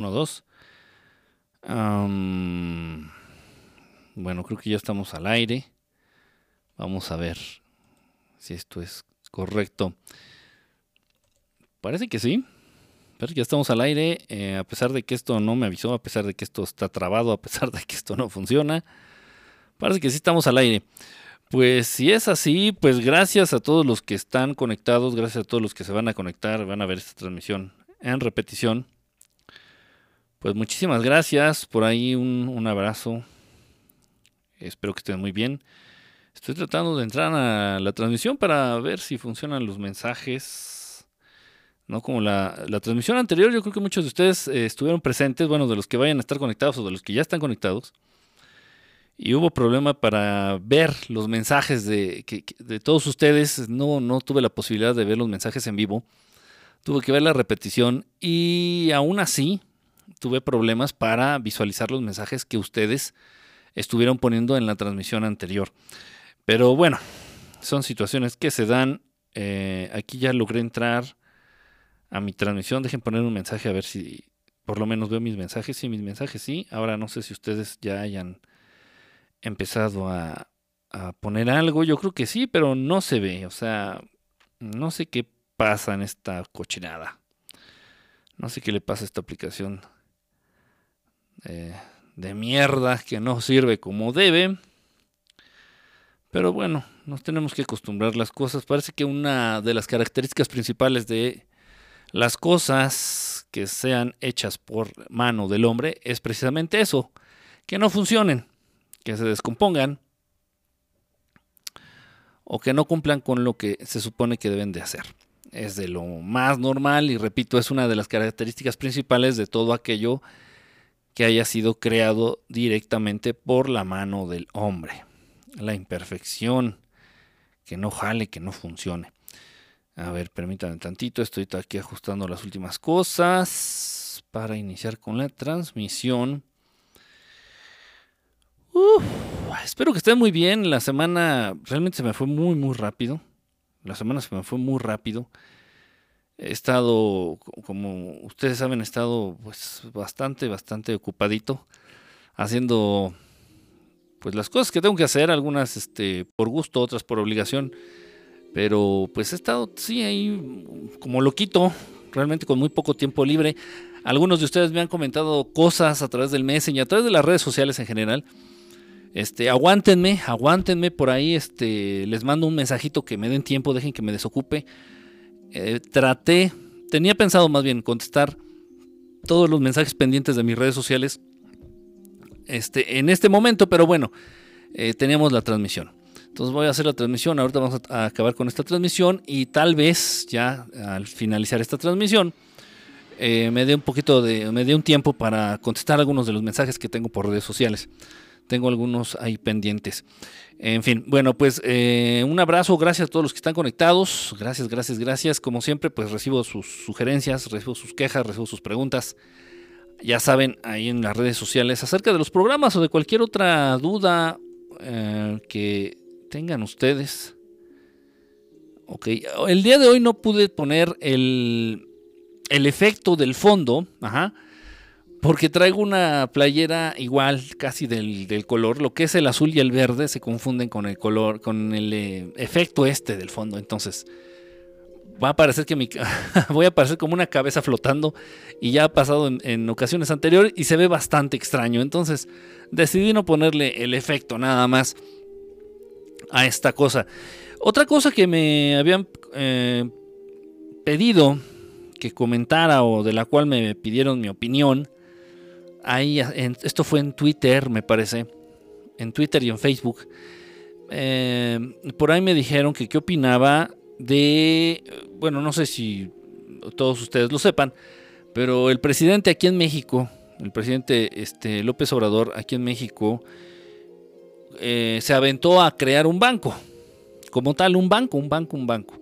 1, 2. bueno, creo que ya estamos al aire. Vamos a ver si esto es correcto. Parece que sí. Parece que ya estamos al aire. Eh, a pesar de que esto no me avisó, a pesar de que esto está trabado, a pesar de que esto no funciona. Parece que sí estamos al aire. Pues si es así, pues gracias a todos los que están conectados, gracias a todos los que se van a conectar, van a ver esta transmisión en repetición. Pues muchísimas gracias. Por ahí un, abrazo. Espero que estén muy bien. Estoy tratando de entrar a la transmisión para ver si funcionan los mensajes. No como la, transmisión anterior, yo creo que muchos de ustedes eh, estuvieron presentes, bueno, de los que vayan a estar conectados o de los que ya están conectados. Y hubo problema para ver los mensajes de, de todos ustedes. No, no tuve la posibilidad de ver los mensajes en vivo. Tuve que ver la repetición y aún así tuve problemas para visualizar los mensajes que ustedes estuvieron poniendo en la transmisión anterior. Pero bueno, son situaciones que se dan. Eh, aquí ya logré entrar a mi transmisión. Dejen poner un mensaje a ver si por lo menos veo mis mensajes. Sí, mis mensajes sí. Ahora no sé si ustedes ya hayan empezado a, a poner algo. Yo creo que sí, pero no se ve. O sea, no sé qué pasa en esta cochinada. No sé qué le pasa a esta aplicación eh, de mierda que no sirve como debe. Pero bueno, nos tenemos que acostumbrar las cosas. Parece que una de las características principales de las cosas que sean hechas por mano del hombre es precisamente eso, que no funcionen, que se descompongan o que no cumplan con lo que se supone que deben de hacer. Es de lo más normal y repito, es una de las características principales de todo aquello que haya sido creado directamente por la mano del hombre. La imperfección, que no jale, que no funcione. A ver, permítanme tantito, estoy aquí ajustando las últimas cosas para iniciar con la transmisión. espero que estén muy bien. La semana realmente se me fue muy, muy rápido. La semana se me fue muy rápido he estado, como ustedes saben, he estado pues bastante, bastante ocupadito haciendo pues las cosas que tengo que hacer, algunas este, por gusto, otras por obligación, pero pues he estado, sí, ahí como loquito, realmente con muy poco tiempo libre. Algunos de ustedes me han comentado cosas a través del Messenger y a través de las redes sociales en general. Este, aguántenme, aguántenme por ahí, este, les mando un mensajito que me den tiempo, dejen que me desocupe eh, traté, tenía pensado más bien contestar todos los mensajes pendientes de mis redes sociales este, en este momento, pero bueno, eh, teníamos la transmisión. Entonces voy a hacer la transmisión, ahorita vamos a, acabar con esta transmisión y tal vez ya al finalizar esta transmisión eh, me dé un poquito de, me dé un tiempo para contestar algunos de los mensajes que tengo por redes sociales. Tengo algunos ahí pendientes. En fin, bueno, pues eh, un abrazo, gracias a todos los que están conectados. Gracias, gracias, gracias. Como siempre, pues recibo sus sugerencias, recibo sus quejas, recibo sus preguntas. Ya saben, ahí en las redes sociales acerca de los programas o de cualquier otra duda eh, que tengan ustedes. Ok, el día de hoy no pude poner el, el efecto del fondo. Ajá porque traigo una playera igual, casi del, color. Lo que es el azul y el verde se confunden con el color, con el eh, efecto este del fondo. Entonces, va a parecer que mi, voy a aparecer como una cabeza flotando. Y ya ha pasado en, ocasiones anteriores y se ve bastante extraño. Entonces, decidí no ponerle el efecto nada más a esta cosa. Otra cosa que me habían eh, pedido que comentara o de la cual me pidieron mi opinión ahí, esto fue en Twitter, me parece, en Twitter y en Facebook. Eh, por ahí me dijeron que qué opinaba de, bueno, no sé si todos ustedes lo sepan, pero el presidente aquí en México, el presidente este, López Obrador aquí en México, eh, se aventó a crear un banco, como tal, un banco, un banco, un banco.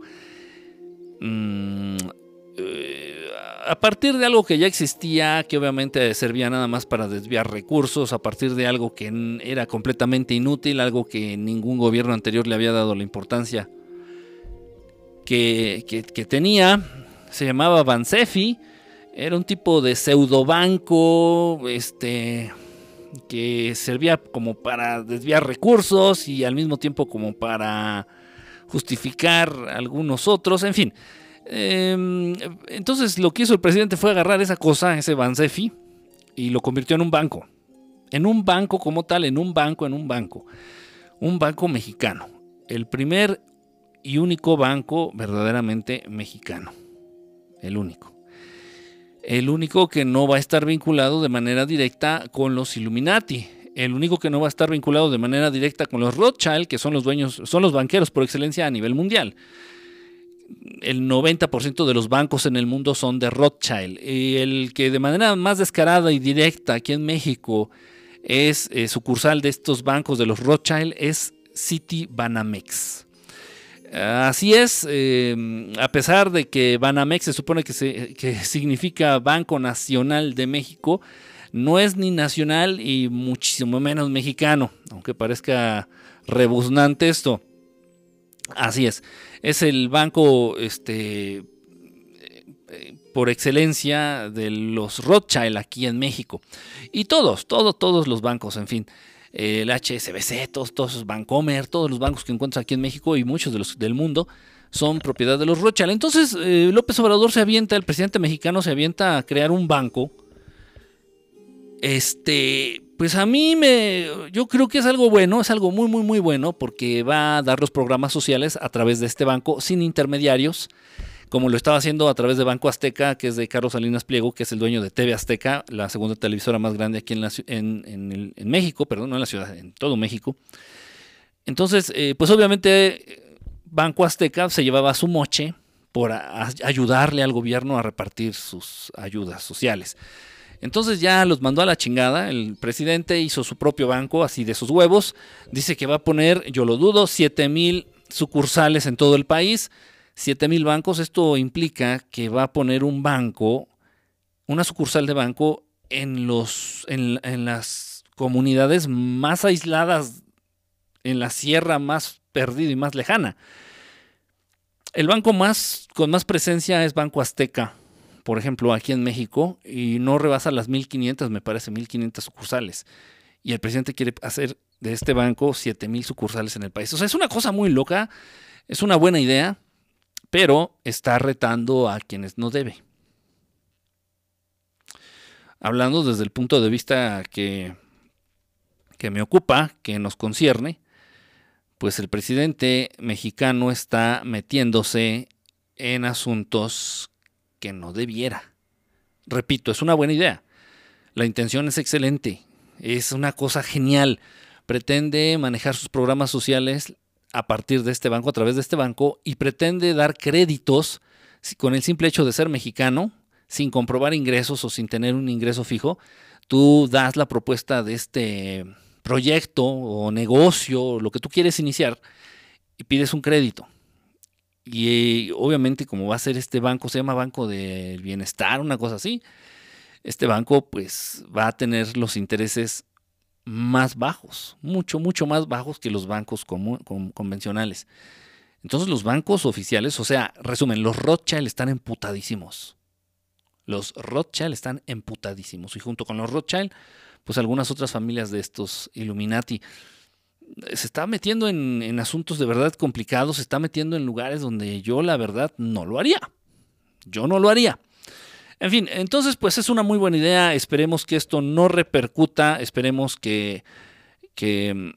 Mm, eh, a partir de algo que ya existía, que obviamente servía nada más para desviar recursos, a partir de algo que era completamente inútil, algo que ningún gobierno anterior le había dado la importancia que, tenía, se llamaba Bansefi, Era un tipo de pseudobanco, este, que servía como para desviar recursos y al mismo tiempo como para justificar algunos otros, en fin. Em, entonces lo que hizo el presidente fue agarrar esa cosa, ese Bansefi, y lo convirtió en un banco. En un banco como tal, en un banco, en un banco. Un banco mexicano. El primer y único banco verdaderamente mexicano. El único el único que no va a estar vinculado de manera directa con los Illuminati, el único que no va a estar vinculado de manera directa con los Rothschild, que son los dueños, son los banqueros por excelencia a nivel mundial. El 90% de los bancos en el mundo son de Rothschild. Y el que de manera más descarada y directa aquí en México es eh, sucursal de estos bancos de los Rothschild es City Banamex. Así es, em, a pesar de que Banamex se supone que, significa Banco Nacional de México, no es ni nacional y muchísimo menos mexicano, aunque parezca rebuznante esto. Así es, es el banco este, eh, por excelencia de los Rothschild aquí en México. Y todos, todos, todos los bancos, en fin el HSBC, todos, todos Bancomer, todos los bancos que encuentras aquí en México y muchos de los del mundo son propiedad de los Rothschild. Entonces eh, López Obrador se avienta, el presidente mexicano se avienta a crear un banco. Este, pues a mí me, yo creo que es algo bueno, es algo muy, muy, muy bueno porque va a dar los programas sociales a través de este banco sin intermediarios como lo estaba haciendo a través de Banco Azteca, que es de Carlos Salinas Pliego, que es el dueño de TV Azteca, la segunda televisora más grande aquí en, México, perdón, no en la ciudad, en todo México. Entonces, eh, pues obviamente Banco Azteca se llevaba su moche por ayudarle al gobierno a repartir sus ayudas sociales. Entonces ya los mandó a la chingada. El presidente hizo su propio banco, así de sus huevos. Dice que va a poner, yo lo dudo, 7 mil sucursales en todo el país. 7 mil bancos, esto implica que va a poner un banco, una sucursal de banco en, los, en, las comunidades más aisladas, en la sierra más perdida y más lejana. El banco más con más presencia es Banco Azteca, por ejemplo, aquí en México, y no rebasa las 1500, me parece, 1500 sucursales. Y el presidente quiere hacer de este banco 7000 sucursales en el país. O sea, es una cosa muy loca, es una buena idea, pero está retando a quienes no debe. Hablando desde el punto de vista que, que me ocupa, que nos concierne, pues el presidente mexicano está metiéndose en asuntos que no debiera. Repito, es una buena idea. La intención es excelente. Es una cosa genial. Pretende manejar sus programas sociales a partir de este banco, a través de este banco, y pretende dar créditos con el simple hecho de ser mexicano, sin comprobar ingresos o sin tener un ingreso fijo, tú das la propuesta de este proyecto o negocio, lo que tú quieres iniciar, y pides un crédito. Y obviamente como va a ser este banco, se llama Banco del Bienestar, una cosa así, este banco pues va a tener los intereses más bajos, mucho, mucho más bajos que los bancos convencionales. Entonces los bancos oficiales, o sea, resumen, los Rothschild están emputadísimos. Los Rothschild están emputadísimos. Y junto con los Rothschild, pues algunas otras familias de estos Illuminati se está metiendo en, asuntos de verdad complicados, se está metiendo en lugares donde yo la verdad no lo haría. Yo no lo haría. En fin, entonces pues es una muy buena idea, esperemos que esto no repercuta, esperemos que, que,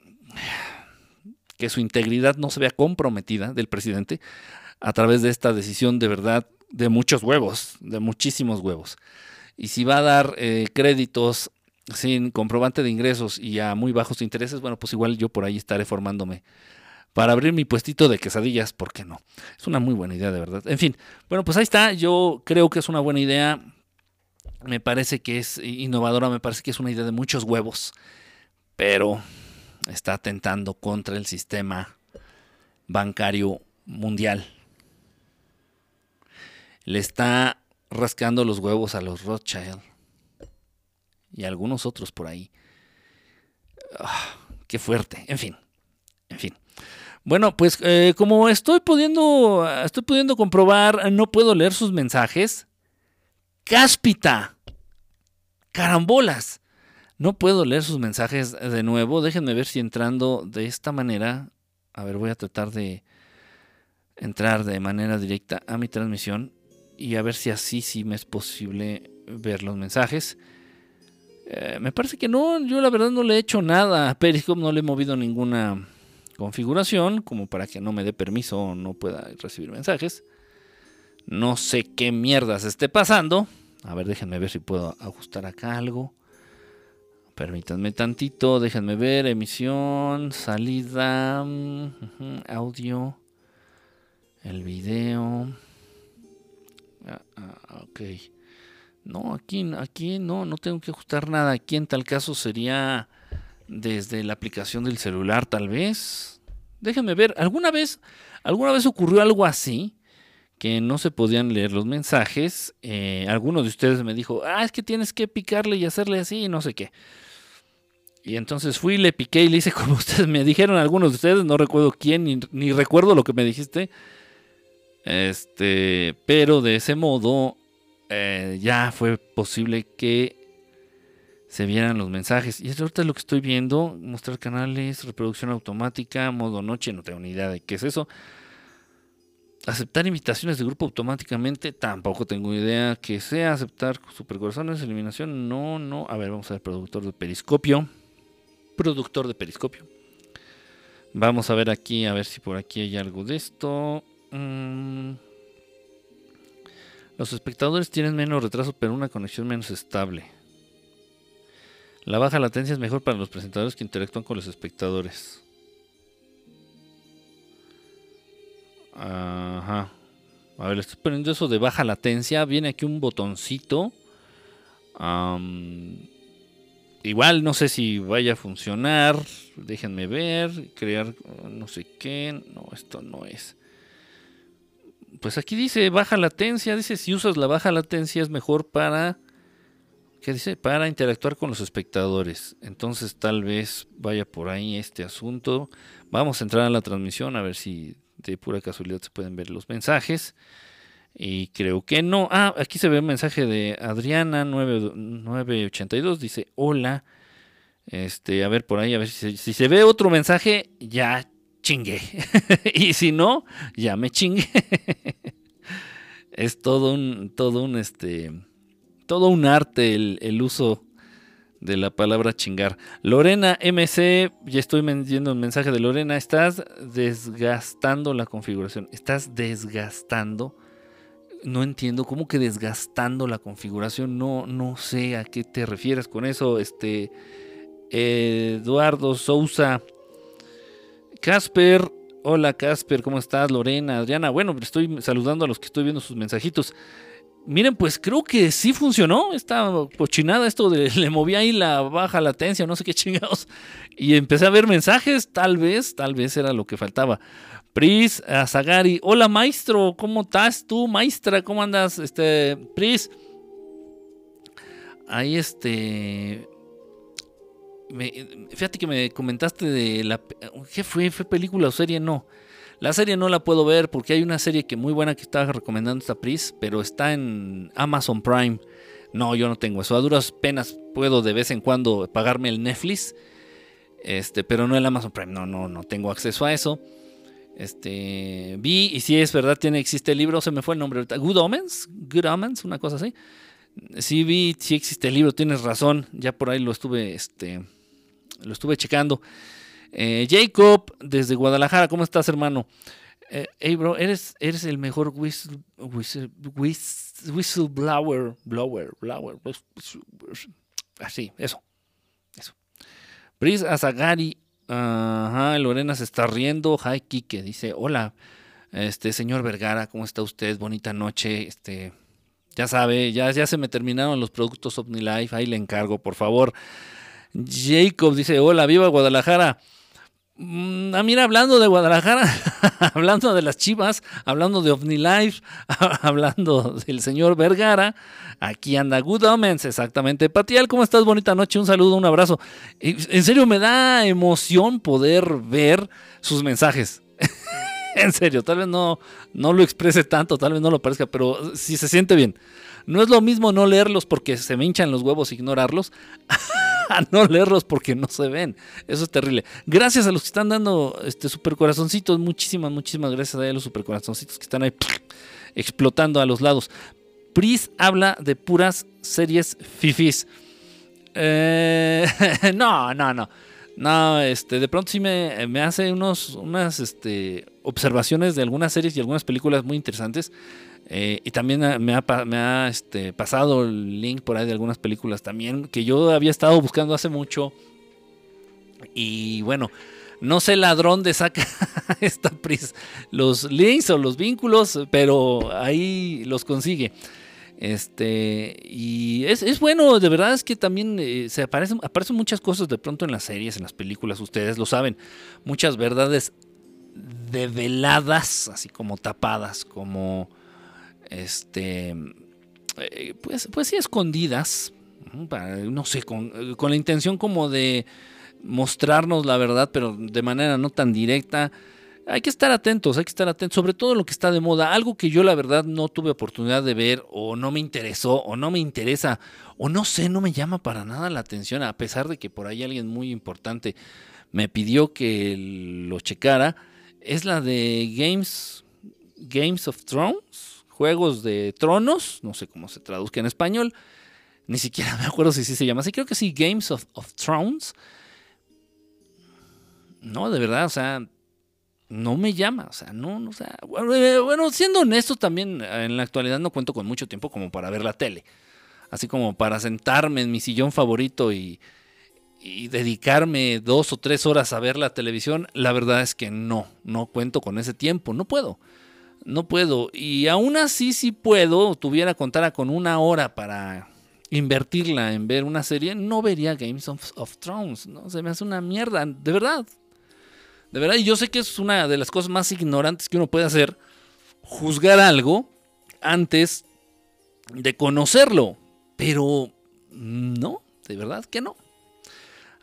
que su integridad no se vea comprometida del presidente a través de esta decisión de verdad de muchos huevos, de muchísimos huevos. Y si va a dar eh, créditos sin comprobante de ingresos y a muy bajos intereses, bueno, pues igual yo por ahí estaré formándome para abrir mi puestito de quesadillas, ¿por qué no? Es una muy buena idea, de verdad. En fin, bueno, pues ahí está. Yo creo que es una buena idea. Me parece que es innovadora, me parece que es una idea de muchos huevos, pero está atentando contra el sistema bancario mundial. Le está rascando los huevos a los Rothschild y algunos otros por ahí. Ah, qué fuerte. En fin, en fin. Bueno, pues eh, como estoy pudiendo, estoy pudiendo comprobar, no puedo leer sus mensajes. cáspita. Carambolas. No puedo leer sus mensajes de nuevo. Déjenme ver si entrando de esta manera. A ver, voy a tratar de entrar de manera directa a mi transmisión y a ver si así sí me es posible ver los mensajes. Eh, me parece que no, yo la verdad no le he hecho nada a Periscope, no le he movido ninguna configuración como para que no me dé permiso o no pueda recibir mensajes. No sé qué mierdas esté pasando. A ver, déjenme ver si puedo ajustar acá algo. Permítanme tantito, déjenme ver, emisión, salida, audio, el video. Ah, ah, ok. No, aquí, aquí no, no tengo que ajustar nada. Aquí en tal caso sería desde la aplicación del celular, tal vez. Déjenme ver, ¿alguna vez, alguna vez ocurrió algo así? que no se podían leer los mensajes. Eh, alguno de ustedes me dijo, ah, es que tienes que picarle y hacerle así y no sé qué. Y entonces fui, le piqué y le hice como ustedes me dijeron, algunos de ustedes, no recuerdo quién, ni, recuerdo lo que me dijiste. Este, pero de ese modo eh, ya fue posible que se vieran los mensajes. Y ahorita lo que estoy viendo, mostrar canales, reproducción automática, modo noche, no tengo ni idea de qué es eso. Aceptar invitaciones de grupo automáticamente, tampoco tengo idea que sea. Aceptar supercorazones, eliminación, no, no. A ver, vamos a ver, productor de periscopio. Productor de periscopio. Vamos a ver aquí, a ver si por aquí hay algo de esto. Mm. Los espectadores tienen menos retraso, pero una conexión menos estable. La baja latencia es mejor para los presentadores que interactúan con los espectadores. Ajá. A ver, estoy poniendo eso de baja latencia. Viene aquí un botoncito. igual no sé si vaya a funcionar. Déjenme ver. Crear no sé qué. No, esto no es. Pues aquí dice baja latencia. Dice si usas la baja latencia es mejor para... ¿Qué dice? Para interactuar con los espectadores. Entonces tal vez vaya por ahí este asunto. Vamos a entrar a la transmisión a ver si de pura casualidad se pueden ver los mensajes. Y creo que no. Ah, aquí se ve un mensaje de Adriana 982. Dice, hola. Este, a ver por ahí, a ver si, si se ve otro mensaje, ya chingue. y si no, ya me chingue. es todo un, todo un, este, todo un arte el, el uso de la palabra chingar. Lorena MC, ya estoy viendo un mensaje de Lorena, estás desgastando la configuración. Estás desgastando. No entiendo cómo que desgastando la configuración. No, no sé a qué te refieres con eso. Este Eduardo Sousa. Casper, hola Casper, ¿cómo estás? Lorena, Adriana. Bueno, estoy saludando a los que estoy viendo sus mensajitos. Miren, pues creo que sí funcionó esta cochinada, esto de le moví ahí la baja latencia, no sé qué chingados, y empecé a ver mensajes, tal vez, tal vez era lo que faltaba. Pris, Azagari, hola maestro, ¿cómo estás tú, maestra? ¿Cómo andas? Este, Pris, ahí este, fíjate que me comentaste de la, ¿qué fue? ¿Fue película o serie? No. La serie no la puedo ver porque hay una serie que muy buena que estaba recomendando esta Pris, pero está en Amazon Prime. No, yo no tengo eso. A duras penas puedo de vez en cuando pagarme el Netflix. Este, pero no el Amazon Prime. No, no, no tengo acceso a eso. Este, vi y si es verdad tiene existe el libro, se me fue el nombre. Good Omens, Good Omens, una cosa así. Sí vi, sí existe el libro, tienes razón. Ya por ahí lo estuve este lo estuve checando. Eh, Jacob, desde Guadalajara, ¿cómo estás, hermano? Eh, hey, bro, eres, eres el mejor whistle, whistleblower, blower, blower, así, eso, eso. Pris Azagari, ajá, Lorena se está riendo, Hi Kike, dice, hola, este, señor Vergara, ¿cómo está usted? Bonita noche, este, ya sabe, ya, ya se me terminaron los productos OmniLife, ahí le encargo, por favor. Jacob dice, hola, viva Guadalajara. Mm, ah, mira, hablando de Guadalajara, hablando de las chivas, hablando de OmniLife, hablando del señor Vergara, aquí anda Good Omens, exactamente. Patial, ¿cómo estás? Bonita noche, un saludo, un abrazo. En serio, me da emoción poder ver sus mensajes. en serio, tal vez no, no lo exprese tanto, tal vez no lo parezca, pero si se siente bien. No es lo mismo no leerlos porque se me hinchan los huevos e ignorarlos, no leerlos porque no se ven. Eso es terrible. Gracias a los que están dando este super corazoncitos, muchísimas, muchísimas gracias a los super corazoncitos que están ahí explotando a los lados. Pris habla de puras series fifis. Eh, no, no, no. No, este, de pronto sí me, me hace unos, unas este, observaciones de algunas series y algunas películas muy interesantes. Eh, y también me ha, me ha este, pasado el link por ahí de algunas películas también que yo había estado buscando hace mucho. Y bueno, no sé ladrón de saca esta pris los links o los vínculos, pero ahí los consigue. Este, y es, bueno, de verdad es que también eh, se aparecen, aparecen muchas cosas de pronto en las series, en las películas, ustedes lo saben, muchas verdades develadas, así como tapadas, como, este, eh, pues, pues sí, escondidas, no sé, con, con la intención como de mostrarnos la verdad, pero de manera no tan directa. Hay que estar atentos, hay que estar atentos, sobre todo lo que está de moda, algo que yo la verdad no tuve oportunidad de ver o no me interesó o no me interesa o no sé, no me llama para nada la atención, a pesar de que por ahí alguien muy importante me pidió que lo checara, es la de Games, Games of Thrones, Juegos de Tronos, no sé cómo se traduzca en español, ni siquiera me acuerdo si sí se llama así, creo que sí, Games of, Thrones. No, de verdad, o sea, no me llama, o sea, no, o sea, eh, bueno, siendo honesto también en la actualidad no cuento con mucho tiempo como para ver la tele, así como para sentarme en mi sillón favorito y dedicarme dos o tres horas a ver la televisión, la verdad es que no, no cuento con ese tiempo, no puedo, no puedo, y aún así si puedo, tuviera contara con una hora para invertirla en ver una serie, no vería Games of, of Thrones, no, se me hace una mierda, de verdad, de verdad, y yo sé que es una de las cosas más ignorantes que uno puede hacer, juzgar algo antes de conocerlo. Pero no, de verdad que no.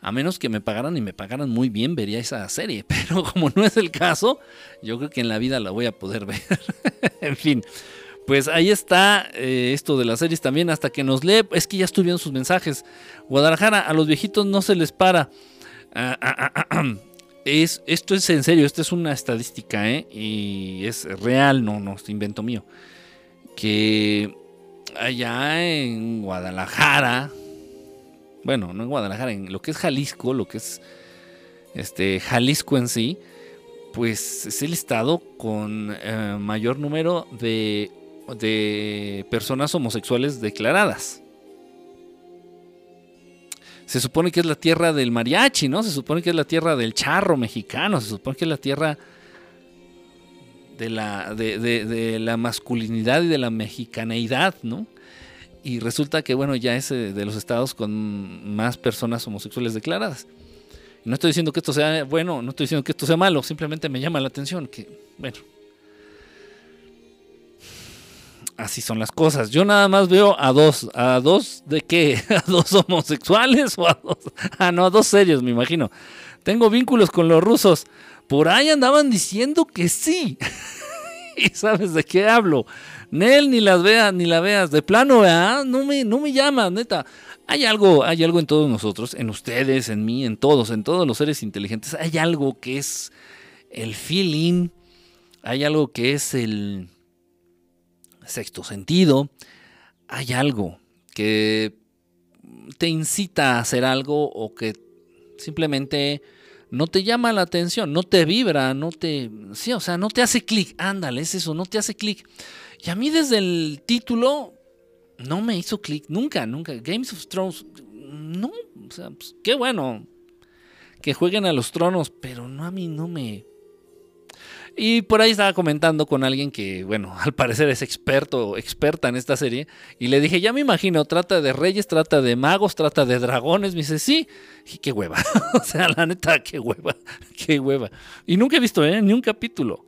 A menos que me pagaran y me pagaran muy bien, vería esa serie. Pero como no es el caso, yo creo que en la vida la voy a poder ver. en fin, pues ahí está eh, esto de las series también. Hasta que nos lee, es que ya estuvieron sus mensajes. Guadalajara, a los viejitos no se les para. Ah, ah, ah, es, esto es en serio, esto es una estadística, ¿eh? Y es real, no, no es invento mío. Que allá en Guadalajara, bueno, no en Guadalajara, en lo que es Jalisco, lo que es este Jalisco en sí, pues es el estado con eh, mayor número de, de personas homosexuales declaradas se supone que es la tierra del mariachi, ¿no? Se supone que es la tierra del charro mexicano, se supone que es la tierra de la, de, la masculinidad y de la mexicaneidad, ¿no? Y resulta que, bueno, ya es eh, de los estados con más personas homosexuales declaradas. no estoy diciendo que esto sea bueno, no estoy diciendo que esto sea malo, simplemente me llama la atención que, bueno, así son las cosas. Yo nada más veo a dos, a dos de qué, a dos homosexuales o a dos, ah no, a dos serios, me imagino. Tengo vínculos con los rusos. Por ahí andaban diciendo que sí. y sabes de qué hablo. Nel, ni las veas, ni la veas. De plano, No me, no me llamas, neta. Hay algo, hay algo en todos nosotros, en ustedes, en mí, en todos, en todos los seres inteligentes. Hay algo que es el feeling. Hay algo que es el sexto sentido, hay algo que te incita a hacer algo o que simplemente no te llama la atención, no te vibra, no te, sí, o sea, no te hace clic, ándale, es eso, no te hace clic. Y a mí desde el título no me hizo clic, nunca, nunca. Games of Thrones, no, o sea, pues, qué bueno que jueguen a los tronos, pero no a mí no me, y por ahí estaba comentando con alguien que, bueno, al parecer es experto, experta en esta serie. Y le dije, ya me imagino, trata de reyes, trata de magos, trata de dragones. Me dice, sí. Y qué hueva. o sea, la neta, qué hueva, qué hueva. Y nunca he visto, ¿eh? Ni un capítulo.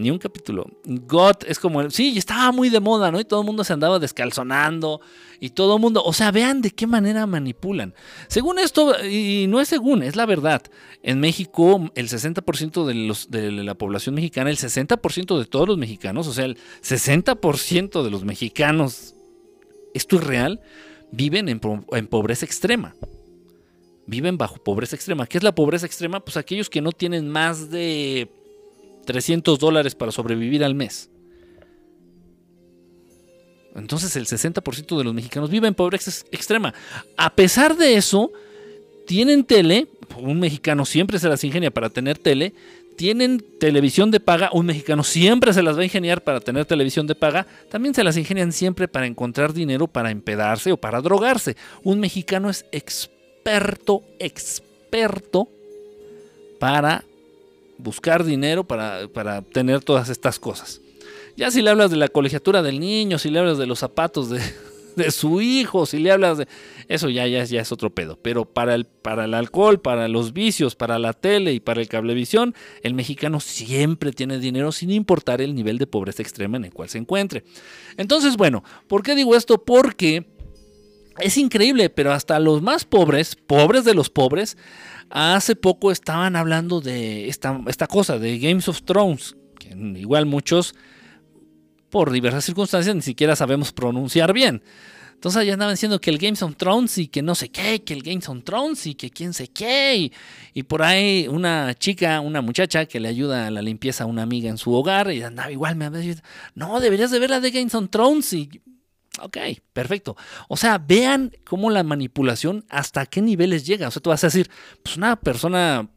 Ni un capítulo. God es como. Sí, estaba muy de moda, ¿no? Y todo el mundo se andaba descalzonando. Y todo el mundo. O sea, vean de qué manera manipulan. Según esto, y no es según, es la verdad. En México, el 60% de, de la población mexicana, el 60% de todos los mexicanos, o sea, el 60% de los mexicanos, esto es real, viven en, en pobreza extrema viven bajo pobreza extrema. ¿Qué es la pobreza extrema? Pues aquellos que no tienen más de 300 dólares para sobrevivir al mes. Entonces el 60% de los mexicanos viven en pobreza extrema. A pesar de eso, tienen tele, un mexicano siempre se las ingenia para tener tele, tienen televisión de paga, un mexicano siempre se las va a ingeniar para tener televisión de paga, también se las ingenian siempre para encontrar dinero para empedarse o para drogarse. Un mexicano es experto, experto para buscar dinero para, para tener todas estas cosas. Ya si le hablas de la colegiatura del niño, si le hablas de los zapatos de, su hijo, si le hablas de... Eso ya, ya, ya es otro pedo. Pero para el, para el alcohol, para los vicios, para la tele y para el cablevisión, el mexicano siempre tiene dinero sin importar el nivel de pobreza extrema en el cual se encuentre. Entonces, bueno, ¿por qué digo esto? Porque es increíble, pero hasta los más pobres, pobres de los pobres, Hace poco estaban hablando de esta, esta cosa, de Games of Thrones, que igual muchos, por diversas circunstancias, ni siquiera sabemos pronunciar bien. Entonces ya andaban diciendo que el Games of Thrones y que no sé qué, que el Games of Thrones y que quién sé qué. Y, por ahí una chica, una muchacha que le ayuda a la limpieza a una amiga en su hogar y andaba igual, me dicho, no, deberías de ver la de Games of Thrones. Y Ok, perfecto. O sea, vean cómo la manipulación hasta qué niveles llega. O sea, tú vas a decir, pues una persona,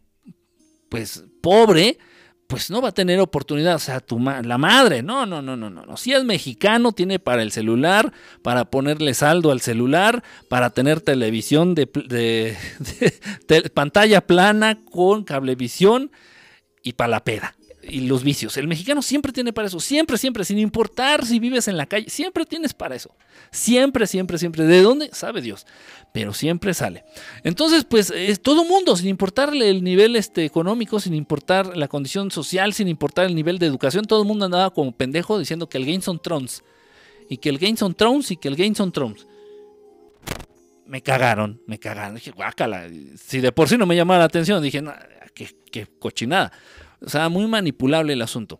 pues pobre, pues no va a tener oportunidad. O sea, tu la madre, no, no, no, no, no. Si es mexicano, tiene para el celular, para ponerle saldo al celular, para tener televisión de, de pantalla plana con cablevisión y para la peda y los vicios. El mexicano siempre tiene para eso, siempre, siempre, sin importar si vives en la calle, siempre tienes para eso. Siempre, siempre, siempre. ¿De dónde? Sabe Dios. Pero siempre sale. Entonces, pues, es todo mundo, sin importarle el nivel este, económico, sin importar la condición social, sin importar el nivel de educación, todo el mundo andaba como pendejo diciendo que el Game son Thrones. Y que el Game son Thrones y que el Game son Thrones. Me cagaron, me cagaron. Dije, guácala. Si de por sí no me llamaba la atención, dije, qué, qué cochinada. O sea, muy manipulable el asunto.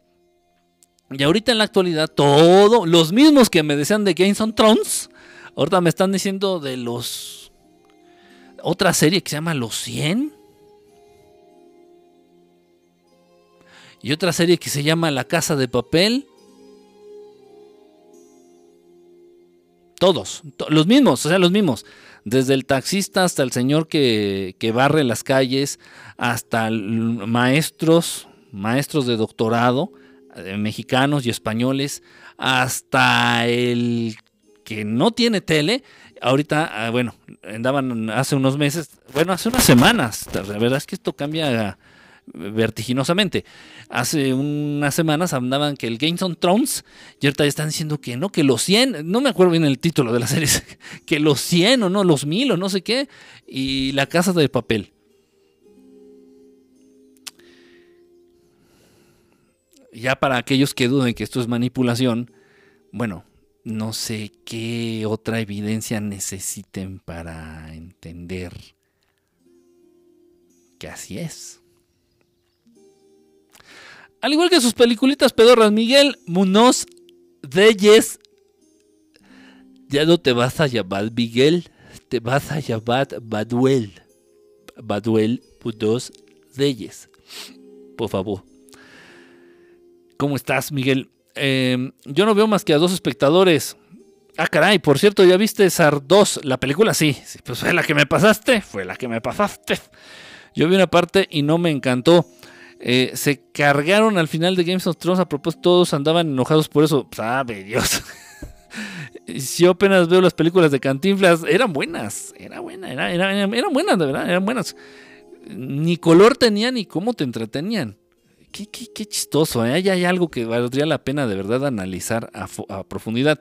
Y ahorita en la actualidad, todo, los mismos que me decían de Games on Thrones, ahorita me están diciendo de los. Otra serie que se llama Los 100. Y otra serie que se llama La Casa de Papel. Todos, los mismos, o sea, los mismos. Desde el taxista hasta el señor que, que barre las calles, hasta maestros, maestros de doctorado, eh, mexicanos y españoles, hasta el que no tiene tele. Ahorita, ah, bueno, andaban hace unos meses, bueno, hace unas semanas, la verdad es que esto cambia vertiginosamente. Hace unas semanas andaban que el Games on Thrones y ahorita están diciendo que no, que los 100, no me acuerdo bien el título de la serie, que los 100 o no, los 1000 o no sé qué, y la casa de papel. Ya para aquellos que duden que esto es manipulación, bueno, no sé qué otra evidencia necesiten para entender que así es. Al igual que sus peliculitas pedorras, Miguel Munoz Deyes, ya no te vas a llamar Miguel, te vas a llamar Baduel. Baduel Munoz Deyes. Por favor. ¿Cómo estás, Miguel? Em, yo no veo más que a dos espectadores. Ah, caray, por cierto, ¿ya viste SAR 2? La película sí, pues fue la que me pasaste, fue la que me pasaste. Yo vi una parte y no me encantó. Eh, se cargaron al final de Games of Thrones, a propósito, todos andaban enojados por eso. Sabe Dios. si yo apenas veo las películas de Cantinflas, eran buenas, era buena, era, eran buenas, de verdad, eran buenas. Ni color tenían ni cómo te entretenían. Qué, chistoso, ¿eh? hay algo que valdría la pena de verdad analizar a, profundidad.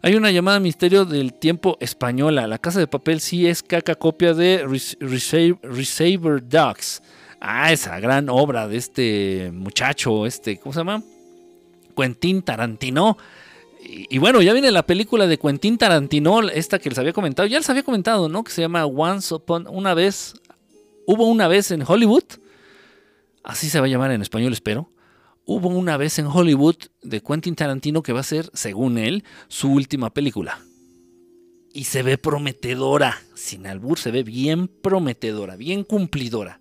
Hay una llamada misterio del tiempo española. La casa de papel sí es caca copia de Receiver Dogs. Ah, esa gran obra de este muchacho, este, ¿cómo se llama? Quentin Tarantino. Y, bueno, ya viene la película de Quentin Tarantino, esta que les había comentado, ya les había comentado, ¿no? Que se llama Once Upon una vez, hubo una vez en Hollywood, así se va a llamar en español, espero. Hubo una vez en Hollywood de Quentin Tarantino que va a ser, según él, su última película. Y se ve prometedora, sin albur, se ve bien prometedora, bien cumplidora.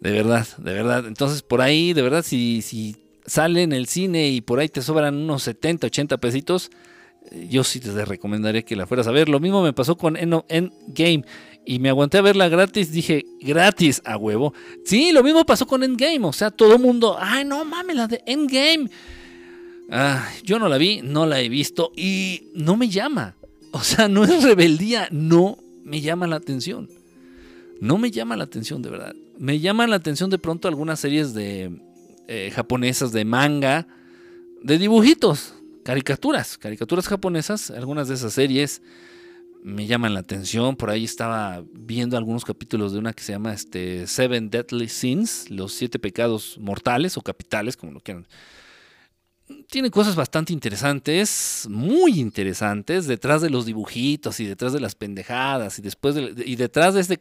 De verdad, de verdad. Entonces, por ahí, de verdad, si, si sale en el cine y por ahí te sobran unos 70, 80 pesitos, eh, yo sí te recomendaría que la fueras a ver. Lo mismo me pasó con Endgame y me aguanté a verla gratis. Dije, gratis a huevo. Sí, lo mismo pasó con Endgame. O sea, todo el mundo, ay, no mames, la de Endgame. Ah, yo no la vi, no la he visto y no me llama. O sea, no es rebeldía, no me llama la atención. No me llama la atención, de verdad. Me llaman la atención de pronto algunas series de eh, japonesas de manga, de dibujitos, caricaturas, caricaturas japonesas, algunas de esas series me llaman la atención. Por ahí estaba viendo algunos capítulos de una que se llama este, Seven Deadly Sins, los siete pecados mortales o capitales, como lo quieran. Tiene cosas bastante interesantes, muy interesantes, detrás de los dibujitos y detrás de las pendejadas y, después y detrás de este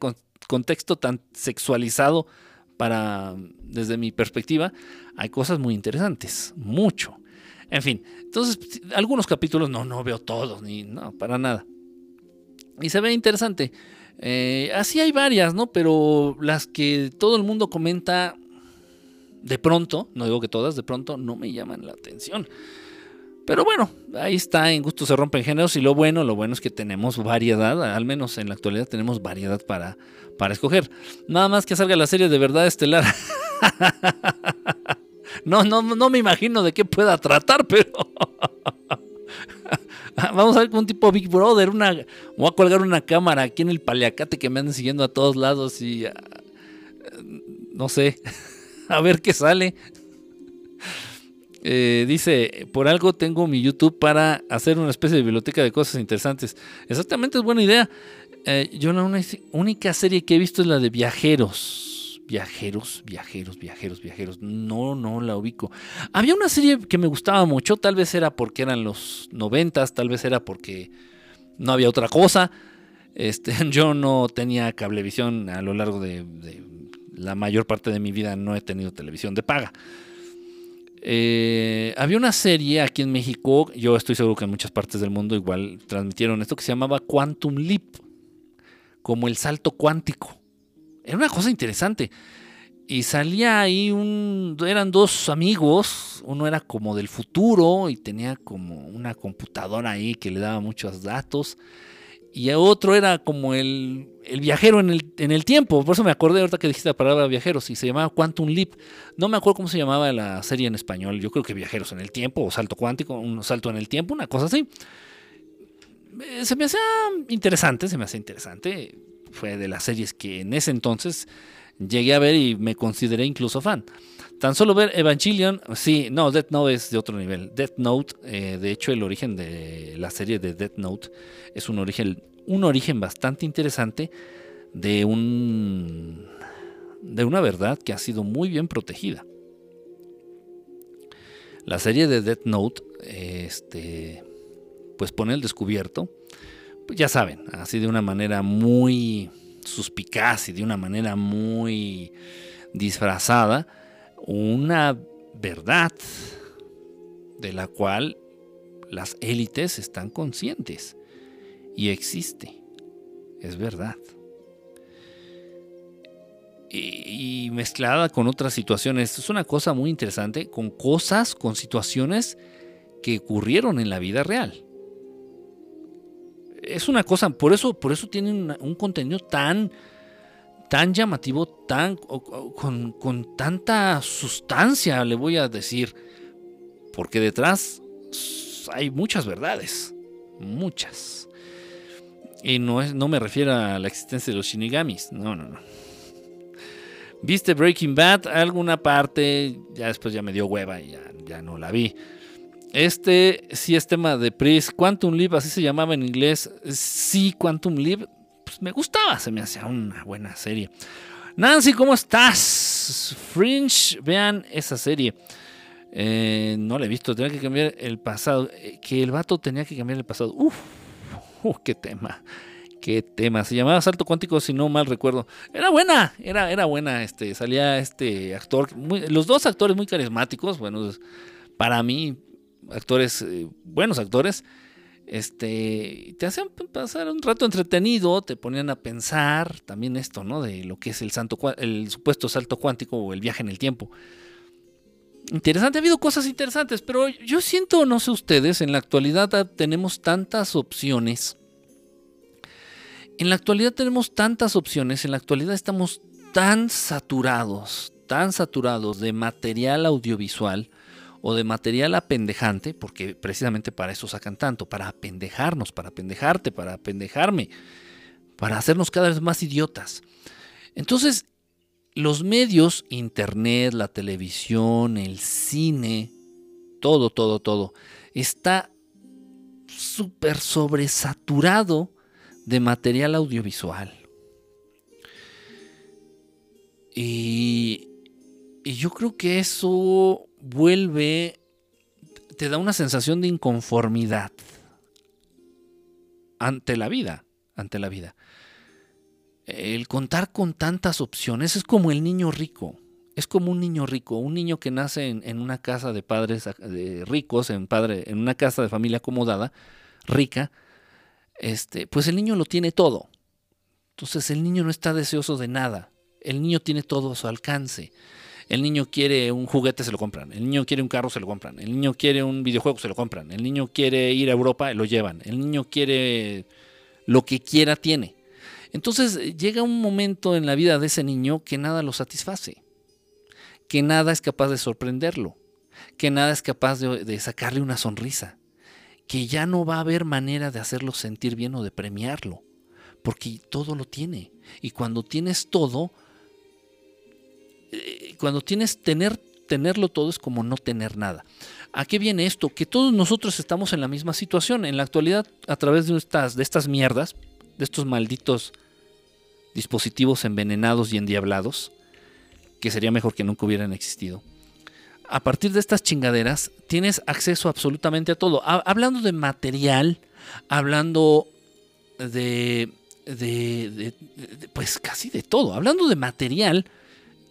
contexto tan sexualizado para, desde mi perspectiva, hay cosas muy interesantes, mucho. En fin, entonces, algunos capítulos no, no veo todos, ni no, para nada. Y se ve interesante. Eh, así hay varias, ¿no? Pero las que todo el mundo comenta de pronto, no digo que todas, de pronto no me llaman la atención. Pero bueno, ahí está, en gusto se rompen géneros y lo bueno, lo bueno es que tenemos variedad, al menos en la actualidad tenemos variedad para, para escoger. Nada más que salga la serie de verdad estelar. no, no, no me imagino de qué pueda tratar, pero... Vamos a ver con un tipo Big Brother, una... Voy a colgar una cámara aquí en el paliacate que me anden siguiendo a todos lados y... Ah, no sé, a ver qué sale. Eh, dice, por algo tengo mi YouTube para hacer una especie de biblioteca de cosas interesantes. Exactamente, es buena idea. Eh, yo la única serie que he visto es la de Viajeros. Viajeros, viajeros, viajeros, viajeros. No, no la ubico. Había una serie que me gustaba mucho, tal vez era porque eran los noventas, tal vez era porque no había otra cosa. Este, yo no tenía cablevisión a lo largo de la mayor parte de mi vida, no he tenido televisión de paga. Eh, había una serie aquí en México, yo estoy seguro que en muchas partes del mundo igual transmitieron esto que se llamaba Quantum Leap, como el salto cuántico. Era una cosa interesante. Y salía ahí un. Eran dos amigos. Uno era como del futuro y tenía como una computadora ahí que le daba muchos datos y otro era como el, viajero en el, en el, tiempo. Por eso me acordé ahorita que dijiste la palabra viajeros y se llamaba Quantum Leap. No me acuerdo cómo se llamaba la serie en español. Yo creo que viajeros en el tiempo o salto cuántico, un salto en el tiempo, una cosa así. Eh, se me hacía interesante, se me hacía interesante. Fue de las series que en ese entonces llegué a ver y me consideré incluso fan. Tan solo ver Evangelion, sí, no, Death Note es de otro nivel. Death Note, eh, de hecho, el origen de la serie de Death Note es un origen, un origen bastante interesante de un de una verdad que ha sido muy bien protegida. La serie de Death Note, este, pues pone el descubierto, pues ya saben, así de una manera muy suspicaz y de una manera muy disfrazada, una verdad de la cual las élites están conscientes y existe, es verdad. Y, mezclada con otras situaciones, es una cosa muy interesante, con cosas, con situaciones que ocurrieron en la vida real. Es una cosa, por eso, por eso tienen un contenido tan, tan llamativo, tan, con, con tanta sustancia, le voy a decir, porque detrás hay muchas verdades, muchas. Y no, es, no me refiero a la existencia de los shinigamis, no, no, no. ¿Viste Breaking Bad? Alguna parte, ya después ya me dio hueva y ya, ya no la vi. Este sí es tema de Pris. Quantum Leap, así se llamaba en inglés. Sí, Quantum Leap. Pues, me gustaba, se me hacía una buena serie. Nancy, ¿cómo estás? Fringe, vean esa serie. Eh, no le he visto, tenía que cambiar el pasado. Eh, que el vato tenía que cambiar el pasado. Uf, qué tema. Qué tema. Se llamaba Salto Cuántico, si no mal recuerdo. Era buena, era, era buena. Este, salía este actor, los dos actores muy carismáticos. Bueno, para mí, actores, eh, buenos actores. Este, te hacían pasar un rato entretenido, te ponían a pensar también esto, ¿no? De lo que es el, santo, el supuesto salto cuántico o el viaje en el tiempo interesante. Ha habido cosas interesantes, pero yo siento, no sé ustedes, en la actualidad tenemos tantas opciones. En la actualidad tenemos tantas opciones, en la actualidad estamos tan saturados, tan saturados de material audiovisual o de material apendejante, porque precisamente para eso sacan tanto, para apendejarnos, para apendejarte, para apendejarme, para hacernos cada vez más idiotas. Entonces, los medios, internet, la televisión, el cine, todo, todo, todo, está súper sobresaturado de material audiovisual. Y, y, yo creo que eso vuelve, te da una sensación de inconformidad ante la vida, ante la vida el contar con tantas opciones es como el niño rico. Es como un niño rico, un niño que nace en, una casa de padres ricos, en, padre, en una casa de familia acomodada, rica, este, pues el niño lo tiene todo. Entonces el niño no está deseoso de nada. El niño tiene todo a su alcance. El niño quiere un juguete, se lo compran. El niño quiere un carro, se lo compran. El niño quiere un videojuego, se lo compran. El niño quiere ir a Europa, lo llevan. El niño quiere lo que quiera, tiene. Entonces llega un momento en la vida de ese niño que nada lo satisface, que nada es capaz de sorprenderlo, que nada es capaz de, sacarle una sonrisa, que ya no va a haber manera de hacerlo sentir bien o de premiarlo, porque todo lo tiene. Y cuando tienes todo, cuando tienes tener, tenerlo todo es como no tener nada. ¿A qué viene esto? Que todos nosotros estamos en la misma situación. En la actualidad, a través de estas, de estas mierdas, de estos malditos dispositivos envenenados y endiablados, que sería mejor que nunca hubieran existido. A partir de estas chingaderas tienes acceso absolutamente a todo. hablando de material, hablando de, de, pues casi de todo. Hablando de material,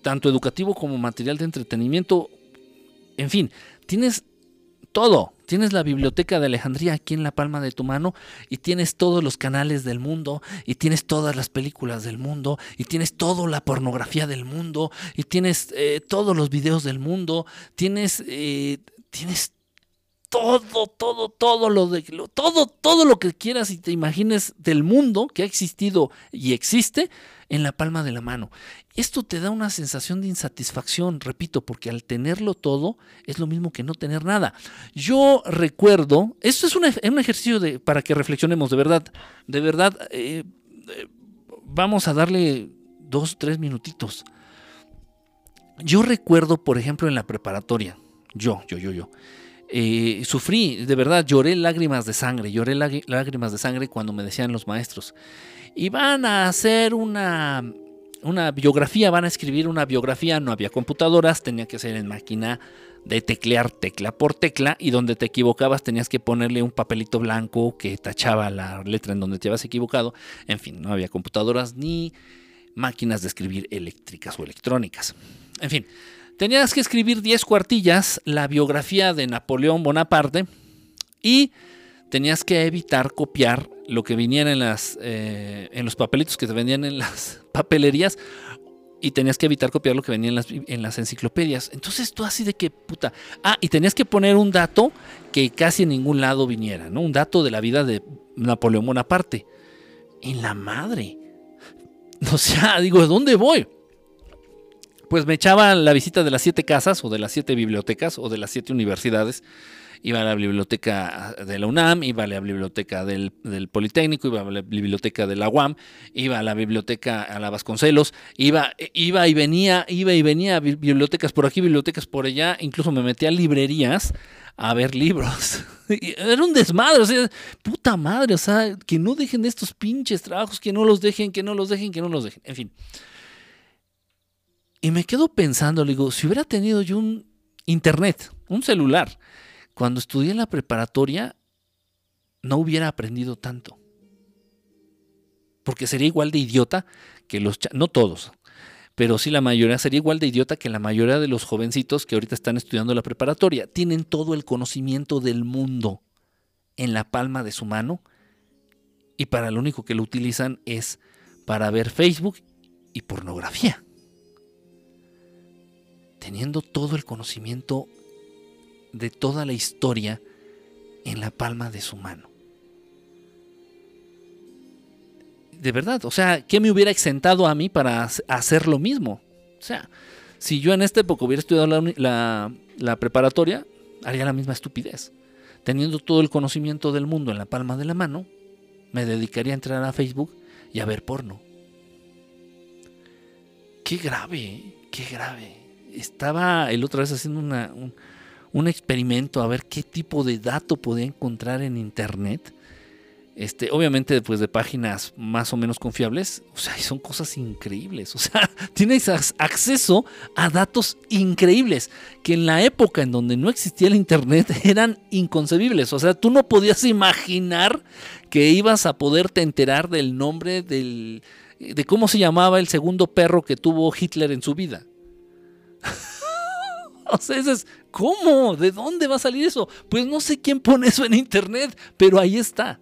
tanto educativo como material de entretenimiento, en fin, tienes todo. Tienes la biblioteca de Alejandría aquí en la palma de tu mano y tienes todos los canales del mundo y tienes todas las películas del mundo y tienes toda la pornografía del mundo y tienes eh, todos los videos del mundo, tienes, eh, tienes todo, todo, todo lo de todo, todo lo que quieras y te imagines del mundo que ha existido y existe en la palma de la mano. Esto te da una sensación de insatisfacción, repito, porque al tenerlo todo es lo mismo que no tener nada. Yo recuerdo, esto es un, ejercicio de, para que reflexionemos, de verdad, de verdad, eh, eh, vamos a darle dos, tres minutitos. Yo recuerdo, por ejemplo, en la preparatoria, yo, yo, yo, yo, eh, sufrí, de verdad, lloré lágrimas de sangre, lloré lágrimas de sangre cuando me decían los maestros, y van a hacer una, una biografía, van a escribir una biografía, no había computadoras, tenía que ser en máquina de teclear tecla por tecla y donde te equivocabas tenías que ponerle un papelito blanco que tachaba la letra en donde te habías equivocado. En fin, no había computadoras ni máquinas de escribir eléctricas o electrónicas. En fin, tenías que escribir 10 cuartillas, la biografía de Napoleón Bonaparte y tenías que evitar copiar lo que viniera en, las, eh, en los papelitos que te vendían en las papelerías y tenías que evitar copiar lo que venía en las, en las enciclopedias. Entonces tú así de que puta. Ah, y tenías que poner un dato que casi en ningún lado viniera, ¿no? Un dato de la vida de Napoleón Bonaparte. En la madre. O sea, digo, ¿dónde voy? Pues me echaba la visita de las siete casas o de las siete bibliotecas o de las siete universidades iba a la biblioteca de la UNAM, iba a la biblioteca del, Politécnico, iba a la biblioteca de la UAM, iba a la biblioteca a la Vasconcelos, iba, iba y venía, iba y venía a bibliotecas por aquí, bibliotecas por allá, incluso me metía a librerías a ver libros. Era un desmadre, o sea, puta madre, o sea, que no dejen estos pinches trabajos, que no los dejen, que no los dejen, que no los dejen, en fin. Y me quedo pensando, le digo, si hubiera tenido yo un Internet, un celular. Cuando estudié en la preparatoria, no hubiera aprendido tanto. Porque sería igual de idiota que los... No todos, pero sí la mayoría sería igual de idiota que la mayoría de los jovencitos que ahorita están estudiando la preparatoria. Tienen todo el conocimiento del mundo en la palma de su mano y para lo único que lo utilizan es para ver Facebook y pornografía. Teniendo todo el conocimiento de toda la historia en la palma de su mano. de verdad, o sea, ¿qué me hubiera exentado a mí para hacer lo mismo? O sea, si yo en esta época hubiera estudiado la, preparatoria, haría la misma estupidez. Teniendo todo el conocimiento del mundo en la palma de la mano, me dedicaría a entrar a Facebook y a ver porno. Qué grave, qué grave. Estaba el otra vez haciendo un, un experimento a ver qué tipo de dato podía encontrar en internet este, obviamente, después de páginas más o menos confiables, o sea, son cosas increíbles. O sea, tienes acceso a datos increíbles que en la época en donde no existía el Internet eran inconcebibles. O sea, tú no podías imaginar que ibas a poderte enterar del nombre del, de cómo se llamaba el segundo perro que tuvo Hitler en su vida. o sea, es, ¿cómo? ¿De dónde va a salir eso? Pues no sé quién pone eso en Internet, pero ahí está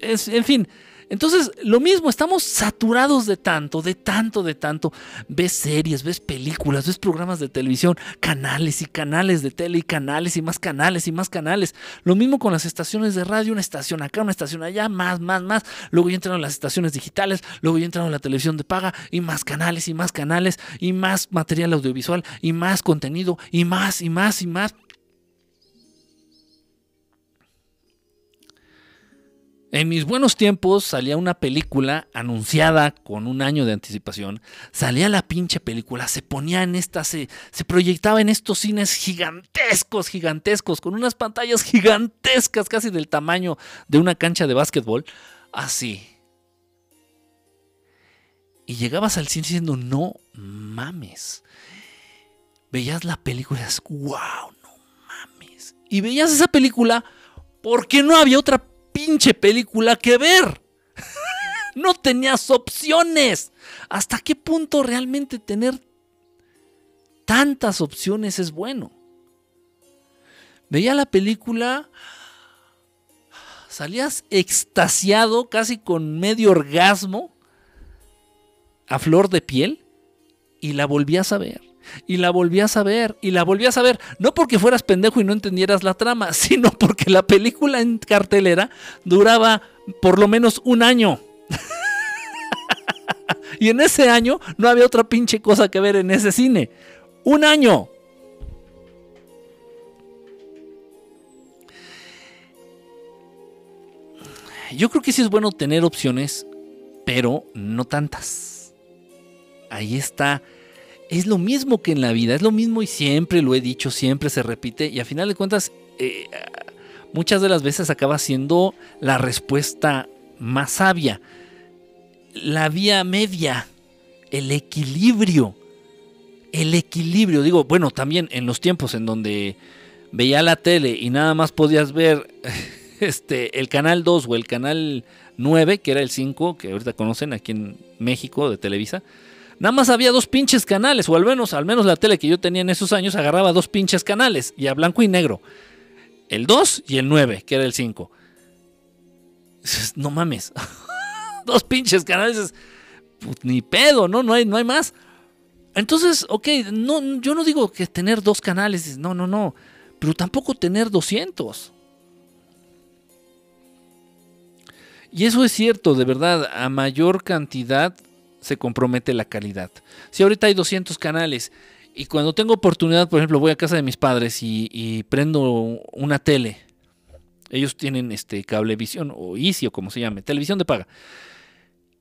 en fin, entonces, lo mismo, estamos saturados de tanto, de tanto, de tanto. Ves series, ves películas, ves programas de televisión, canales y canales de tele y canales y más canales y más canales. Lo mismo con las estaciones de radio, una estación acá, una estación allá, más, más, más. Luego ya entraron las estaciones digitales, luego ya entraron la televisión de paga y más canales y más canales y más material audiovisual y más contenido y más y más y más. En mis buenos tiempos salía una película anunciada con un año de anticipación. Salía la pinche película, se ponía en esta, se, se proyectaba en estos cines gigantescos, gigantescos, con unas pantallas gigantescas, casi del tamaño de una cancha de básquetbol. Así. Y llegabas al cine diciendo, no mames. Veías la película y wow, no mames. Y veías esa película porque no había otra pinche película que ver. no tenías opciones. ¿Hasta qué punto realmente tener tantas opciones es bueno? Veía la película, salías extasiado, casi con medio orgasmo, a flor de piel, y la volvías a ver y la volvías a ver y la volvías a ver. No porque fueras pendejo y no entendieras la trama, sino porque la película en cartelera duraba por lo menos un año. y en ese año no había otra pinche cosa que ver en ese cine. Un año. Yo creo que sí es bueno tener opciones, pero no tantas. Ahí está es lo mismo que en la vida, es lo mismo y siempre lo he dicho, siempre se repite y a final de cuentas eh, muchas de las veces acaba siendo la respuesta más sabia. La vía media, el equilibrio, el equilibrio, digo, bueno, también en los tiempos en donde veía la tele y nada más podías ver este, el canal 2 o el canal 9, que era el 5, que ahorita conocen aquí en México de Televisa, Nada más había dos pinches canales, o al menos, al menos la tele que yo tenía en esos años agarraba dos pinches canales, y a blanco y negro. El 2 y el 9, que era el 5. No mames. dos pinches canales. Pues, ni pedo, ¿no? No hay, no hay más. Entonces, ok, no, yo no digo que tener dos canales, no, no, no. Pero tampoco tener 200. Y eso es cierto, de verdad, a mayor cantidad se compromete la calidad. Si ahorita hay 200 canales y cuando tengo oportunidad, por ejemplo, voy a casa de mis padres y, prendo una tele. Ellos tienen este cablevisión o Easy o como se llame, televisión de paga.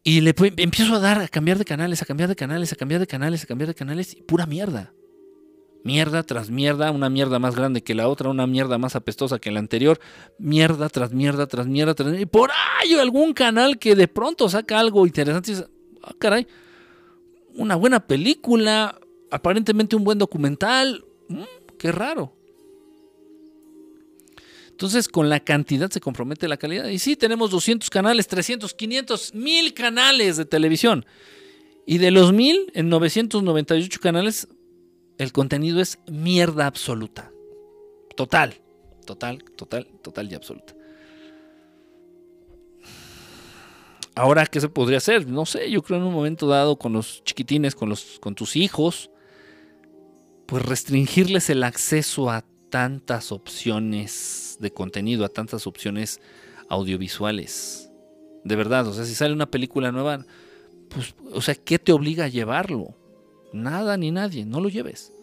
Y le empiezo a dar, a cambiar de canales, a cambiar de canales, a cambiar de canales, a cambiar de canales, y pura mierda. Mierda tras mierda, una mierda más grande que la otra, una mierda más apestosa que la anterior, mierda tras mierda tras mierda tras Y por ahí algún canal que de pronto saca algo interesante ah, caray, una buena película, aparentemente un buen documental, mm, Qué raro. Entonces, con la cantidad se compromete la calidad. Y sí, tenemos 200 canales, 300, 500, 1000 canales de televisión. Y de los 1000, en 998 canales, el contenido es mierda absoluta. Total, total, total, total y absoluta. Ahora, ¿qué se podría hacer? No sé, yo creo en un momento dado con los chiquitines, con, los, con tus hijos, pues restringirles el acceso a tantas opciones de contenido, a tantas opciones audiovisuales. De verdad, o sea, si sale una película nueva, pues, o sea, ¿qué te obliga a llevarlo? Nada ni nadie, no lo lleves.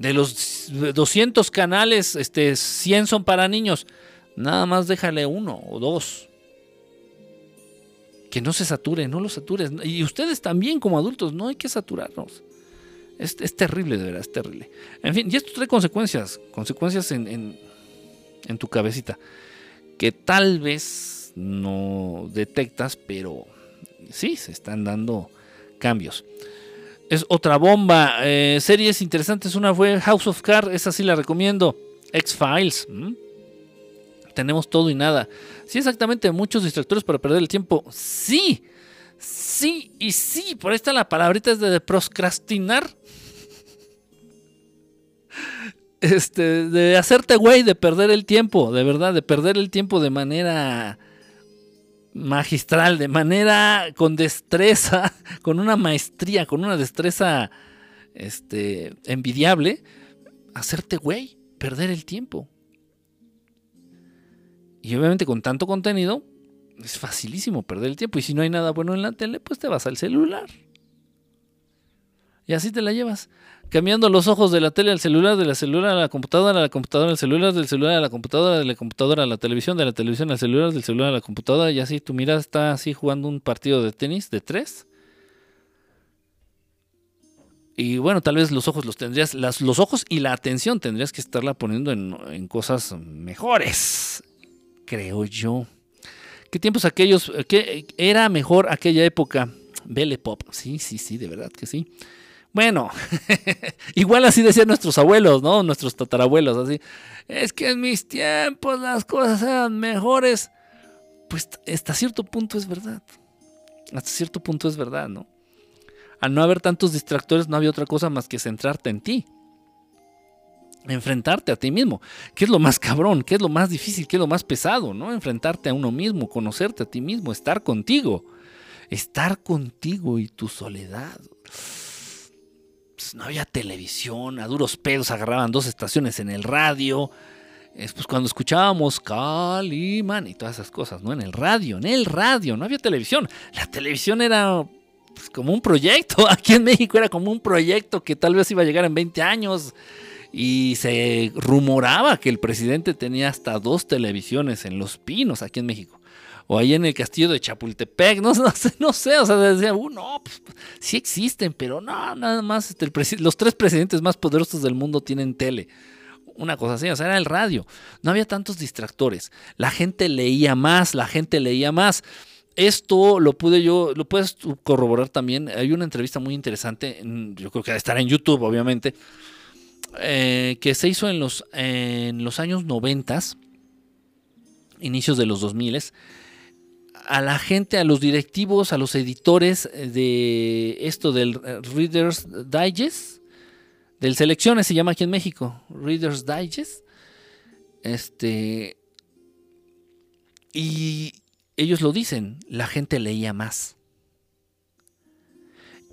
De los 200 canales, este, 100 son para niños. Nada más déjale uno o dos. Que no se sature, no lo satures. Y ustedes también como adultos, no hay que saturarnos. Es, terrible, de verdad, es terrible. En fin, y esto trae consecuencias, consecuencias en, en, tu cabecita, que tal vez no detectas, pero sí, se están dando cambios. Es otra bomba. Eh, series interesantes. Una fue House of Cards. Esa sí la recomiendo. X-Files. Tenemos todo y nada. Sí, exactamente. Muchos distractores para perder el tiempo. Sí. Sí y sí. Por ahí está la palabrita es de procrastinar este, de hacerte güey, de perder el tiempo, de verdad, de perder el tiempo de manera magistral, de manera con destreza, con una maestría, con una destreza este, envidiable, hacerte güey, perder el tiempo. Y obviamente con tanto contenido, es facilísimo perder el tiempo. Y si no hay nada bueno en la tele, pues te vas al celular. Y así te la llevas cambiando los ojos de la tele al celular, de la celular a la computadora, a la computadora al celular, del celular a la computadora, de la computadora a la televisión, de la televisión al celular, del celular a la computadora, y así tu mirada está así jugando un partido de tenis de tres. Y bueno, tal vez los ojos los tendrías, los ojos y la atención tendrías que estarla poniendo en, en cosas mejores, creo yo. ¿Qué tiempos aquellos? ¿Qué era mejor aquella época? Belle Pop, sí, sí, sí, de verdad que sí. Bueno, igual así decían nuestros abuelos, ¿no? Nuestros tatarabuelos, así. Es que en mis tiempos las cosas eran mejores. Pues hasta cierto punto es verdad. Hasta cierto punto es verdad, ¿no? Al no haber tantos distractores no había otra cosa más que centrarte en ti. Enfrentarte a ti mismo. ¿Qué es lo más cabrón? ¿Qué es lo más difícil? ¿Qué es lo más pesado? ¿No? Enfrentarte a uno mismo, conocerte a ti mismo, estar contigo. Estar contigo y tu soledad. Pues, no había televisión, a duros pedos agarraban dos estaciones en el radio. Es pues cuando escuchábamos Caliman y todas esas cosas, ¿no? En el radio, en el radio, no había televisión. La televisión era pues, como un proyecto. Aquí en México era como un proyecto que tal vez iba a llegar en 20 años. Y se rumoraba que el presidente tenía hasta dos televisiones en Los Pinos, aquí en México o ahí en el castillo de Chapultepec, no, sé, no sé, o sea, decía, uh, no, pues, sí existen, pero no, nada más, este, los tres presidentes más poderosos del mundo tienen tele. Una cosa así, o sea, era el radio. No había tantos distractores. La gente leía más, la gente leía más. Esto lo pude yo, lo puedes corroborar también. Hay una entrevista muy interesante, yo creo que estará en YouTube, obviamente, eh, que se hizo en los, en los años 90, inicios de los 2000 a la gente, a los directivos, a los editores eh, de esto del eh, Reader's Digest, del Selecciones se llama aquí en México, Reader's Digest. Este. Y ellos lo dicen, la gente leía más.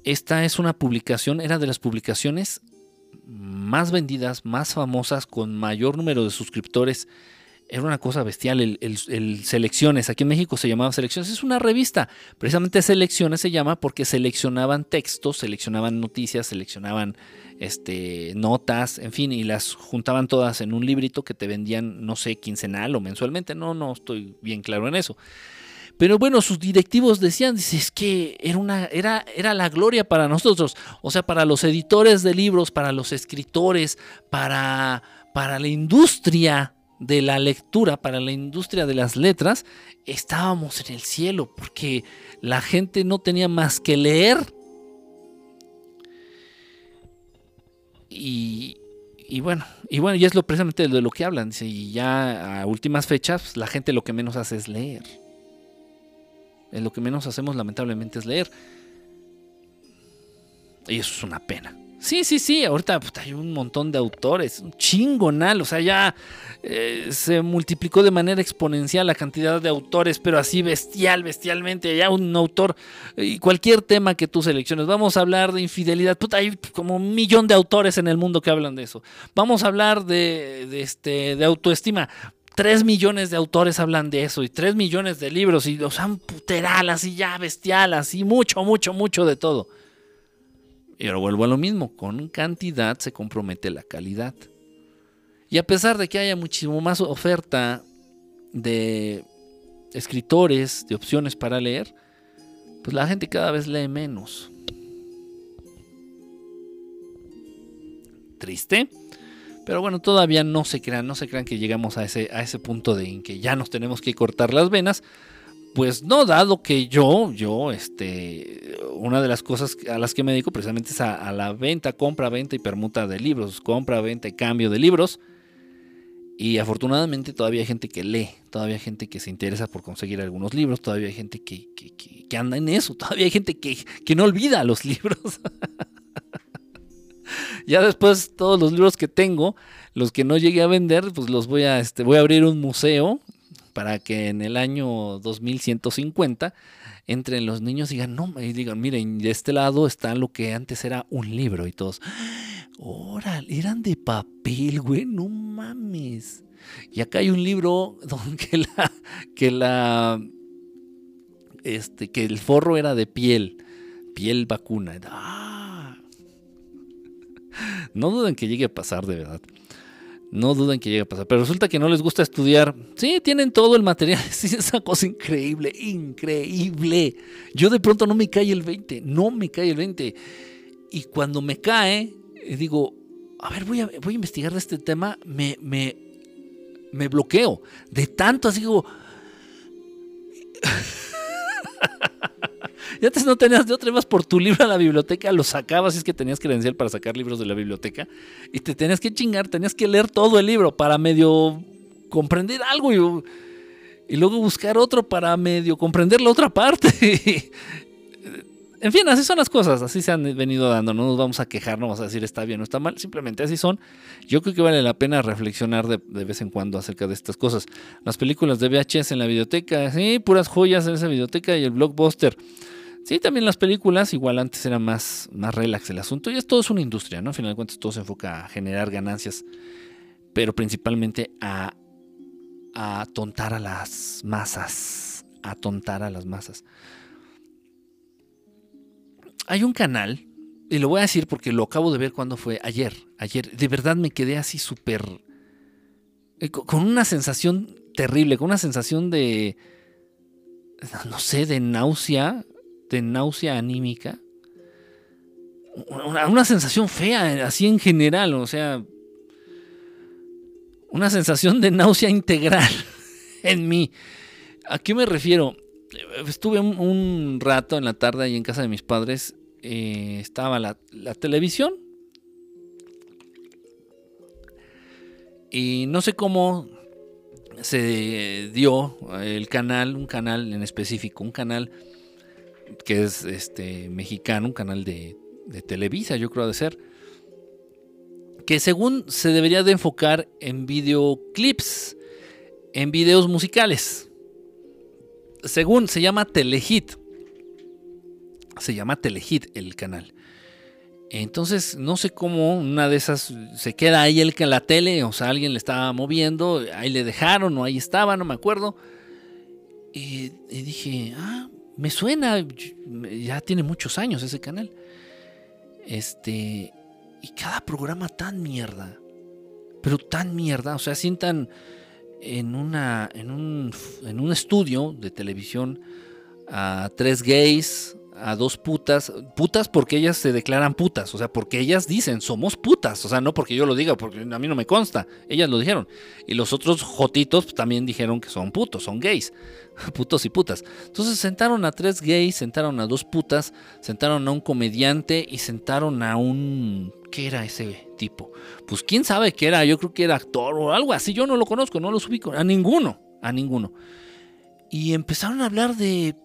Esta es una publicación, era de las publicaciones más vendidas, más famosas, con mayor número de suscriptores era una cosa bestial. El, Selecciones, aquí en México se llamaba Selecciones, es una revista. Precisamente Selecciones se llama porque seleccionaban textos, seleccionaban noticias, seleccionaban este, notas, en fin, y las juntaban todas en un librito que te vendían, no sé, quincenal o mensualmente. No, no estoy bien claro en eso. Pero bueno, sus directivos decían, es que era, una, era, la gloria para nosotros, o sea, para los editores de libros, para los escritores, para, la industria de la lectura, para la industria de las letras, estábamos en el cielo, porque la gente no tenía más que leer. Y, bueno, y bueno, y es lo precisamente de lo que hablan. Dice, y ya a últimas fechas, la gente lo que menos hace es leer. Lo que menos hacemos, lamentablemente, es leer. Y eso es una pena. Sí, sí, sí, ahorita hay un montón de autores, un chingonal, o sea, ya eh, se multiplicó de manera exponencial la cantidad de autores, pero así bestial, bestialmente, ya un autor, y cualquier tema que tú selecciones, vamos a hablar de infidelidad, puta, hay como un millón de autores en el mundo que hablan de eso, vamos a hablar de, este, de autoestima, Tres millones de autores hablan de eso y tres millones de libros y los han puteral así ya bestial, así mucho, mucho, mucho de todo. Y ahora vuelvo a lo mismo, con cantidad se compromete la calidad. Y a pesar de que haya muchísimo más oferta de escritores, de opciones para leer, pues la gente cada vez lee menos. Triste. Pero bueno, todavía no se crean, no se crean que llegamos a ese, a ese punto de en que ya nos tenemos que cortar las venas, pues no, dado que yo, yo, este, una de las cosas a las que me dedico precisamente es a, la venta, compra, venta y permuta de libros, compra, venta y cambio de libros. Y afortunadamente todavía hay gente que lee, todavía hay gente que se interesa por conseguir algunos libros, todavía hay gente que, que anda en eso, todavía hay gente que, no olvida los libros. ya después todos los libros que tengo, los que no llegué a vender, pues los voy a, este, voy a abrir un museo para que en el año 2150 entren los niños y digan, no, y digan, miren, de este lado está lo que antes era un libro y todos, órale, eran de papel, güey, no mames. Y acá hay un libro donde la, que la, este, que el forro era de piel, piel vacuna. ¡Ah! No duden que llegue a pasar de verdad. No duden que llegue a pasar. Pero resulta que no les gusta estudiar. Sí, tienen todo el material. Sí, es una cosa increíble, increíble. Yo de pronto no me cae el 20. No me cae el 20. Y cuando me cae, eh, digo, a ver, voy a, voy a investigar de este tema. Me, me, me bloqueo. De tanto así digo... Y antes no tenías de otra, ibas por tu libro a la biblioteca, lo sacabas, es que tenías credencial para sacar libros de la biblioteca, y te tenías que chingar, tenías que leer todo el libro para medio comprender algo y, luego buscar otro para medio comprender la otra parte. en fin, así son las cosas, así se han venido dando, no nos vamos a quejar, no vamos a decir está bien o está mal, simplemente así son. Yo creo que vale la pena reflexionar de, de, vez en cuando acerca de estas cosas. Las películas de VHS en la biblioteca, sí, puras joyas en esa biblioteca y el blockbuster. Sí, también las películas, igual antes era más, más relax el asunto. Y es todo es una industria, ¿no? Al final de cuentas todo se enfoca a generar ganancias, pero principalmente a, a tontar a las masas. A tontar a las masas. Hay un canal, y lo voy a decir porque lo acabo de ver cuando fue ayer. Ayer, de verdad me quedé así súper. Eh, con una sensación terrible, con una sensación de. No sé, de náusea de náusea anímica. Una, sensación fea, así en general, o sea, una sensación de náusea integral en mí. ¿A qué me refiero? Estuve un, rato en la tarde ahí en casa de mis padres, eh, estaba la, la televisión y no sé cómo se dio el canal, un canal en específico, un canal que es este mexicano, un canal de, Televisa, yo creo de ser, que según se debería de enfocar en videoclips, en videos musicales. Según se llama Telehit. Se llama Telehit el canal. Entonces, no sé cómo una de esas se queda ahí el que la tele, o sea, alguien le estaba moviendo, ahí le dejaron o ahí estaba, no me acuerdo. Y, y dije, ah, me suena, ya tiene muchos años ese canal. Este, y cada programa tan mierda, pero tan mierda, o sea, sientan en una en un, en un estudio de televisión a tres gays, a dos putas, putas porque ellas se declaran putas, o sea, porque ellas dicen somos putas, o sea, no porque yo lo diga, porque a mí no me consta, ellas lo dijeron. Y los otros jotitos también dijeron que son putos, son gays, putos y putas. Entonces sentaron a tres gays, sentaron a dos putas, sentaron a un comediante y sentaron a un ¿Qué era ese tipo? Pues quién sabe qué era, yo creo que era actor o algo así, yo no lo conozco, no lo ubico, a ninguno, a ninguno. Y empezaron a hablar de,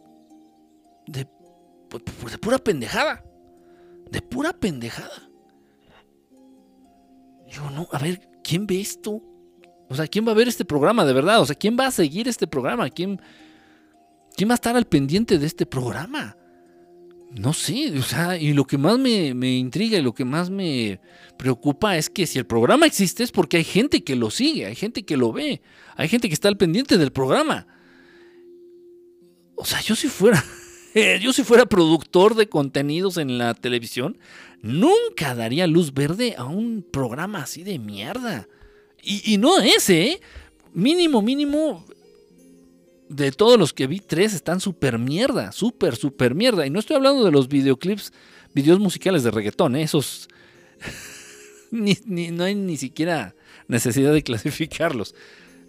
de pura pendejada, de pura pendejada. Yo no, a ver, ¿quién ve esto? O sea, ¿quién va a ver este programa de verdad? O sea, ¿quién va a seguir este programa? ¿Quién, quién va a estar al pendiente de este programa? No sé, o sea, y lo que más me, intriga y lo que más me preocupa es que si el programa existe es porque hay gente que lo sigue, hay gente que lo ve, hay gente que está al pendiente del programa. O sea, yo si fuera, yo si fuera productor de contenidos en la televisión, nunca daría luz verde a un programa así de mierda. Y, y no ese, ¿eh? Mínimo, mínimo, de todos los que vi, tres están súper mierda, súper, súper mierda. Y no estoy hablando de los videoclips, videos musicales de reggaetón, ¿eh? esos ni, no hay ni siquiera necesidad de clasificarlos.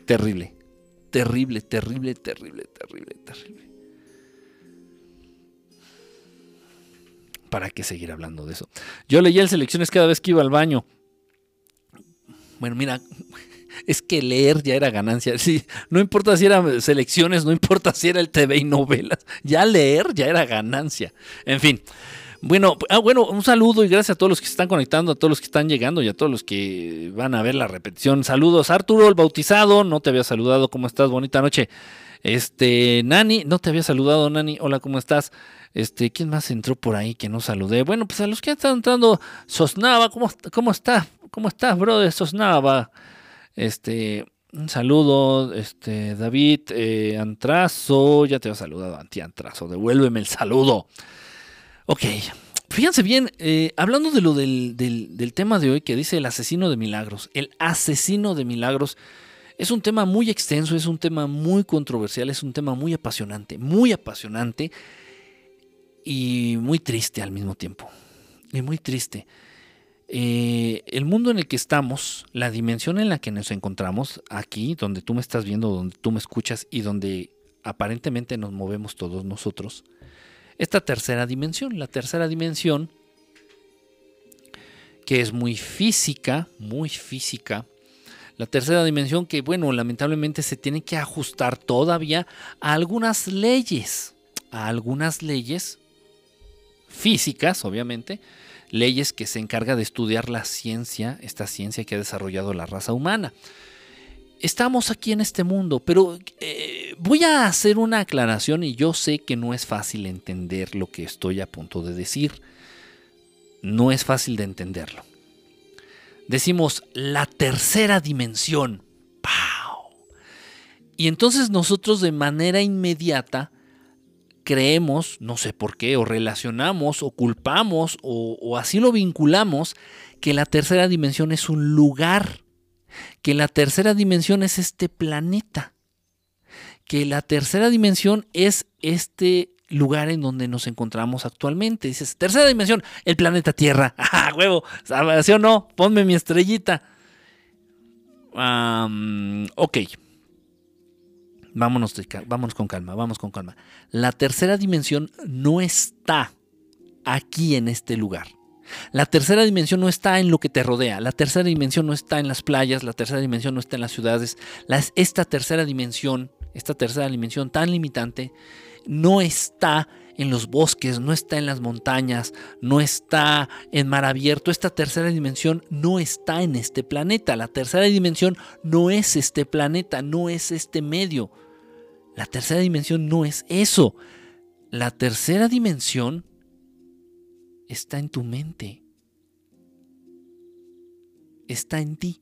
Terrible, terrible, terrible, terrible, terrible, terrible. ¿Para qué seguir hablando de eso? Yo leía el selecciones cada vez que iba al baño. Bueno, mira, es que leer ya era ganancia. No importa si eran selecciones, no importa si era el TV y novelas, ya leer ya era ganancia. En fin. Bueno, ah, bueno, un saludo y gracias a todos los que se están conectando, a todos los que están llegando y a todos los que van a ver la repetición. Saludos, Arturo, el bautizado, no te había saludado, ¿cómo estás? Bonita noche. Este, Nani, no te había saludado, Nani, hola, ¿cómo estás? Este, ¿quién más entró por ahí que no saludé? Bueno, pues a los que están entrando, Sosnava, ¿cómo, cómo está? ¿Cómo estás, brother? Sosnava. Este, un saludo, este, David eh, Antrazo, ya te he saludado, Anti-Antrazo, devuélveme el saludo. Ok, fíjense bien, eh, hablando de lo del, del, tema de hoy que dice el asesino de milagros, el asesino de milagros es un tema muy extenso, es un tema muy controversial, es un tema muy apasionante, muy apasionante y muy triste al mismo tiempo, y muy triste. Eh, el mundo en el que estamos, la dimensión en la que nos encontramos, aquí, donde tú me estás viendo, donde tú me escuchas y donde aparentemente nos movemos todos nosotros, esta tercera dimensión, la tercera dimensión, que es muy física, muy física, la tercera dimensión que, bueno, lamentablemente se tiene que ajustar todavía a algunas leyes, a algunas leyes físicas, obviamente, leyes que se encarga de estudiar la ciencia, esta ciencia que ha desarrollado la raza humana. Estamos aquí en este mundo, pero eh, voy a hacer una aclaración y yo sé que no es fácil entender lo que estoy a punto de decir. No es fácil de entenderlo. Decimos la tercera dimensión. ¡Pau! Y entonces nosotros de manera inmediata creemos, no sé por qué, o relacionamos, o culpamos, o, así lo vinculamos, que la tercera dimensión es un lugar, que la tercera dimensión es este planeta, que la tercera dimensión es este lugar en donde nos encontramos actualmente. Dices, tercera dimensión, el planeta Tierra. ¡Ah, huevo! ¿Sí o no? Ponme mi estrellita. ok. Vámonos, vámonos con calma, vamos con calma. La tercera dimensión no está aquí en este lugar. La tercera dimensión no está en lo que te rodea, la tercera dimensión no está en las playas, la tercera dimensión no está en las ciudades. esta tercera dimensión, esta tercera dimensión tan limitante, no está en los bosques, no está en las montañas, no está en mar abierto. Esta tercera dimensión no está en este planeta. La tercera dimensión no es este planeta, no es este medio. La tercera dimensión no es eso. La tercera dimensión está en tu mente. Está en ti.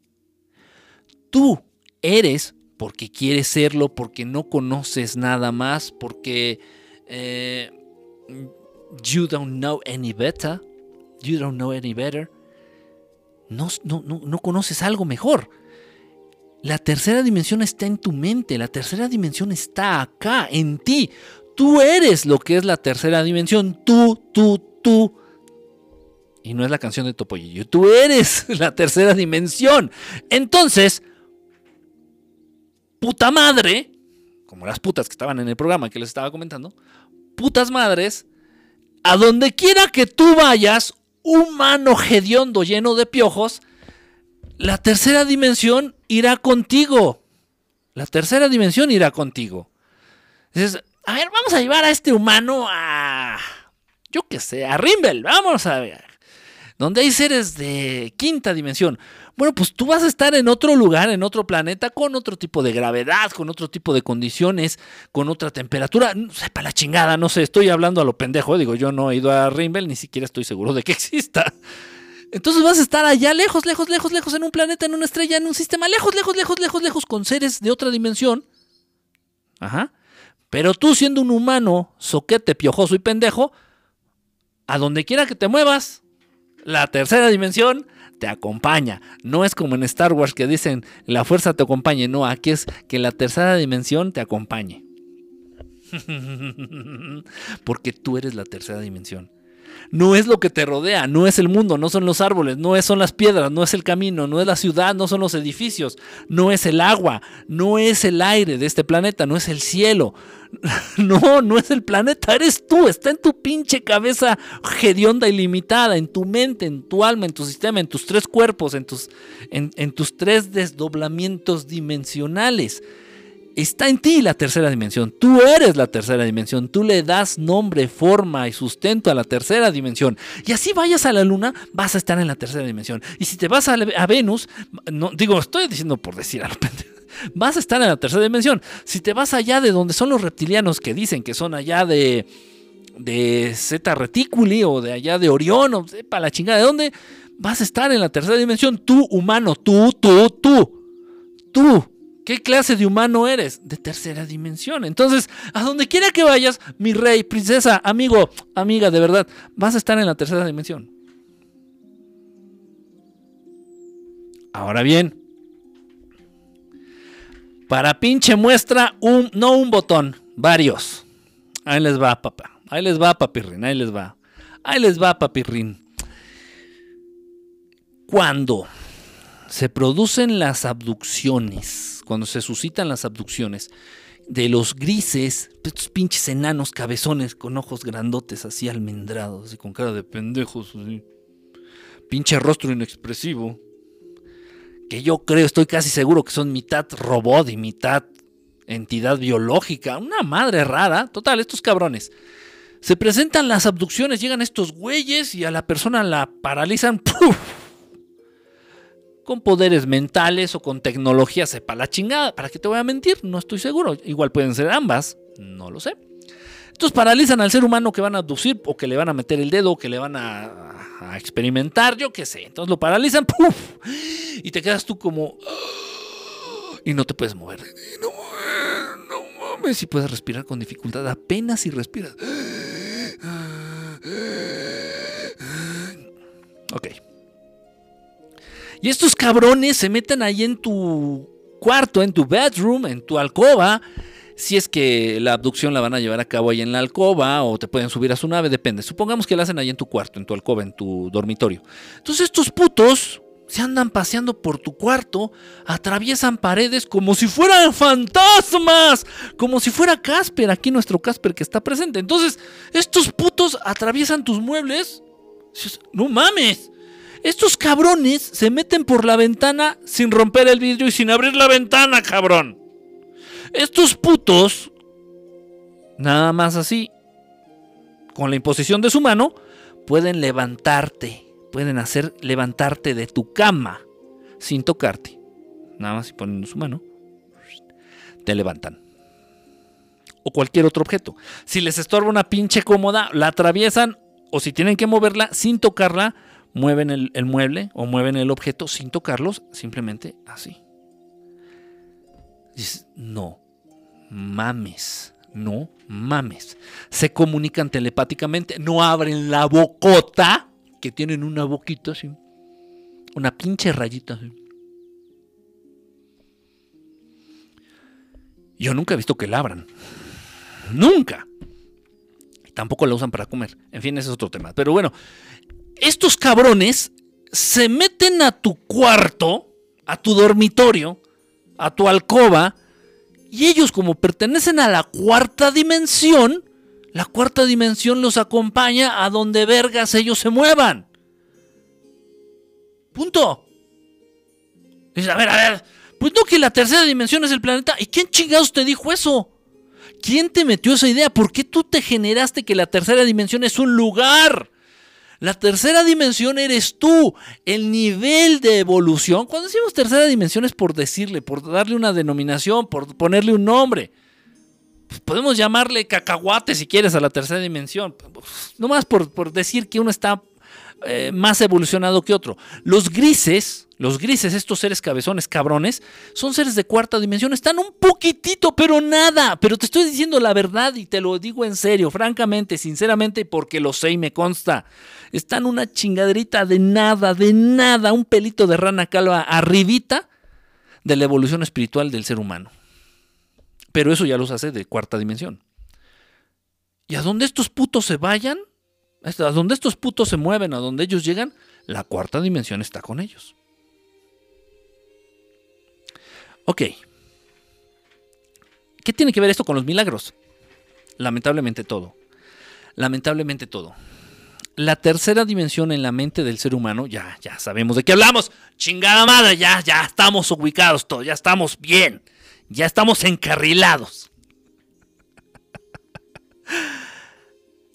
Tú eres porque quieres serlo, porque no conoces nada más, porque eh, you don't know any better. You don't know any better. No, no, no, no conoces algo mejor. La tercera dimensión está en tu mente, la tercera dimensión está acá, en ti. Tú eres lo que es la tercera dimensión, tú, tú, tú. Y no es la canción de Topollillo, tú eres la tercera dimensión. Entonces, puta madre, como las putas que estaban en el programa que les estaba comentando, putas madres, a donde quiera que tú vayas humano hediondo lleno de piojos, la tercera dimensión irá contigo. La tercera dimensión irá contigo. Dices, a ver, vamos a llevar a este humano a, yo qué sé, a Rimbel, vamos a ver. Donde hay seres de quinta dimensión. Bueno, pues tú vas a estar en otro lugar, en otro planeta, con otro tipo de gravedad, con otro tipo de condiciones, con otra temperatura. Sepa la chingada, no sé, estoy hablando a lo pendejo. Digo, yo no he ido a Rimbel, ni siquiera estoy seguro de que exista. Entonces vas a estar allá lejos, lejos, lejos, lejos, en un planeta, en una estrella, en un sistema, lejos, lejos, lejos, lejos, lejos, con seres de otra dimensión. Ajá. Pero tú siendo un humano, soquete, piojoso y pendejo, a donde quiera que te muevas, la tercera dimensión te acompaña. No es como en Star Wars que dicen la fuerza te acompañe. No, aquí es que la tercera dimensión te acompañe. Porque tú eres la tercera dimensión. No es lo que te rodea, no es el mundo, no son los árboles, no son las piedras, no es el camino, no es la ciudad, no son los edificios, no es el agua, no es el aire de este planeta, no es el cielo. No, no es el planeta, eres tú, está en tu pinche cabeza hedionda y limitada, en tu mente, en tu alma, en tu sistema, en tus tres cuerpos, en tus, en tus tres desdoblamientos dimensionales. Está en ti la tercera dimensión. Tú eres la tercera dimensión. Tú le das nombre, forma y sustento a la tercera dimensión. Y así vayas a la luna, vas a estar en la tercera dimensión. Y si te vas a, Venus, digo, estoy diciendo por decir algo, vas a estar en la tercera dimensión. Si te vas allá de donde son los reptilianos que dicen que son allá de de Zeta Reticuli o de allá de Orión o para la chingada de dónde, vas a estar en la tercera dimensión. Tú, humano, tú, tú, tú, tú ¿Qué clase de humano eres? De tercera dimensión. Entonces, a donde quiera que vayas, mi rey, princesa, amigo, amiga, de verdad, vas a estar en la tercera dimensión. Ahora bien, para pinche muestra, un, no un botón, varios. Ahí les va, papá. Ahí les va, papirrín. Ahí les va. Ahí les va, papirrín. Cuando se producen las abducciones, cuando se suscitan las abducciones de los grises, estos pinches enanos cabezones con ojos grandotes así almendrados y con cara de pendejos, pinche rostro inexpresivo, que yo creo, estoy casi seguro que son mitad robot y mitad entidad biológica, una madre rara, total, estos cabrones. Se presentan las abducciones, llegan estos güeyes y a la persona la paralizan, ¡puf! Con poderes mentales o con tecnología, sepa la chingada. ¿Para qué te voy a mentir? No estoy seguro. Igual pueden ser ambas, no lo sé. Entonces paralizan al ser humano que van a abducir o que le van a meter el dedo o que le van a, experimentar, yo qué sé. Entonces lo paralizan, ¡puf! Y te quedas tú como... Y no te puedes mover. No, no mames. Y puedes respirar con dificultad. Apenas si respiras. Ok. Y estos cabrones se meten ahí en tu cuarto, en tu bedroom, en tu alcoba. Si es que la abducción la van a llevar a cabo ahí en la alcoba o te pueden subir a su nave, depende. Supongamos que la hacen ahí en tu cuarto, en tu alcoba, en tu dormitorio. Entonces estos putos se andan paseando por tu cuarto, atraviesan paredes como si fueran fantasmas, como si fuera Casper, aquí nuestro Casper que está presente. Entonces, estos putos atraviesan tus muebles. No mames. Estos cabrones se meten por la ventana sin romper el vidrio y sin abrir la ventana, cabrón. Estos putos, nada más así, con la imposición de su mano, pueden levantarte, pueden hacer levantarte de tu cama sin tocarte. Nada más si ponen su mano, te levantan. O cualquier otro objeto. Si les estorba una pinche cómoda, la atraviesan o si tienen que moverla sin tocarla, mueven el, mueble o mueven el objeto sin tocarlos, simplemente así. Dices, no mames, no mames. Se comunican telepáticamente, no abren la bocota, que tienen una boquita así, una pinche rayita así. Yo nunca he visto que la abran. Nunca. Tampoco la usan para comer. En fin, ese es otro tema. Pero bueno, estos cabrones se meten a tu cuarto, a tu dormitorio, a tu alcoba, y ellos como pertenecen a la cuarta dimensión, la cuarta dimensión los acompaña a donde vergas ellos se muevan. Punto. Dices, a ver, a ver. Pues no que la tercera dimensión es el planeta. ¿Y quién chingados te dijo eso? ¿Quién te metió esa idea? ¿Por qué tú te generaste que la tercera dimensión es un lugar? La tercera dimensión eres tú. El nivel de evolución. Cuando decimos tercera dimensión es por decirle, por darle una denominación, por ponerle un nombre. Pues podemos llamarle cacahuate si quieres a la tercera dimensión. No más por, por decir que uno está eh, más evolucionado que otro. Los grises, los grises, estos seres cabezones, cabrones, son seres de cuarta dimensión. Están un poquitito, pero nada. Pero te estoy diciendo la verdad y te lo digo en serio, francamente, sinceramente, porque lo sé y me consta. Están una chingaderita de nada, de nada, un pelito de rana calva arribita de la evolución espiritual del ser humano. Pero eso ya los hace de cuarta dimensión. Y a donde estos putos se vayan, a donde estos putos se mueven, a donde ellos llegan, la cuarta dimensión está con ellos. Ok. ¿Qué tiene que ver esto con los milagros? Lamentablemente todo. Lamentablemente todo. La tercera dimensión en la mente del ser humano, ya, ya sabemos de qué hablamos. Chingada madre, ya, ya estamos ubicados todos, ya estamos bien, ya estamos encarrilados.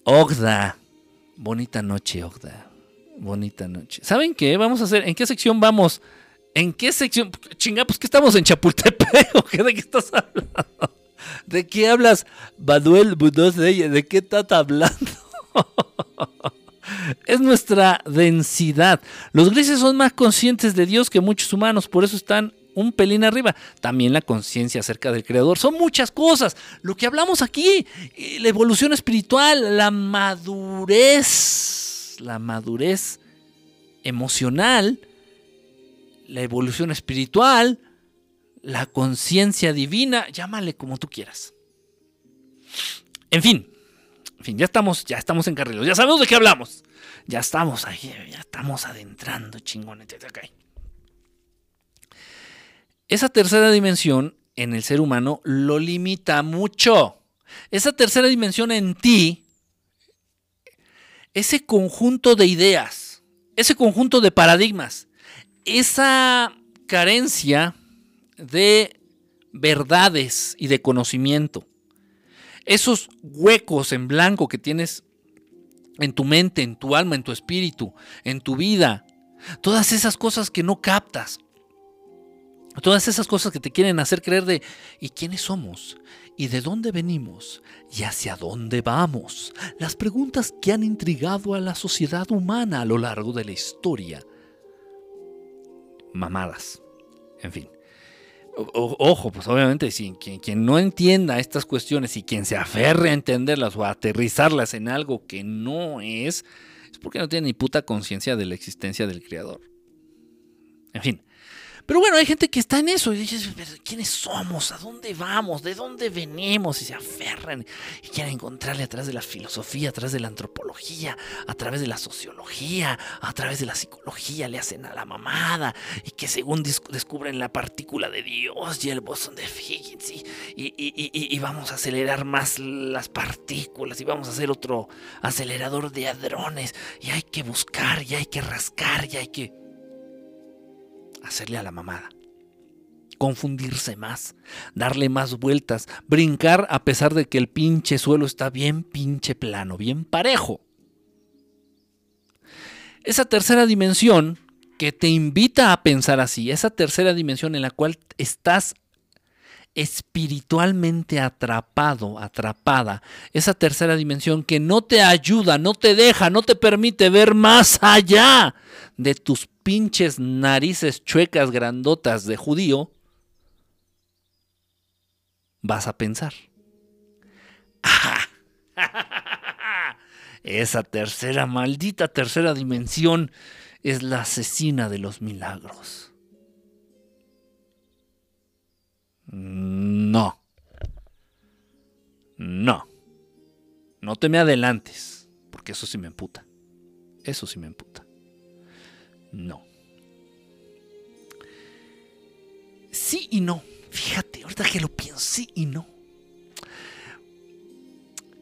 Ogda, Bonita noche, Ogda. Bonita noche. ¿Saben qué? Vamos a hacer. ¿En qué sección vamos? ¿En qué sección? Chinga, pues que estamos en Chapultepec. ¿De qué estás hablando? ¿De qué hablas, Baduel ella? ¿De qué estás hablando? es nuestra densidad. Los grises son más conscientes de Dios que muchos humanos, por eso están un pelín arriba. También la conciencia acerca del creador. Son muchas cosas. Lo que hablamos aquí, eh, la evolución espiritual, la madurez, la madurez emocional, la evolución espiritual, la conciencia divina, llámale como tú quieras. En fin, en fin, ya estamos, ya estamos en carriles, ya sabemos de qué hablamos. Ya estamos ahí, ya estamos adentrando, chingones, acá. Esa tercera dimensión en el ser humano lo limita mucho. Esa tercera dimensión en ti, ese conjunto de ideas, ese conjunto de paradigmas, esa carencia de verdades y de conocimiento, esos huecos en blanco que tienes en tu mente, en tu alma, en tu espíritu, en tu vida, todas esas cosas que no captas, Todas esas cosas que te quieren hacer creer de ¿y quiénes somos? ¿Y de dónde venimos? ¿Y hacia dónde vamos? Las preguntas que han intrigado a la sociedad humana a lo largo de la historia. Mamadas. En fin. Ojo, pues obviamente, si, quien, quien, no entienda estas cuestiones y quien se aferre a entenderlas o a aterrizarlas en algo que no es, es porque no tiene ni puta conciencia de la existencia del Creador. En fin. Pero bueno, hay gente que está en eso y dices, ¿quiénes somos? ¿A dónde vamos? ¿De dónde venimos? Y se aferran y quieren encontrarle a través de la filosofía, a través de la antropología, a través de la sociología, a través de la psicología, le hacen a la mamada y que según descubren la partícula de Dios y el bosón de Higgins y, y vamos a acelerar más las partículas y vamos a hacer otro acelerador de hadrones y hay que buscar y hay que rascar y hay que hacerle a la mamada. Confundirse más, darle más vueltas, brincar a pesar de que el pinche suelo está bien pinche plano, bien parejo. Esa tercera dimensión que te invita a pensar así, esa tercera dimensión en la cual estás espiritualmente atrapado, atrapada, esa tercera dimensión que no te ayuda, no te deja, no te permite ver más allá de tus pinches narices chuecas grandotas de judío, vas a pensar. Esa tercera, maldita tercera dimensión es la asesina de los milagros. No. No. No te me adelantes, porque eso sí me emputa. Eso sí me emputa. No. Sí y no. Fíjate, ahorita que lo pienso, sí y no.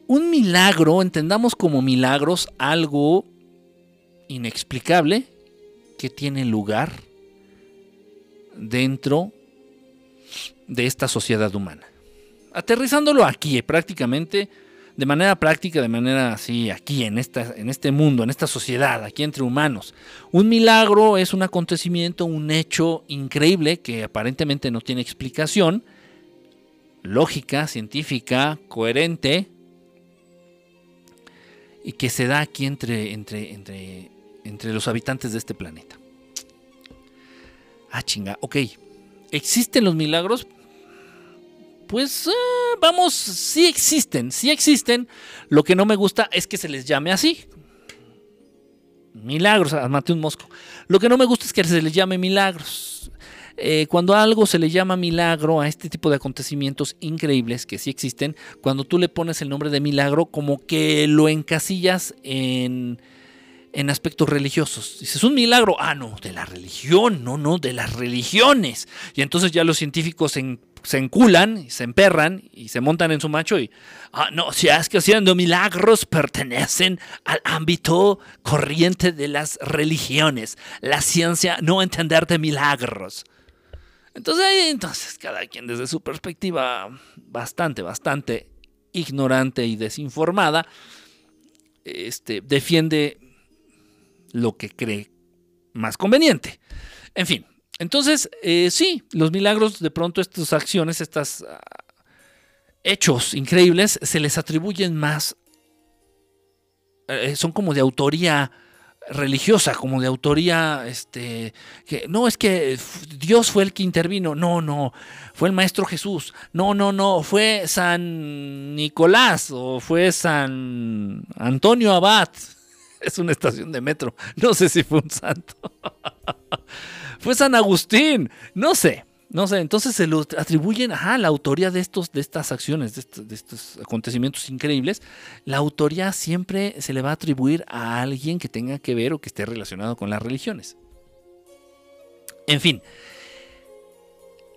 Un milagro, entendamos como milagros algo inexplicable que tiene lugar dentro de esta sociedad humana. Aterrizándolo aquí, prácticamente, de manera práctica, de manera así, aquí, en, esta, en este mundo, en esta sociedad, aquí entre humanos. Un milagro es un acontecimiento, un hecho increíble que aparentemente no tiene explicación, lógica, científica, coherente, y que se da aquí entre, entre, entre, entre los habitantes de este planeta. Ah, chinga, ok. ¿Existen los milagros? Pues eh, vamos, sí existen, sí existen. Lo que no me gusta es que se les llame así. Milagros, mate un mosco. Lo que no me gusta es que se les llame milagros. Eh, cuando algo se le llama milagro a este tipo de acontecimientos increíbles que sí existen, cuando tú le pones el nombre de milagro, como que lo encasillas en, en aspectos religiosos. Dices, un milagro. Ah, no, de la religión, no, no, de las religiones. Y entonces ya los científicos en se enculan se emperran y se montan en su macho y, ah, no, si es que haciendo milagros pertenecen al ámbito corriente de las religiones, la ciencia no entender de milagros. Entonces, entonces cada quien desde su perspectiva bastante, bastante ignorante y desinformada, este, defiende lo que cree más conveniente. En fin, entonces, eh, sí, los milagros, de pronto estas acciones, estos ah, hechos increíbles, se les atribuyen más, eh, son como de autoría religiosa, como de autoría, este, que no es que Dios fue el que intervino, no, no, fue el Maestro Jesús, no, no, no, fue San Nicolás o fue San Antonio Abad, es una estación de metro, no sé si fue un santo. fue San Agustín, no sé. No sé, entonces se lo atribuyen a la autoría de, estos, de estas acciones, de estos, acontecimientos increíbles. La autoría siempre se le va a atribuir a alguien que tenga que ver o que esté relacionado con las religiones. En fin.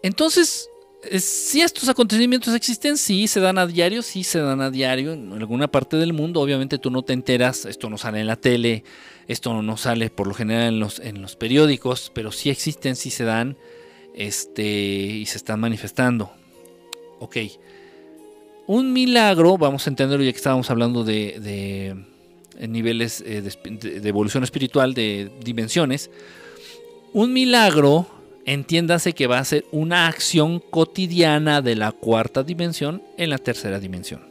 Entonces, si estos acontecimientos existen, sí se dan a diario, sí se dan a diario en alguna parte del mundo. Obviamente tú no te enteras, esto no sale en la tele, esto no sale por lo general en los, en los periódicos, pero sí existen, sí se dan este, y se están manifestando. Ok. Un milagro, vamos a entenderlo ya que estábamos hablando de, niveles eh, de evolución espiritual, de dimensiones. Un milagro entiéndase que va a ser una acción cotidiana de la cuarta dimensión en la tercera dimensión.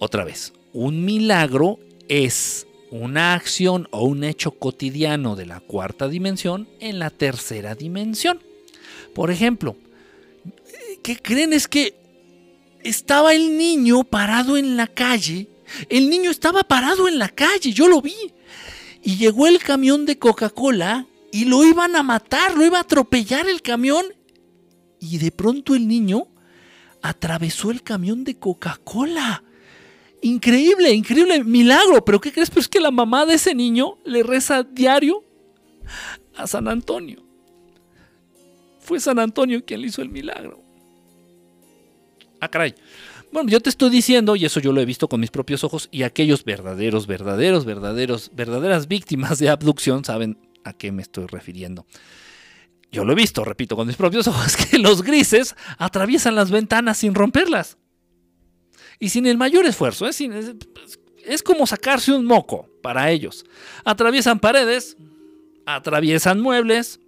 Otra vez, un milagro es una acción o un hecho cotidiano de la cuarta dimensión en la tercera dimensión. Por ejemplo, ¿qué creen? Es que estaba el niño parado en la calle. El niño estaba parado en la calle, yo lo vi. Y llegó el camión de Coca-Cola y lo iban a matar, lo iba a atropellar el camión. Y de pronto el niño atravesó el camión de Coca-Cola. Increíble, increíble, milagro. Pero ¿qué crees? Pues es que la mamá de ese niño le reza diario a San Antonio. Fue San Antonio quien le hizo el milagro. Ah, caray. Bueno, yo te estoy diciendo, y eso yo lo he visto con mis propios ojos, y aquellos verdaderos, verdaderos, verdaderos, verdaderas víctimas de abducción saben a qué me estoy refiriendo. Yo lo he visto, repito, con mis propios ojos, que los grises atraviesan las ventanas sin romperlas. Y sin el mayor esfuerzo. Es, es como sacarse un moco para ellos. Atraviesan paredes, atraviesan muebles,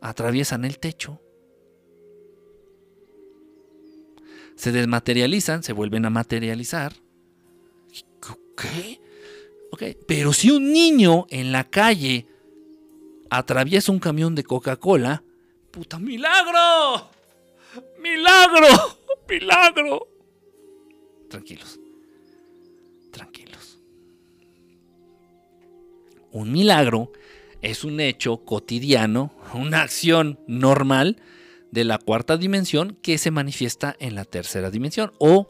atraviesan el techo. Se desmaterializan, se vuelven a materializar. ¿Qué? Pero si un niño en la calle atraviesa un camión de Coca-Cola, puta, milagro. Milagro. Milagro. Tranquilos. Tranquilos. Un milagro es un hecho cotidiano, una acción normal de la cuarta dimensión que se manifiesta en la tercera dimensión o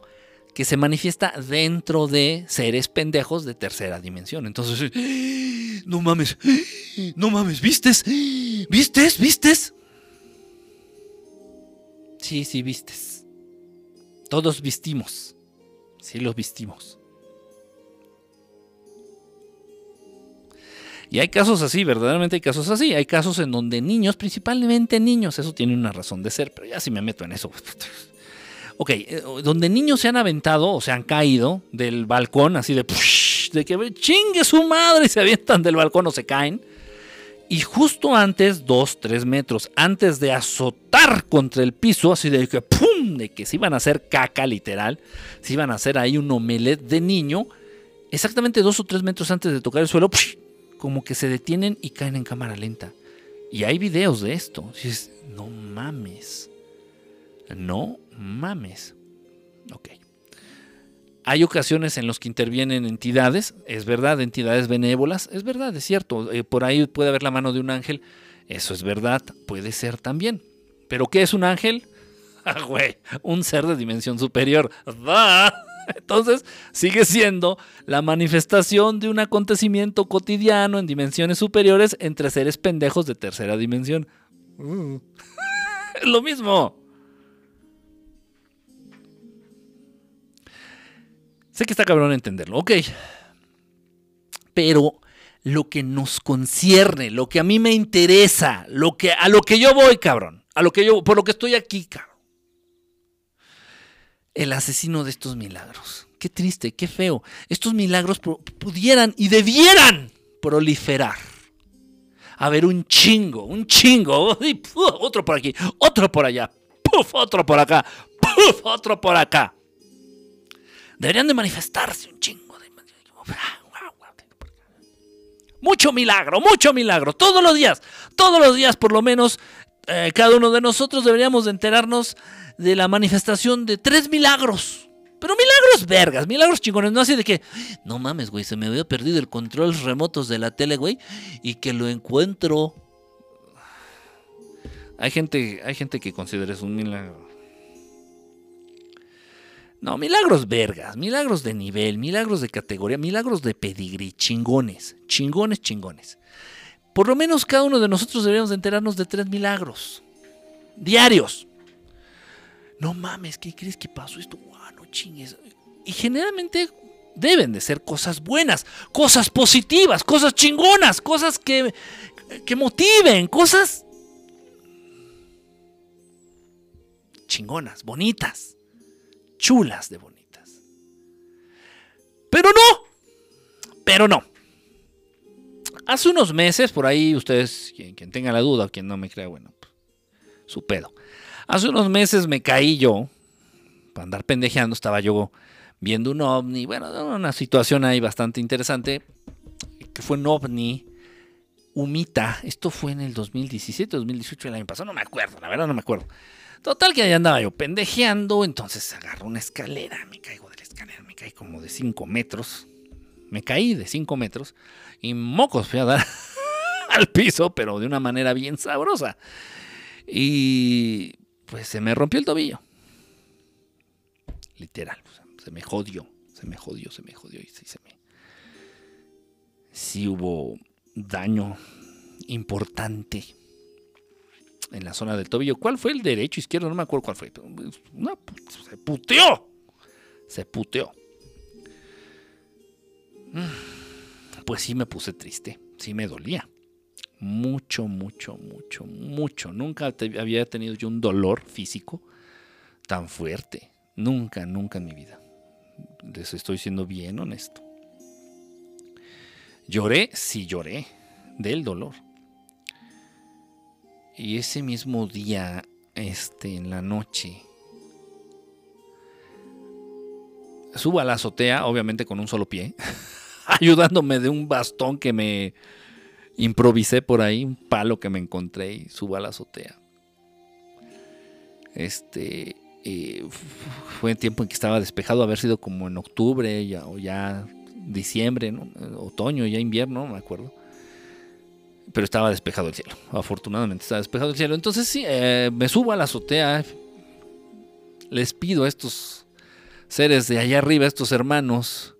que se manifiesta dentro de seres pendejos de tercera dimensión. Entonces, no mames, no mames, ¿vistes? ¿Vistes? ¿Vistes? Sí, sí, vistes. Todos vistimos. Sí, los vistimos. Y hay casos así, verdaderamente hay casos así. Hay casos en donde niños, principalmente niños, eso tiene una razón de ser, pero ya si me meto en eso. Ok, eh, donde niños se han aventado o se han caído del balcón, así de, de que chingue su madre y se avientan del balcón o se caen. Y justo antes, dos, tres metros, antes de azotar contra el piso, así de que ¡pum! de que se iban a hacer caca literal, se iban a hacer ahí un omelet de niño, exactamente dos o tres metros antes de tocar el suelo, como que se detienen y caen en cámara lenta. Y hay videos de esto. no mames. No mames. Ok. Hay ocasiones en las que intervienen entidades, es verdad, entidades benévolas, es verdad, es cierto. Eh, por ahí puede haber la mano de un ángel, eso es verdad, puede ser también. ¿Pero qué es un ángel? Ah, güey, un ser de dimensión superior. Entonces, sigue siendo la manifestación de un acontecimiento cotidiano en dimensiones superiores entre seres pendejos de tercera dimensión. es lo mismo. Sé que está cabrón entenderlo, ok. Pero lo que nos concierne, lo que a mí me interesa, lo que, a lo que yo voy, cabrón, a lo que yo, por lo que estoy aquí, cabrón. El asesino de estos milagros. Qué triste, qué feo. Estos milagros pudieran y debieran proliferar. A ver, un chingo, un chingo. otro por aquí, otro por allá. Otro por acá. Otro por acá. Deberían de manifestarse un chingo de... Mucho milagro, mucho milagro, todos los días, todos los días por lo menos, eh, cada uno de nosotros deberíamos de enterarnos de la manifestación de tres milagros. Pero milagros vergas, milagros chingones, no así de que, no mames, güey, se me había perdido el control remotos de la tele, güey, y que lo encuentro. Hay gente, hay gente que considera eso un milagro. No, milagros vergas, milagros de nivel, milagros de categoría, milagros de pedigrí, chingones, chingones, chingones. Por lo menos cada uno de nosotros deberíamos enterarnos de tres milagros diarios. No mames, ¿qué crees que pasó esto? Ah, no chingues. Y generalmente deben de ser cosas buenas, cosas positivas, cosas chingonas, cosas que, que motiven, cosas chingonas, bonitas chulas de bonitas. Pero no, pero no. Hace unos meses, por ahí ustedes, quien, tenga la duda, quien no me crea, bueno, pues, su pedo. Hace unos meses me caí yo, para andar pendejeando, estaba yo viendo un ovni, bueno, una situación ahí bastante interesante, que fue un ovni humita, esto fue en el 2017, 2018, el año pasado, no me acuerdo, la verdad no me acuerdo. Total que ahí andaba yo pendejeando, entonces agarro una escalera, me caigo de la escalera, me caí como de 5 metros. Me caí de 5 metros y mocos fui a dar al piso, pero de una manera bien sabrosa. Y pues se me rompió el tobillo. Literal, se me jodió, se me jodió, se me jodió y sí se me... Sí hubo daño importante en la zona del tobillo. ¿Cuál fue el derecho, izquierdo? No me acuerdo cuál fue. se puteó. Se puteó. Mm, pues sí me puse triste. Sí me dolía. Mucho, mucho, mucho, mucho. Nunca había tenido yo un dolor físico tan fuerte. Nunca, nunca en mi vida. Les estoy siendo bien honesto. Lloré, sí lloré del dolor. Y ese mismo día, este, en la noche, subo a la azotea, obviamente con un solo pie, ayudándome de un bastón que me improvisé por ahí, un palo que me encontré y subo a la azotea. Este eh, fue el tiempo en que estaba despejado, haber sido como en octubre ya, o ya diciembre, otoño, ya invierno, no me acuerdo pero estaba despejado el cielo. Afortunadamente estaba despejado el cielo. Entonces sí, eh, me subo a la azotea. Les pido a estos seres de allá arriba, estos hermanos,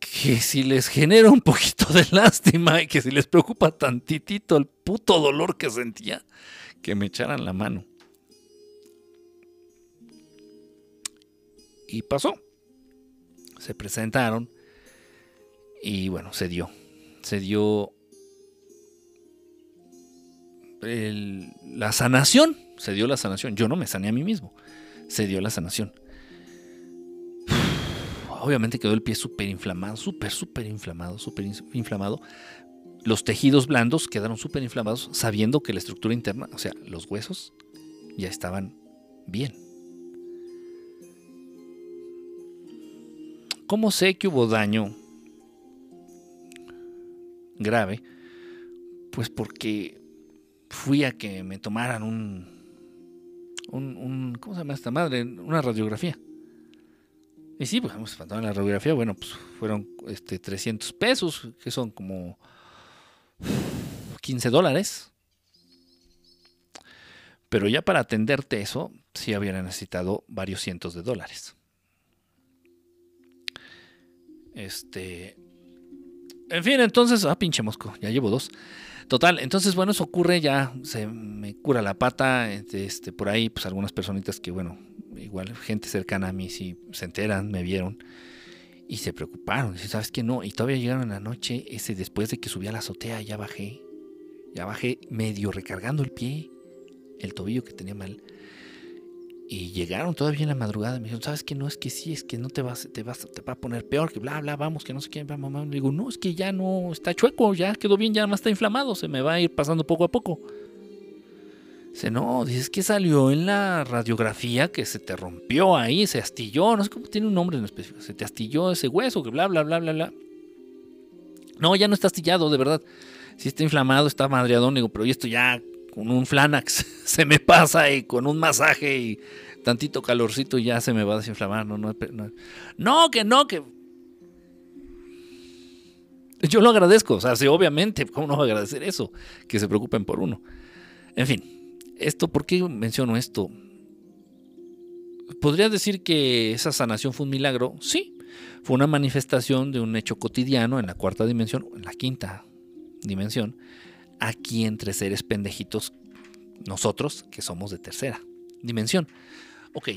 que si les genera un poquito de lástima y que si les preocupa tantitito el puto dolor que sentía, que me echaran la mano. Y pasó. Se presentaron y bueno, se dio se dio la sanación, se dio la sanación. Yo no me sané a mí mismo, se dio la sanación. Obviamente quedó el pie súper inflamado, súper, súper inflamado, súper inflamado. Los tejidos blandos quedaron súper inflamados sabiendo que la estructura interna, o sea, los huesos, ya estaban bien. ¿Cómo sé que hubo daño grave? Pues porque fui a que me tomaran un, un, ¿cómo se llama esta madre? Una radiografía. Y sí, pues tomar la radiografía, bueno, pues fueron este, 300 pesos, que son como 15 dólares. Pero ya para atenderte eso, sí había necesitado varios cientos de dólares. Este. En fin, entonces. Ah, pinche mosco, ya llevo dos. Total, entonces, bueno, eso ocurre, ya se me cura la pata. Este, por ahí, pues algunas personitas que, bueno, igual gente cercana a mí, sí se enteran, me vieron y se preocuparon. ¿sabes qué? No, y todavía llegaron en la noche, ese después de que subí a la azotea, ya bajé. Ya bajé medio recargando el pie, el tobillo que tenía mal. Y llegaron todavía en la madrugada. Me dijeron, ¿sabes qué? No, es que sí, es que no te vas, te vas, te va a poner peor, que bla, bla, vamos, que no sé qué, mamá. Le digo, no, es que ya no está chueco, ya quedó bien, ya no está inflamado, se me va a ir pasando poco a poco. Dice, no, dices que salió en la radiografía que se te rompió ahí, se astilló, no sé cómo tiene un nombre en específico, se te astilló ese hueso, que bla, bla, bla, bla, bla. No, ya no está astillado, de verdad. Si está inflamado, está madreadón, digo, pero esto ya con un Flanax se me pasa y con un masaje y tantito calorcito ya se me va a desinflamar. No, no, no, que no, que... Yo lo agradezco, o sea, sí, obviamente, ¿cómo no agradecer eso? Que se preocupen por uno. En fin, esto, ¿por qué menciono esto? ¿Podría decir que esa sanación fue un milagro? Sí, fue una manifestación de un hecho cotidiano en la cuarta dimensión, en la quinta dimensión, aquí entre seres pendejitos, nosotros que somos de tercera dimensión. Ok.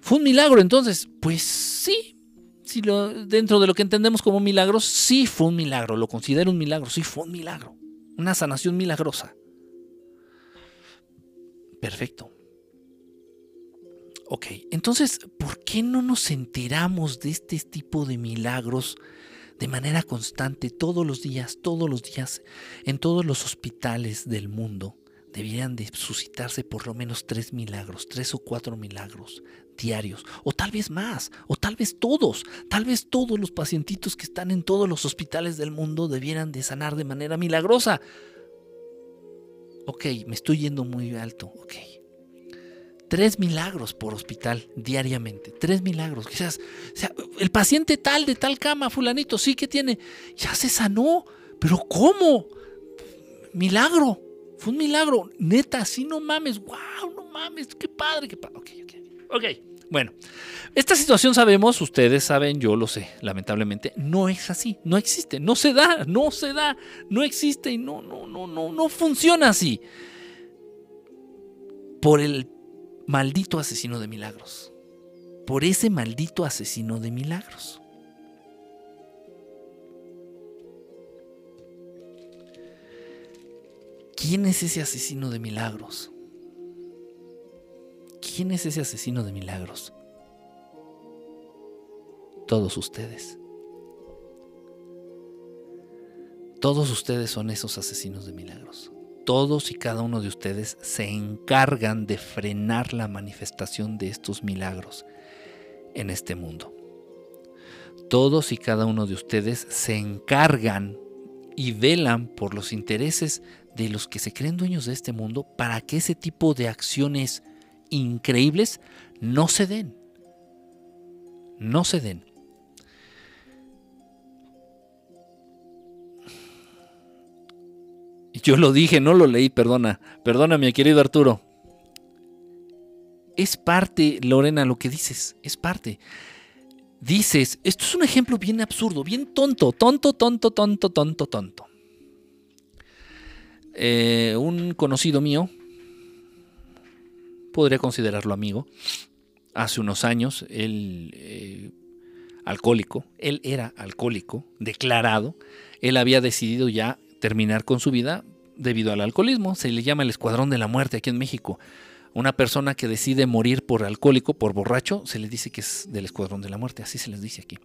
¿Fue un milagro entonces? Pues sí. Si lo, dentro de lo que entendemos como milagros, sí fue un milagro. Lo considero un milagro. Sí fue un milagro. Una sanación milagrosa. Perfecto. Ok, entonces, ¿por qué no nos enteramos de este tipo de milagros de manera constante todos los días, todos los días, en todos los hospitales del mundo, debieran de suscitarse por lo menos tres milagros, tres o cuatro milagros diarios, o tal vez más, o tal vez todos, tal vez todos los pacientitos que están en todos los hospitales del mundo debieran de sanar de manera milagrosa. Ok, me estoy yendo muy alto, ok. Tres milagros por hospital diariamente. Tres milagros. Quizás, el paciente tal de tal cama, fulanito, sí que tiene, ya se sanó. Pero ¿cómo? Milagro. Fue un milagro. Neta, sí, no mames. Wow, no mames. Qué padre, qué padre. Ok, ok. Ok. Bueno, esta situación sabemos, ustedes saben, yo lo sé, lamentablemente, no es así, no existe, no se da, no se da, no existe y no, no, no, no, no funciona así. Por el maldito asesino de milagros. Por ese maldito asesino de milagros. ¿Quién es ese asesino de milagros? ¿Quién es ese asesino de milagros? Todos ustedes. Todos ustedes son esos asesinos de milagros todos y cada uno de ustedes se encargan de frenar la manifestación de estos milagros en este mundo. Todos y cada uno de ustedes se encargan y velan por los intereses de los que se creen dueños de este mundo para que ese tipo de acciones increíbles no se den. No se den. Yo lo dije, no lo leí, perdona. Perdona, mi querido Arturo. Es parte, Lorena, lo que dices, es parte. Dices, esto es un ejemplo bien absurdo, bien tonto, tonto, tonto, tonto, tonto, tonto. Eh, un conocido mío, podría considerarlo amigo, hace unos años, él eh, alcohólico, él era alcohólico, declarado, él había decidido ya terminar con su vida debido al alcoholismo, se le llama el escuadrón de la muerte aquí en México. Una persona que decide morir por alcohólico, por borracho, se le dice que es del escuadrón de la muerte, así se les dice aquí.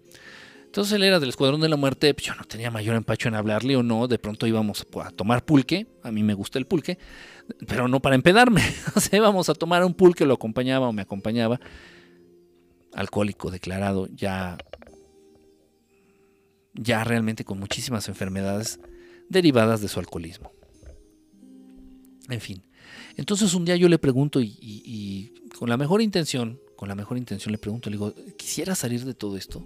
Entonces él era del Escuadrón de la Muerte, pues yo no tenía mayor empacho en hablarle o no, de pronto íbamos a tomar pulque, a mí me gusta el pulque, pero no para empedarme, o sea, íbamos a tomar un pulque, lo acompañaba o me acompañaba, alcohólico declarado, ya, ya realmente con muchísimas enfermedades derivadas de su alcoholismo. En fin, entonces un día yo le pregunto y, con la mejor intención, con la mejor intención le pregunto, le digo, ¿quisiera salir de todo esto?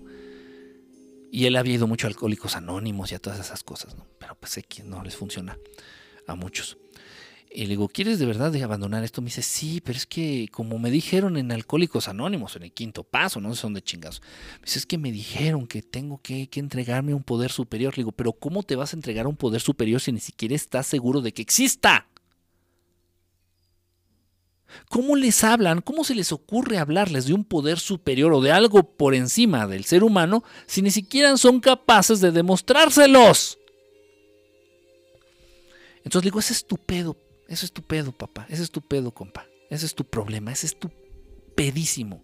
Y él había ido mucho a Alcohólicos Anónimos y a todas esas cosas, ¿no? Pero pues sé que no les funciona a muchos. Y le digo, ¿quieres de verdad abandonar esto? Me dice, sí, pero es que como me dijeron en Alcohólicos Anónimos, en el quinto paso, no sé dónde chingados. Me dice, es que me dijeron que tengo que, que entregarme a un poder superior. Le digo, pero ¿cómo te vas a entregar a un poder superior si ni siquiera estás seguro de que exista? ¿Cómo les hablan? ¿Cómo se les ocurre hablarles de un poder superior o de algo por encima del ser humano si ni siquiera son capaces de demostrárselos? Entonces digo, ese es tu pedo, ese es tu pedo, papá, ese es tu pedo, compa, ese es tu problema, ese es tu pedísimo.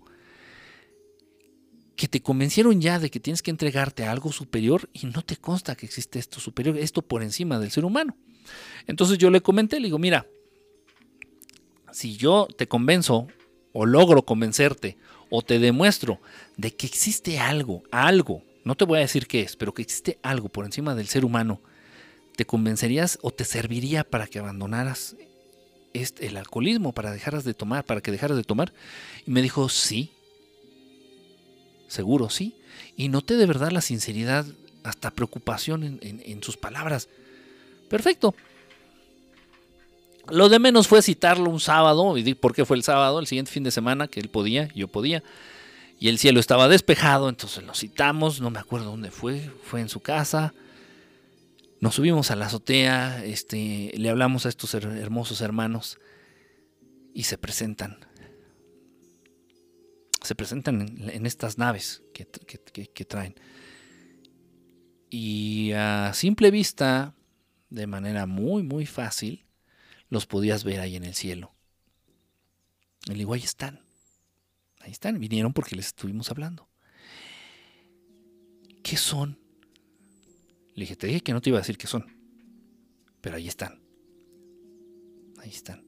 Que te convencieron ya de que tienes que entregarte a algo superior y no te consta que existe esto superior, esto por encima del ser humano. Entonces yo le comenté, le digo, mira, si yo te convenzo o logro convencerte o te demuestro de que existe algo, algo, no te voy a decir qué es, pero que existe algo por encima del ser humano, ¿te convencerías o te serviría para que abandonaras este, el alcoholismo, para dejaras de tomar, para que dejaras de tomar? Y me dijo, sí, seguro, sí. Y noté de verdad la sinceridad, hasta preocupación en, en sus palabras. Perfecto, lo de menos fue citarlo un sábado, y por qué fue el sábado, el siguiente fin de semana, que él podía, yo podía, y el cielo estaba despejado, entonces lo citamos, no me acuerdo dónde fue, fue en su casa, nos subimos a la azotea, este, le hablamos a estos hermosos hermanos y se presentan. Se presentan en, estas naves que, que traen. Y a simple vista, de manera muy, muy fácil, los podías ver ahí en el cielo. Y le digo, ahí están. Ahí están. Vinieron porque les estuvimos hablando. ¿Qué son? Le dije, te dije que no te iba a decir qué son. Pero ahí están. Ahí están.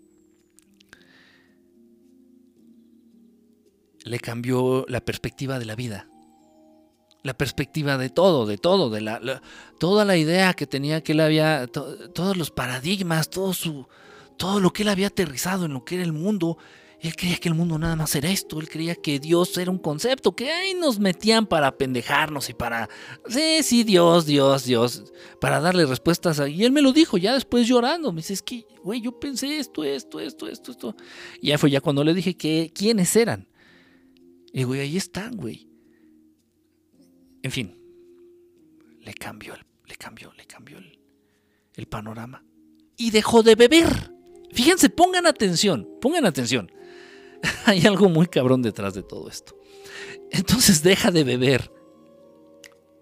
Le cambió la perspectiva de la vida. La perspectiva de todo, de todo, de la, toda la idea que tenía que él había, todos los paradigmas, todo su, todo lo que él había aterrizado en lo que era el mundo, él creía que el mundo nada más era esto, él creía que Dios era un concepto, que ahí nos metían para pendejarnos y para, sí, sí, Dios, Dios, Dios, para darle respuestas. y él me lo dijo ya después llorando, me dice, es que, güey, yo pensé esto, esto, esto, esto, esto. Y ya fue ya cuando le dije que quiénes eran. Y güey, ahí están, güey. En fin, le cambió, le cambió, le cambió el panorama. Y dejó de beber. Fíjense, pongan atención, pongan atención. Hay algo muy cabrón detrás de todo esto. Entonces deja de beber.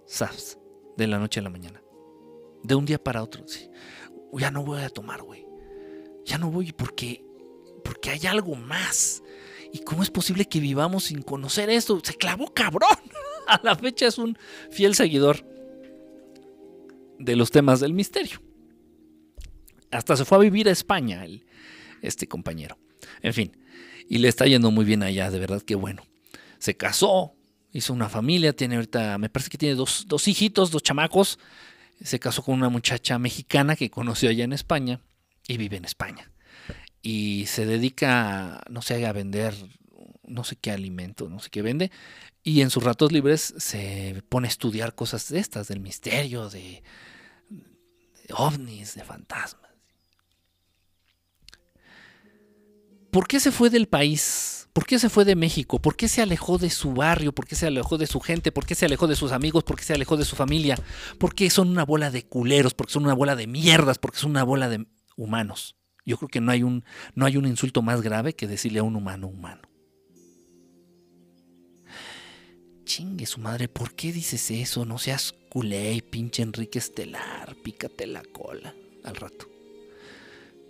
¿Sabes? De la noche a la mañana. De un día para otro. Ya no voy a tomar, güey. Ya no voy porque, porque hay algo más. ¿Y cómo es posible que vivamos sin conocer esto? Se clavó cabrón. A la fecha es un fiel seguidor de los temas del misterio. Hasta se fue a vivir a España este compañero. En fin, y le está yendo muy bien allá, de verdad que bueno. Se casó, hizo una familia, tiene ahorita, me parece que tiene dos, dos hijitos, dos chamacos. Se casó con una muchacha mexicana que conoció allá en España y vive en España. Y se dedica, no sé, a vender no sé qué alimento, no sé qué vende. Y en sus ratos libres se pone a estudiar cosas de estas, del misterio, de, de ovnis, de fantasmas. ¿Por qué se fue del país? ¿Por qué se fue de México? ¿Por qué se alejó de su barrio? ¿Por qué se alejó de su gente? ¿Por qué se alejó de sus amigos? ¿Por qué se alejó de su familia? ¿Por qué son una bola de culeros? ¿Por qué son una bola de mierdas? ¿Por qué son una bola de humanos? Yo creo que no hay un, no hay un insulto más grave que decirle a un humano humano. chingue su madre, ¿por qué dices eso? No seas culé, pinche Enrique Estelar, pícate la cola al rato.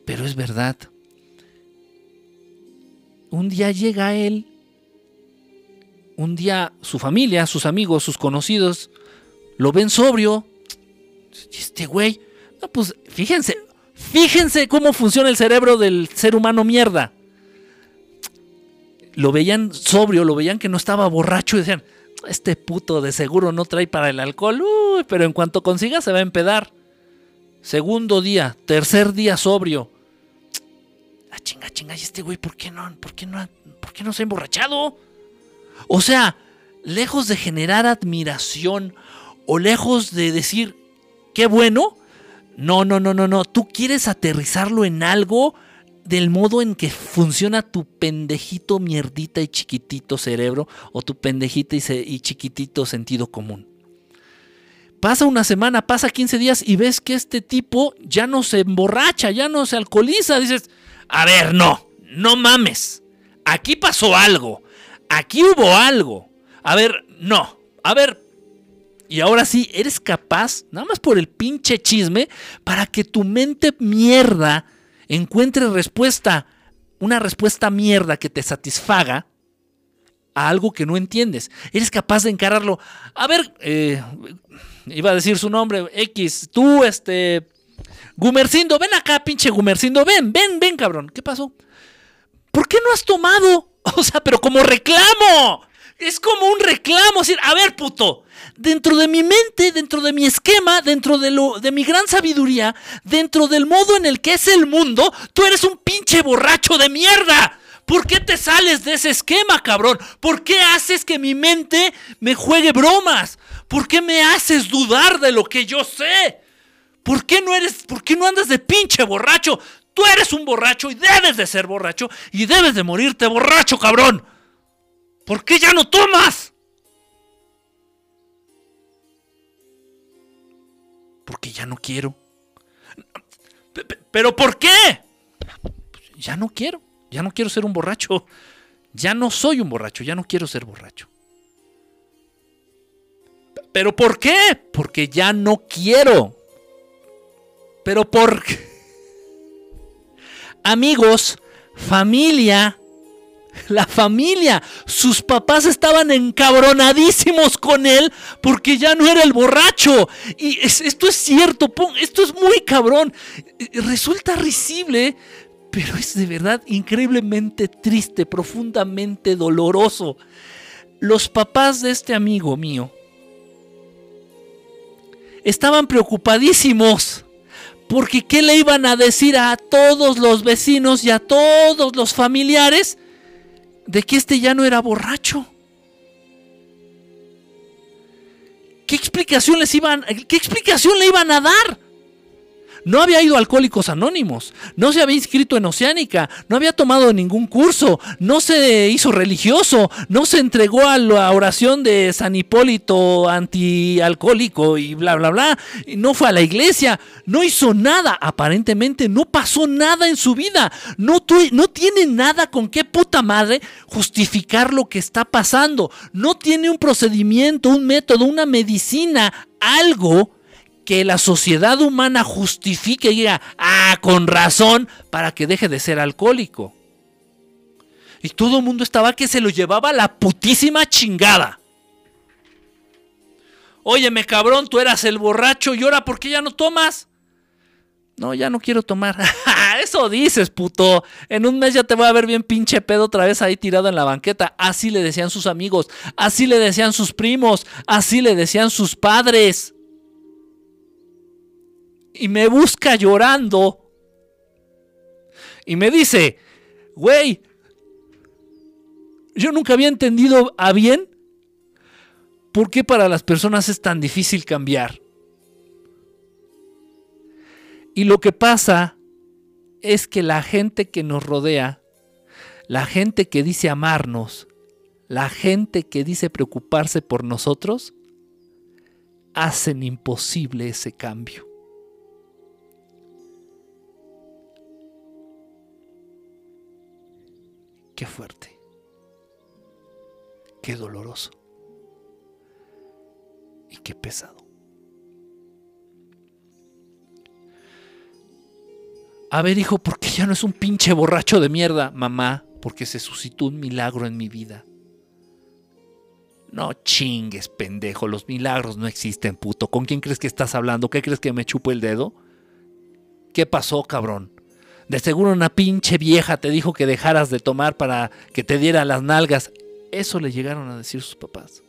Pero es verdad. Un día llega él, un día su familia, sus amigos, sus conocidos, lo ven sobrio. Este güey, pues fíjense, fíjense cómo funciona el cerebro del ser humano mierda. Lo veían sobrio, lo veían que no estaba borracho y decían, este puto de seguro no trae para el alcohol, Uy, pero en cuanto consiga se va a empedar. Segundo día, tercer día sobrio. Chinga, chinga, ¿y este güey por qué no, por qué no, por qué no se ha emborrachado? O sea, lejos de generar admiración o lejos de decir, qué bueno, no, no, no, no, no, tú quieres aterrizarlo en algo del modo en que funciona tu pendejito mierdita y chiquitito cerebro o tu pendejita y, chiquitito sentido común. Pasa una semana, pasa 15 días y ves que este tipo ya no se emborracha, ya no se alcoholiza. Dices, a ver, no, no mames. Aquí pasó algo. Aquí hubo algo. A ver, no. A ver. Y ahora sí, eres capaz, nada más por el pinche chisme, para que tu mente mierda encuentre respuesta, una respuesta mierda que te satisfaga a algo que no entiendes. Eres capaz de encararlo. A ver, eh, iba a decir su nombre, X, tú, este, Gumercindo, ven acá, pinche Gumercindo, ven, ven, ven, cabrón. ¿Qué pasó? ¿Por qué no has tomado? O sea, pero como reclamo. Es como un reclamo. Decir, a ver, puto, dentro de mi mente, dentro de mi esquema, dentro de, lo, de mi gran sabiduría, dentro del modo en el que es el mundo, tú eres un pinche borracho de mierda. ¿Por qué te sales de ese esquema, cabrón? ¿Por qué haces que mi mente me juegue bromas? ¿Por qué me haces dudar de lo que yo sé? ¿Por qué no eres, por qué no andas de pinche borracho? Tú eres un borracho y debes de ser borracho y debes de morirte borracho, cabrón. ¿Por qué ya no tomas? Porque ya no quiero. ¿Pero por qué? Ya no quiero. Ya no quiero ser un borracho. Ya no soy un borracho. Ya no quiero ser borracho. ¿Pero por qué? Porque ya no quiero. ¿Pero por? Amigos, familia, la familia, sus papás estaban encabronadísimos con él porque ya no era el borracho. Y esto es cierto, esto es muy cabrón. Resulta risible, pero es de verdad increíblemente triste, profundamente doloroso. Los papás de este amigo mío estaban preocupadísimos. Porque ¿qué le iban a decir a todos los vecinos y a todos los familiares? de que este ya no era borracho. ¿Qué explicación les iban, qué explicación le iban a dar? No había ido Alcohólicos Anónimos, no se había inscrito en Oceánica, no había tomado ningún curso, no se hizo religioso, no se entregó a la oración de San Hipólito antialcohólico y bla, bla, bla, no fue a la iglesia, no hizo nada, aparentemente no pasó nada en su vida, no, no tiene nada con qué puta madre justificar lo que está pasando, no tiene un procedimiento, un método, una medicina, algo que la sociedad humana justifique y diga, ah, con razón, para que deje de ser alcohólico. Y todo el mundo estaba que se lo llevaba la putísima chingada. Óyeme, cabrón, tú eras el borracho y ahora, ¿por qué ya no tomas? No, ya no quiero tomar. Eso dices, puto. En un mes ya te voy a ver bien pinche pedo otra vez ahí tirado en la banqueta. Así le decían sus amigos, así le decían sus primos, así le decían sus padres y me busca llorando. Y me dice, güey, yo nunca había entendido a bien por qué para las personas es tan difícil cambiar. Y lo que pasa es que la gente que nos rodea, la gente que dice amarnos, la gente que dice preocuparse por nosotros, hacen imposible ese cambio. Qué fuerte. Qué doloroso. Y qué pesado. A ver, hijo, ¿por qué ya no es un pinche borracho de mierda? Mamá, porque se suscitó un milagro en mi vida. No chingues, pendejo, los milagros no existen, puto. ¿Con quién crees que estás hablando? ¿Qué crees que me chupo el dedo? ¿Qué pasó, cabrón? De seguro una pinche vieja te dijo que dejaras de tomar para que te diera las nalgas. Eso le llegaron a decir sus papás.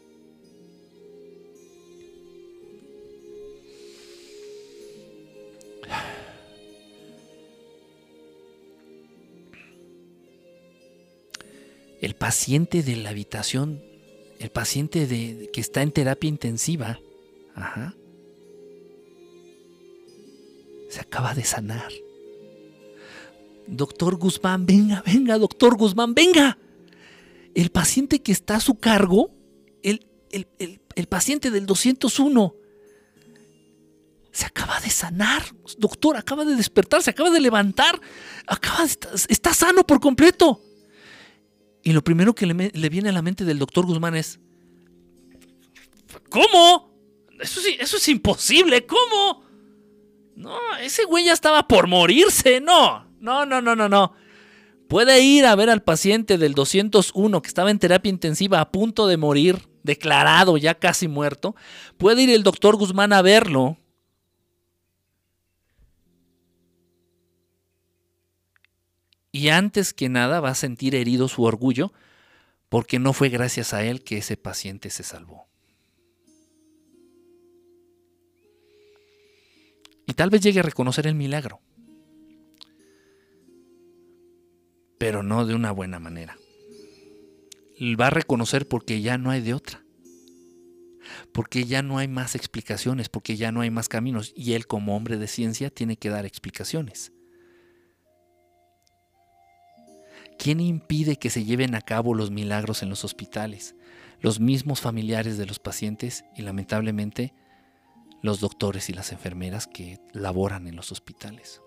El paciente de la habitación, el paciente de, que está en terapia intensiva, ajá, se acaba de sanar. Doctor Guzmán, venga, venga, doctor Guzmán, venga. El paciente que está a su cargo, el, el paciente del 201, se acaba de sanar, doctor, acaba de despertar, se acaba de levantar, acaba de está sano por completo. Y lo primero que le, viene a la mente del doctor Guzmán es, ¿cómo? Eso, eso es imposible, ¿cómo? No, ese güey ya estaba por morirse, no, no, no, no, no, no. Puede ir a ver al paciente del 201 que estaba en terapia intensiva a punto de morir, declarado ya casi muerto. Puede ir el doctor Guzmán a verlo Y antes que nada va a sentir herido su orgullo porque no fue gracias a él que ese paciente se salvó. Y tal vez llegue a reconocer el milagro, pero no de una buena manera. Va a reconocer porque ya no hay de otra, porque ya no hay más explicaciones, porque ya no hay más caminos, y él como hombre de ciencia tiene que dar explicaciones. ¿Quién impide que se lleven a cabo los milagros en los hospitales? Los mismos familiares de los pacientes y lamentablemente los doctores y las enfermeras que laboran en los hospitales.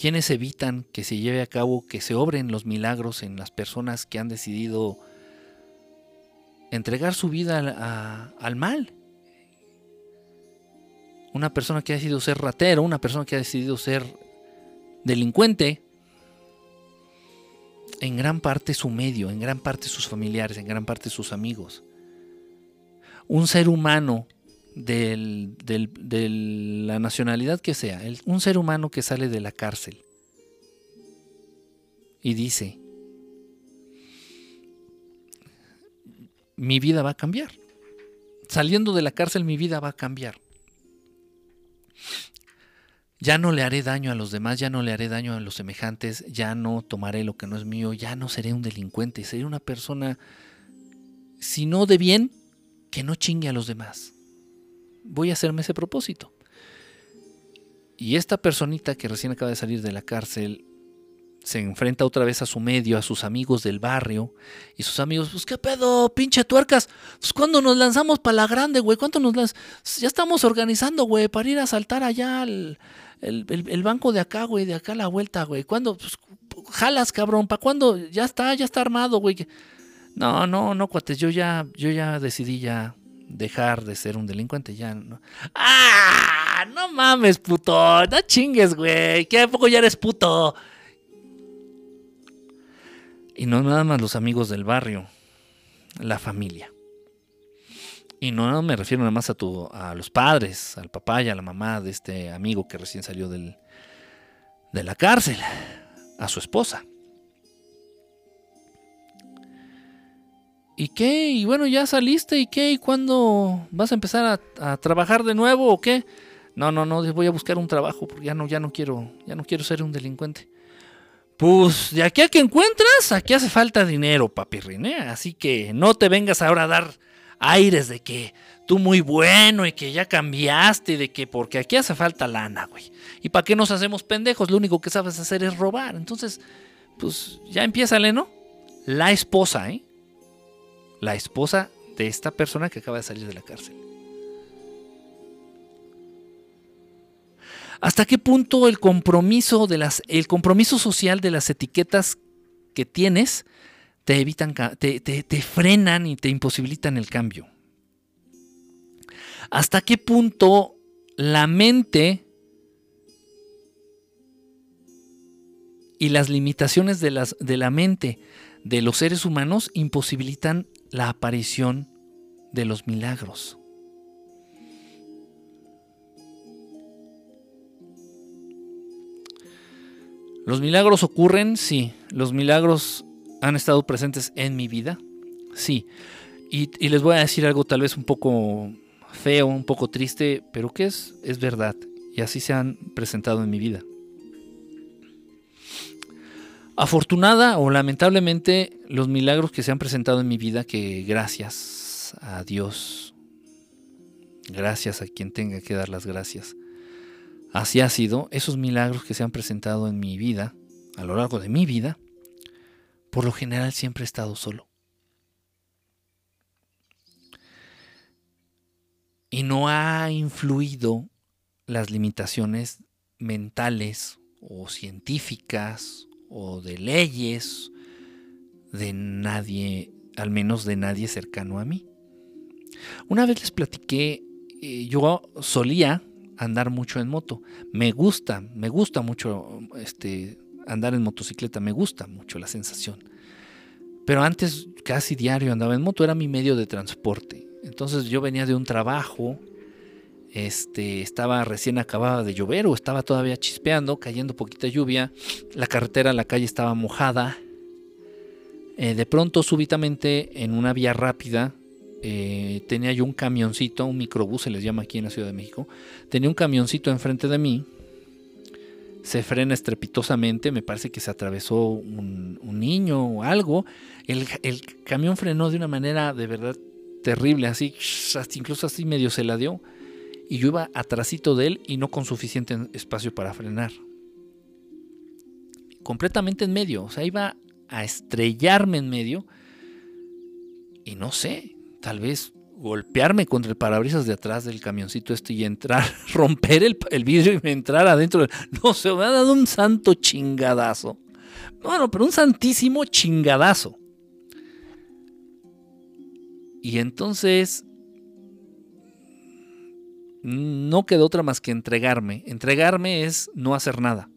¿Quiénes evitan que se lleve a cabo, que se obren los milagros en las personas que han decidido entregar su vida al mal? una persona que ha decidido ser ratero, una persona que ha decidido ser delincuente, en gran parte su medio, en gran parte sus familiares, en gran parte sus amigos. Un ser humano de la nacionalidad que sea, un ser humano que sale de la cárcel y dice, mi vida va a cambiar. Saliendo de la cárcel mi vida va a cambiar. Ya no le haré daño a los demás, ya no le haré daño a los semejantes, ya no tomaré lo que no es mío, ya no seré un delincuente, seré una persona, si no de bien, que no chingue a los demás. Voy a hacerme ese propósito. Y esta personita que recién acaba de salir de la cárcel se enfrenta otra vez a su medio, a sus amigos del barrio. Y sus amigos, pues qué pedo, pinche tuercas. Pues cuando nos lanzamos para la grande, güey, ¿cuánto nos lanzamos? Ya estamos organizando, güey, para ir a saltar allá el, banco de acá, güey, de acá a la vuelta, güey. ¿Cuándo? Pues, jalas, cabrón, ¿para cuándo? Ya está, ya está armado, güey. No, no, no, cuates, yo ya, yo ya decidí ya dejar de ser un delincuente, ya no. ¡Ah! No mames, puto, no chingues, güey. ¿Qué poco ya eres puto? Y no nada más los amigos del barrio, la familia. Y no me refiero nada más a, tu, a los padres, al papá y a la mamá de este amigo que recién salió del, de la cárcel, a su esposa. ¿Y qué? Y bueno, ya saliste, ¿y qué? ¿Y cuándo vas a empezar a, trabajar de nuevo o qué? No, no, no, voy a buscar un trabajo porque ya no, ya no quiero, ya no quiero ser un delincuente. Pues de aquí a que encuentras, aquí hace falta dinero, papirrín, ¿eh? Así que no te vengas ahora a dar aires de que tú muy bueno y que ya cambiaste de que porque aquí hace falta lana, güey. ¿Y para qué nos hacemos pendejos? Lo único que sabes hacer es robar. Entonces, pues ya empiézale, ¿no? La esposa, ¿eh? La esposa de esta persona que acaba de salir de la cárcel. ¿Hasta qué punto el compromiso, social de las etiquetas que tienes te evitan, te, frenan y te imposibilitan el cambio? ¿Hasta qué punto la mente y las limitaciones de, de la mente de los seres humanos imposibilitan la aparición de los milagros? ¿Los milagros ocurren? Sí. ¿Los milagros han estado presentes en mi vida? Sí. Y, les voy a decir algo tal vez un poco feo, un poco triste, pero que es, es verdad. Y así se han presentado en mi vida. Afortunada o lamentablemente, los milagros que se han presentado en mi vida, que gracias a Dios, gracias a quien tenga que dar las gracias, así ha sido, esos milagros que se han presentado en mi vida, a lo largo de mi vida, por lo general siempre he estado solo. y no ha influido las limitaciones mentales o científicas o de leyes de nadie, al menos de nadie cercano a mí. Una vez les platiqué, eh, yo solía andar mucho en moto. Me gusta, me gusta mucho este, andar en motocicleta, me gusta mucho la sensación. Pero antes casi diario andaba en moto, era mi medio de transporte. Entonces yo venía de un trabajo, este, estaba recién acababa de llover o estaba todavía chispeando, cayendo poquita lluvia, la carretera, la calle estaba mojada. Eh, de pronto, súbitamente, en una vía rápida, eh, tenía yo un camioncito, un microbús se les llama aquí en la Ciudad de México, tenía un camioncito enfrente de mí, se frena estrepitosamente, me parece que se atravesó un, niño o algo, el, el, camión frenó de una manera de verdad terrible, así, incluso así medio se la dio. Y yo iba atrásito de él y no con suficiente espacio para frenar. Completamente en medio, o sea, iba a estrellarme en medio. Y no sé, tal vez golpearme contra el parabrisas de atrás del camioncito este y entrar, romper el, el vidrio y entrar adentro. No sé, me ha dado un santo chingadazo. Bueno, pero un santísimo chingadazo. Y entonces no quedó otra más que entregarme. Entregarme es no hacer nada.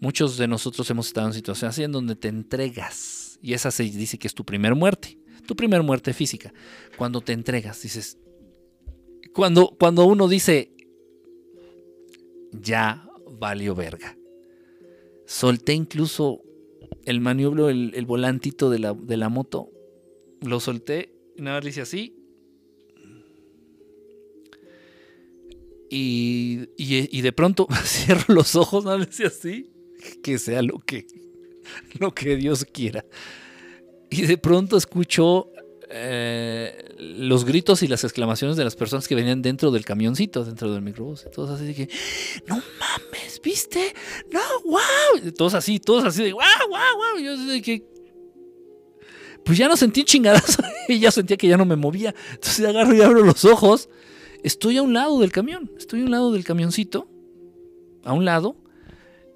Muchos de nosotros hemos estado en situaciones así en donde te entregas. Y esa se dice que es tu primer muerte. Tu primer muerte física. Cuando te entregas, dices. Cuando, cuando uno dice. Ya valió verga. Solté incluso el maniobro, el, volantito de la, de la moto. Lo solté y nada más le así. Y, y, de pronto cierro los ojos, le hice así. Que sea lo que, lo que Dios quiera. Y de pronto escucho eh, los gritos y las exclamaciones de las personas que venían dentro del camioncito, dentro del microbús. Todos así de que, no mames, ¿viste? No, wow. Todos así, todos así de, wow, wow, wow. Yo así de que, pues ya no sentí un chingadazo y ya sentía que ya no me movía. Entonces agarro y abro los ojos. Estoy a un lado del camión, estoy a un lado del camioncito, a un lado,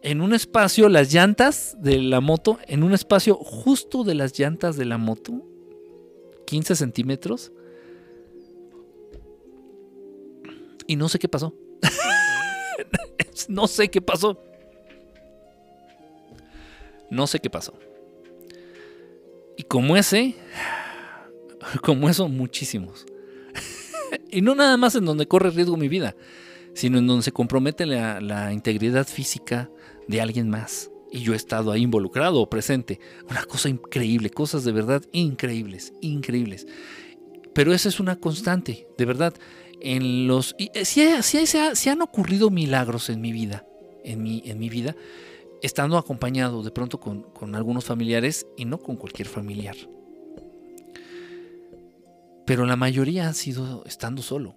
en un espacio, las llantas de la moto, en un espacio justo de las llantas de la moto, 15 centímetros. Y no sé qué pasó. no sé qué pasó. No sé qué pasó. Y como ese, como eso, muchísimos. Y no nada más en donde corre riesgo mi vida, sino en donde se compromete la, integridad física de alguien más. Y yo he estado ahí involucrado o presente. Una cosa increíble, cosas de verdad increíbles, increíbles. Pero esa es una constante, de verdad. En los, y eh, si, han ocurrido milagros en mi vida, en mi, en mi vida, estando acompañado de pronto con, algunos familiares y no con cualquier familiar. Pero la mayoría ha sido estando solo.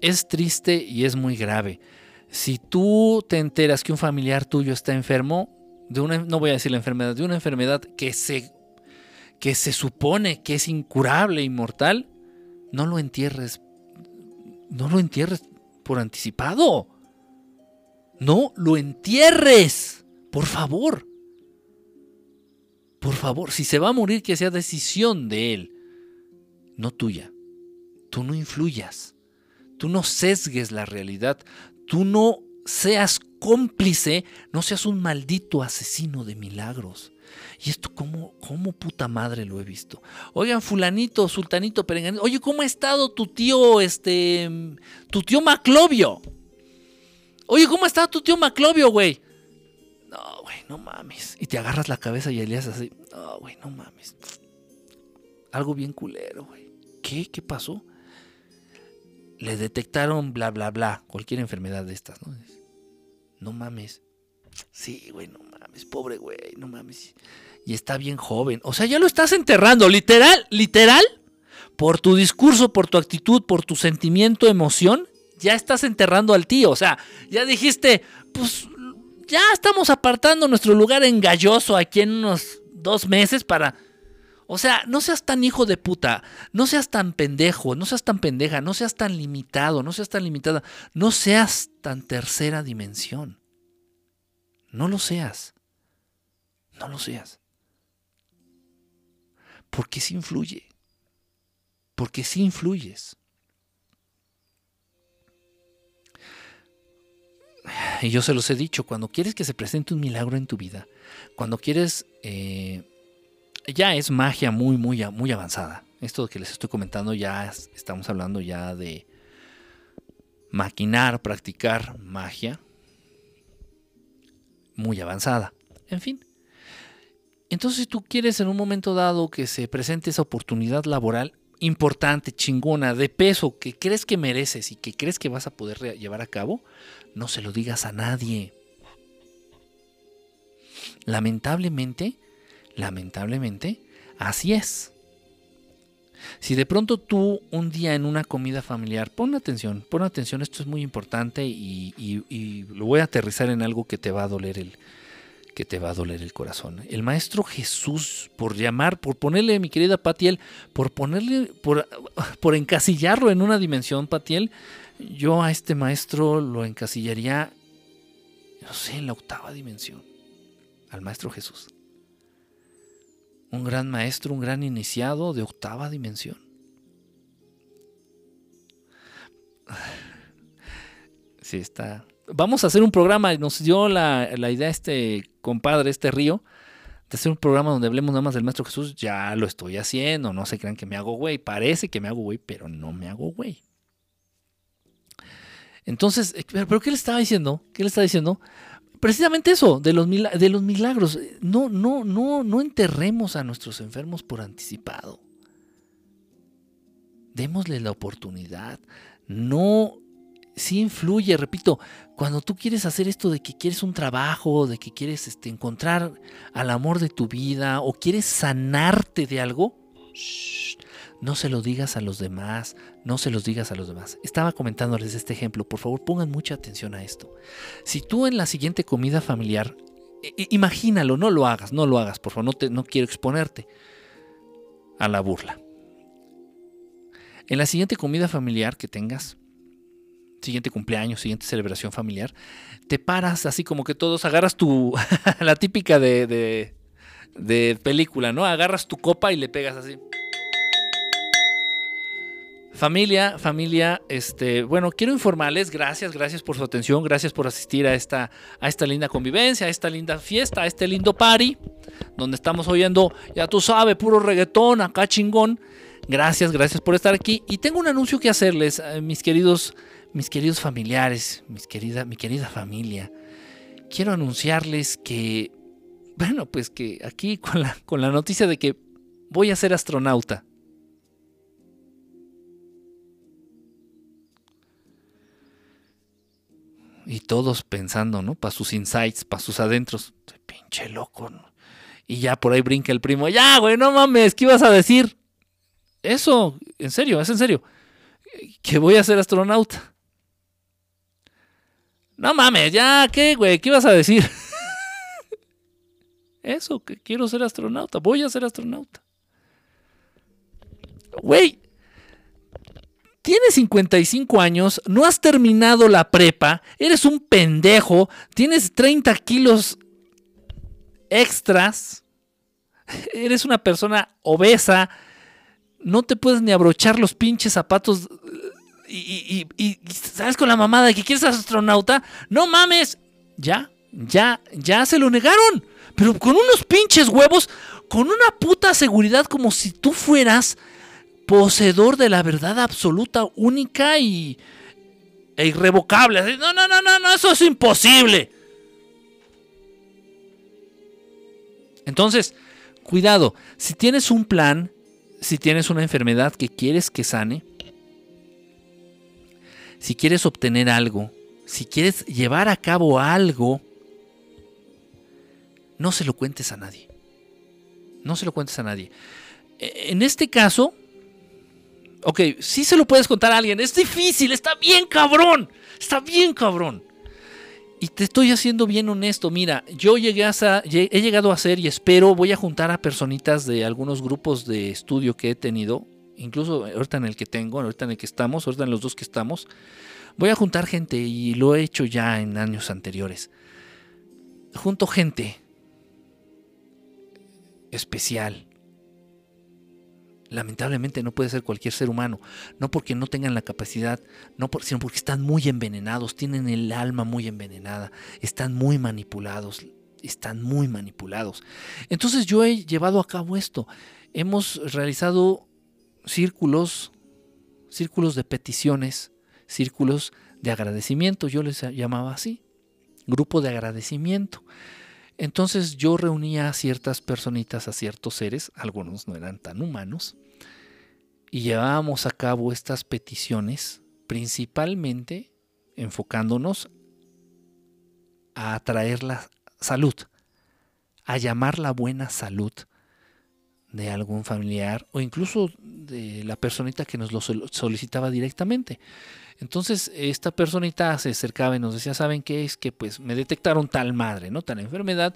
Es triste y es muy grave. Si tú te enteras que un familiar tuyo está enfermo, de una, no voy a decir la enfermedad, de una enfermedad que se, que se supone que es incurable, inmortal, no lo entierres no lo entierres por anticipado. No lo entierres, por favor. Por favor, si se va a morir, que sea decisión de él, no tuya. Tú no influyas. Tú no sesgues la realidad. Tú no seas cómplice, no seas un maldito asesino de milagros. Y esto, ¿cómo, cómo puta madre lo he visto? Oigan, fulanito, sultanito, perenganito. Oye, ¿cómo ha estado tu tío, este, tu tío Maclovio? Oye, ¿cómo ha estado tu tío Maclovio, güey? No, güey, no mames. Y te agarras la cabeza y Elías así. No, güey, no mames. Algo bien culero, güey. ¿Qué? ¿Qué pasó? Le detectaron bla, bla, bla. Cualquier enfermedad de estas, ¿no? No mames. Sí, güey, no mames. Pobre güey, no mames. Y está bien joven. O sea, ya lo estás enterrando. Literal, literal. Por tu discurso, por tu actitud, por tu sentimiento, emoción. Ya estás enterrando al tío. O sea, ya dijiste, pues ya estamos apartando nuestro lugar engalloso aquí en unos dos meses para... O sea, no seas tan hijo de puta, no seas tan pendejo, no seas tan pendeja, no seas tan limitado, no seas tan limitada, no seas tan tercera dimensión. No lo seas. No lo seas. Porque sí influye. Porque sí influyes. Y yo se los he dicho, cuando quieres que se presente un milagro en tu vida, cuando quieres... Eh, ya es magia muy, muy, muy avanzada. Esto que les estoy comentando ya estamos hablando ya de maquinar, practicar magia muy avanzada. En fin. Entonces, si tú quieres en un momento dado que se presente esa oportunidad laboral importante, chingona, de peso, que crees que mereces y que crees que vas a poder llevar a cabo, no se lo digas a nadie. Lamentablemente, lamentablemente, así es. Si de pronto tú un día en una comida familiar, pon atención, pon atención, esto es muy importante y, lo voy a aterrizar en algo que te va a doler el, que te va a doler el corazón. El maestro Jesús, por llamar, por ponerle, mi querida Patiel, por ponerle, por, por encasillarlo en una dimensión, Patiel, yo a este maestro lo encasillaría, no sé, en la octava dimensión, al maestro Jesús un gran maestro, un gran iniciado de octava dimensión. Sí, está. Vamos a hacer un programa, nos dio la, idea este compadre, este río, de hacer un programa donde hablemos nada más del Maestro Jesús. Ya lo estoy haciendo, no se crean que me hago güey. Parece que me hago güey, pero no me hago güey. Entonces, eh, ¿pero qué le estaba diciendo? ¿Qué le estaba diciendo? precisamente eso, de los, de los milagros. No, no, no, no enterremos a nuestros enfermos por anticipado. Démosle la oportunidad. No, sí influye, repito, cuando tú quieres hacer esto de que quieres un trabajo, de que quieres este, encontrar al amor de tu vida o quieres sanarte de algo, no se lo digas a los demás, no se los digas a los demás. Estaba comentándoles este ejemplo, por favor pongan mucha atención a esto. Si tú en la siguiente comida familiar, imagínalo, no lo hagas, no lo hagas, por favor, no, te, no quiero exponerte a la burla. En la siguiente comida familiar que tengas, siguiente cumpleaños, siguiente celebración familiar, te paras así como que todos agarras tu, la típica de, de, película, ¿no? Agarras tu copa y le pegas así. Familia, familia, este, bueno, quiero informarles, gracias, gracias por su atención, gracias por asistir a esta, a esta linda convivencia, a esta linda fiesta, a este lindo party, donde estamos oyendo, ya tú sabes, puro reggaetón, acá chingón. Gracias, gracias por estar aquí. Y tengo un anuncio que hacerles, eh, mis queridos, mis queridos familiares, mis querida, mi querida familia. Quiero anunciarles que, bueno, pues que aquí con la, con la noticia de que voy a ser astronauta. Y todos pensando, ¿no? Para sus insights, para sus adentros. Pinche loco. Y ya por ahí brinca el primo. Ya, güey, no mames, ¿qué ibas a decir? Eso, en serio, es en serio. Que voy a ser astronauta. No mames, ya, ¿qué, güey? ¿Qué ibas a decir? Eso, que quiero ser astronauta. Voy a ser astronauta. Güey, tienes 55 años, no has terminado la prepa, eres un pendejo, tienes 30 kilos extras, eres una persona obesa, no te puedes ni abrochar los pinches zapatos y, y, sabes con la mamada de que quieres ser astronauta, no mames, ya, ya, ya se lo negaron, pero con unos pinches huevos, con una puta seguridad como si tú fueras poseedor de la verdad absoluta, única y e irrevocable. No, no, no, no, no, eso es imposible. Entonces, cuidado, si tienes un plan, si tienes una enfermedad que quieres que sane, si quieres obtener algo, si quieres llevar a cabo algo, no se lo cuentes a nadie. No se lo cuentes a nadie. E, en este caso, ok, sí se lo puedes contar a alguien. Es difícil, está bien cabrón. Está bien cabrón. Y te estoy haciendo bien honesto. Mira, yo llegué a, he llegado a hacer y espero, voy a juntar a personitas de algunos grupos de estudio que he tenido, incluso ahorita en el que tengo, ahorita en el que estamos, ahorita en los dos que estamos. Voy a juntar gente y lo he hecho ya en años anteriores. Junto gente especial. Lamentablemente no puede ser cualquier ser humano, no porque no tengan la capacidad, no sino porque están muy envenenados, tienen el alma muy envenenada, están muy manipulados, están muy manipulados. Entonces yo he llevado a cabo esto. Hemos realizado círculos, círculos de peticiones, círculos de agradecimiento, yo les llamaba así, grupo de agradecimiento. Entonces yo reunía a ciertas personitas, a ciertos seres, algunos no eran tan humanos, y llevábamos a cabo estas peticiones principalmente enfocándonos a atraer la salud, a llamar la buena salud de algún familiar o incluso de la personita que nos lo solicitaba directamente. Entonces esta personita se acercaba y nos decía, ¿saben qué es? Que pues me detectaron tal madre, ¿no? Tal enfermedad.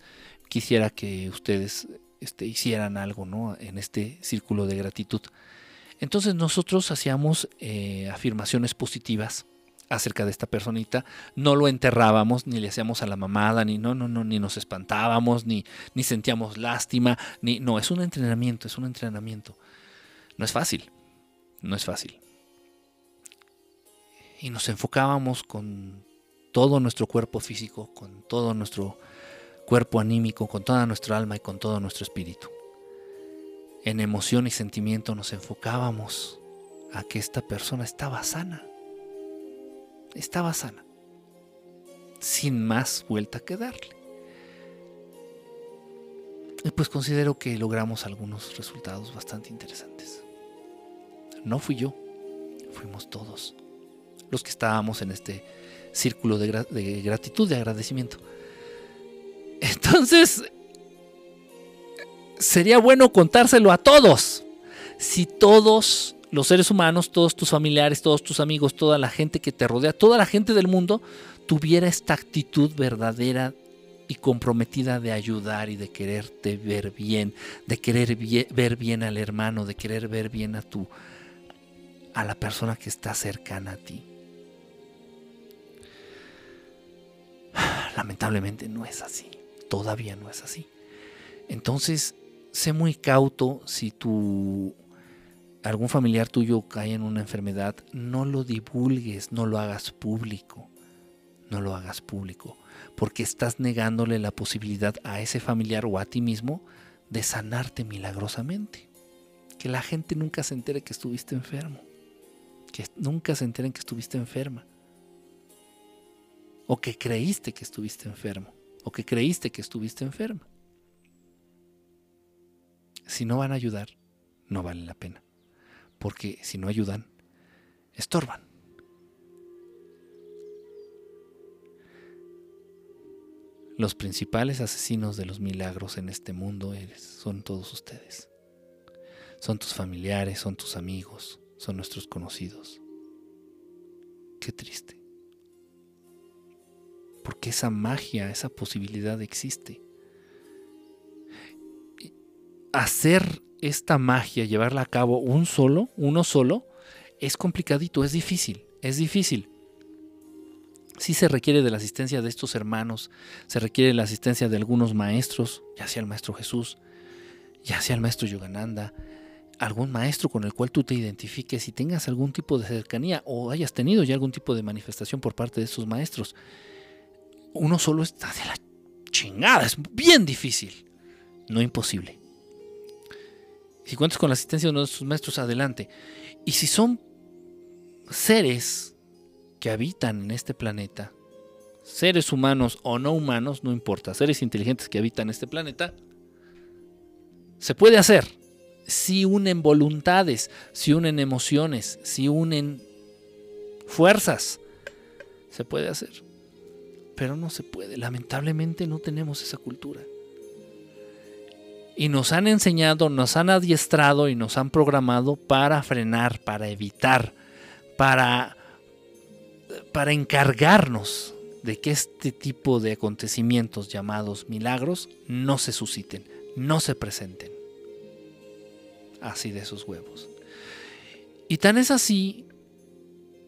Quisiera que ustedes este, hicieran algo, ¿no? En este círculo de gratitud. Entonces nosotros hacíamos eh, afirmaciones positivas acerca de esta personita, no lo enterrábamos, ni le hacíamos a la mamada, ni no, no, no, ni nos espantábamos, ni, ni sentíamos lástima, ni no, es un entrenamiento, es un entrenamiento. No es fácil, no es fácil y nos enfocábamos con todo nuestro cuerpo físico, con todo nuestro cuerpo anímico, con toda nuestra alma y con todo nuestro espíritu. En emoción y sentimiento nos enfocábamos a que esta persona estaba sana. Estaba sana. Sin más vuelta que darle. Y pues considero que logramos algunos resultados bastante interesantes. No fui yo, fuimos todos los que estábamos en este círculo de, gratitud, de agradecimiento. Entonces, sería bueno contárselo a todos. Si todos los seres humanos, todos tus familiares, todos tus amigos, toda la gente que te rodea, toda la gente del mundo, tuviera esta actitud verdadera y comprometida de ayudar y de quererte ver bien, de querer ver bien al hermano, de querer ver bien a tu a la persona que está cercana a ti. Lamentablemente no es así, todavía no es así. Entonces, sé muy cauto si tu algún familiar tuyo cae en una enfermedad, no lo divulgues, no lo hagas público. No lo hagas público, porque estás negándole la posibilidad a ese familiar o a ti mismo de sanarte milagrosamente. Que la gente nunca se entere que estuviste enfermo. Que nunca se enteren que estuviste enferma o que creíste que estuviste enfermo, o que creíste que estuviste enfermo. Si no van a ayudar, no vale la pena, porque si no ayudan, estorban. Los principales asesinos de los milagros en este mundo son todos ustedes. Son tus familiares, son tus amigos, son nuestros conocidos. Qué triste porque esa magia, esa posibilidad existe. Hacer esta magia, llevarla a cabo un solo, uno solo, es complicadito, es difícil, es difícil. Sí se requiere de la asistencia de estos hermanos, se requiere la asistencia de algunos maestros, ya sea el maestro Jesús, ya sea el maestro Yogananda, algún maestro con el cual tú te identifiques y tengas algún tipo de cercanía o hayas tenido ya algún tipo de manifestación por parte de esos maestros. Uno solo está de la chingada, es bien difícil, no imposible. Si cuentas con la asistencia de uno de sus maestros, adelante. Y si son seres que habitan en este planeta, seres humanos o no humanos, no importa, seres inteligentes que habitan este planeta, se puede hacer si unen voluntades, si unen emociones, si unen fuerzas. Se puede hacer. Pero no se puede. Lamentablemente no tenemos esa cultura. Y nos han enseñado, nos han adiestrado y nos han programado para frenar, para evitar, para, para encargarnos de que este tipo de acontecimientos llamados milagros no se susciten, no se presenten. Así de esos huevos. Y tan es así,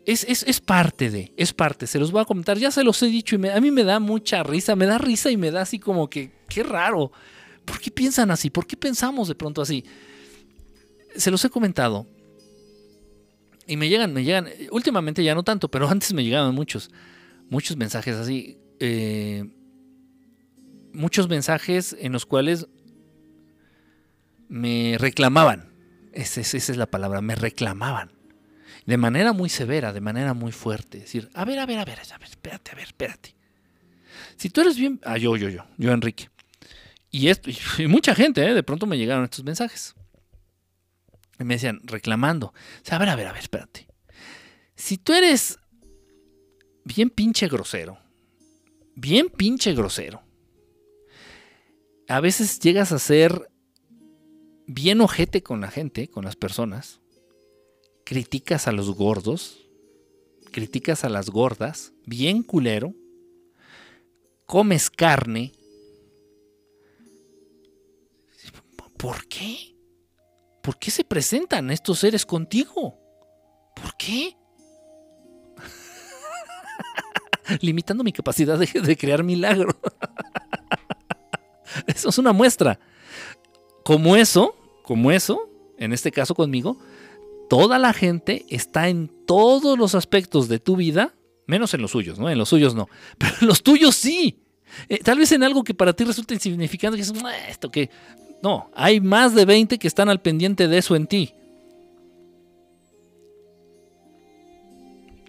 es, es, parte de, es parte, se los voy a comentar, ya se los he dicho y a mí me da mucha risa, me da risa y me da así como que, qué raro. ¿Por qué piensan así? ¿Por qué pensamos de pronto así? Se los he comentado. Y me llegan, me llegan, últimamente ya no tanto, pero antes me llegaban muchos, muchos mensajes así. Eh, muchos mensajes en los cuales me reclamaban. Esa, es la palabra, me reclamaban. De manera muy severa, de manera muy fuerte. decir, a ver, a ver, a ver, a ver, espérate, a ver, espérate. Si tú eres bien. Ah, yo, yo, yo, yo, Enrique. Y, esto, y mucha gente, ¿eh? de pronto me llegaron estos mensajes. Y me decían, reclamando. O sea, a ver, a ver, a ver, espérate. Si tú eres bien pinche grosero, bien pinche grosero, a veces llegas a ser bien ojete con la gente, con las personas, criticas a los gordos, criticas a las gordas, bien culero, comes carne. ¿Por qué? ¿Por qué se presentan estos seres contigo? ¿Por qué? Limitando mi capacidad de, crear milagros. Eso es una muestra. Como eso, como eso, en este caso conmigo, toda la gente está en todos los aspectos de tu vida, menos en los suyos, ¿no? En los suyos no, pero en los tuyos sí. Eh, tal vez en algo que para ti resulta insignificante, que es esto que. No, hay más de 20 que están al pendiente de eso en ti.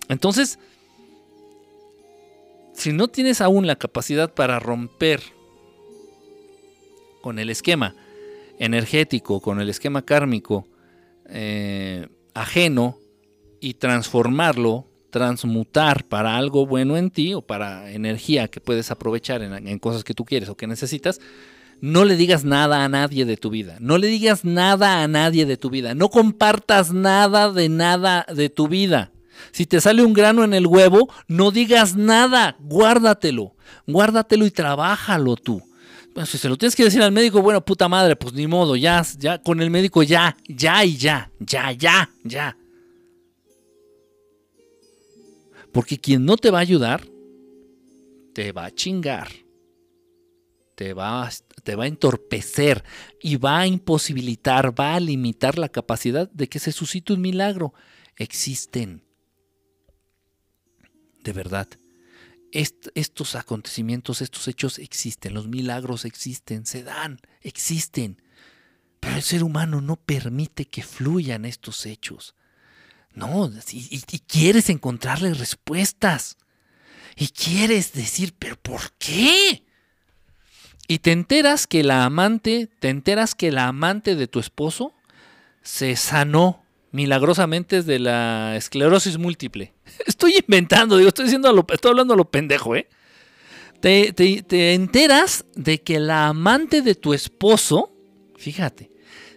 Entonces, si no tienes aún la capacidad para romper con el esquema energético, con el esquema kármico eh, ajeno y transformarlo, transmutar para algo bueno en ti o para energía que puedes aprovechar en, en cosas que tú quieres o que necesitas, no le digas nada a nadie de tu vida. No le digas nada a nadie de tu vida. No compartas nada de nada de tu vida. Si te sale un grano en el huevo, no digas nada. Guárdatelo. Guárdatelo y trabájalo tú si se lo tienes que decir al médico, bueno, puta madre, pues ni modo, ya, ya, con el médico ya, ya y ya, ya, ya, ya. Porque quien no te va a ayudar, te va a chingar, te va, te va a entorpecer y va a imposibilitar, va a limitar la capacidad de que se suscite un milagro. Existen. De verdad estos acontecimientos, estos hechos existen, los milagros existen, se dan, existen. Pero el ser humano no permite que fluyan estos hechos. No, y, quieres encontrarle respuestas. Y quieres decir, pero ¿por qué? Y te enteras que la amante, te enteras que la amante de tu esposo se sanó milagrosamente de la esclerosis múltiple. Estoy inventando, digo, estoy, diciendo estoy hablando a lo pendejo, ¿eh? Te, te, enteras de que la amante de tu esposo, fíjate,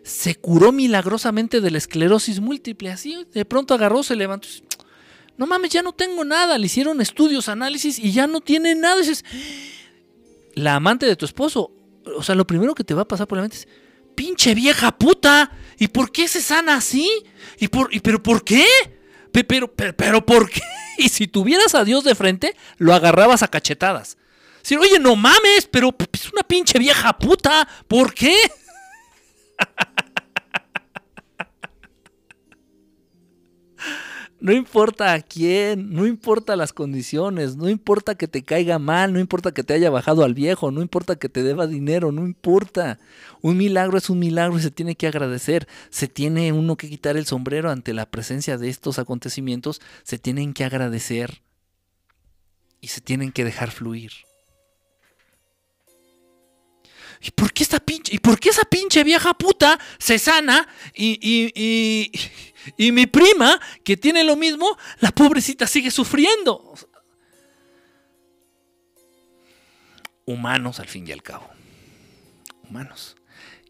se curó milagrosamente de la esclerosis múltiple. Así, de pronto agarró, se levantó. No mames, ya no tengo nada. Le hicieron estudios, análisis y ya no tiene nada. La amante de tu esposo. O sea, lo primero que te va a pasar por la mente es, pinche vieja puta. ¿Y por qué se sana así? ¿Y por, y, pero por qué? pero, pero, ¿por qué? Y si tuvieras a Dios de frente, lo agarrabas a cachetadas. Si, oye, no mames, pero es una pinche vieja puta. ¿Por qué? No importa a quién, no importa las condiciones, no importa que te caiga mal, no importa que te haya bajado al viejo, no importa que te deba dinero, no importa. Un milagro es un milagro y se tiene que agradecer. Se tiene uno que quitar el sombrero ante la presencia de estos acontecimientos, se tienen que agradecer y se tienen que dejar fluir. ¿Y por qué esta pinche, y por qué esa pinche vieja puta se sana y, y, y, mi prima, que tiene lo mismo, la pobrecita sigue sufriendo? Humanos al fin y al cabo. Humanos.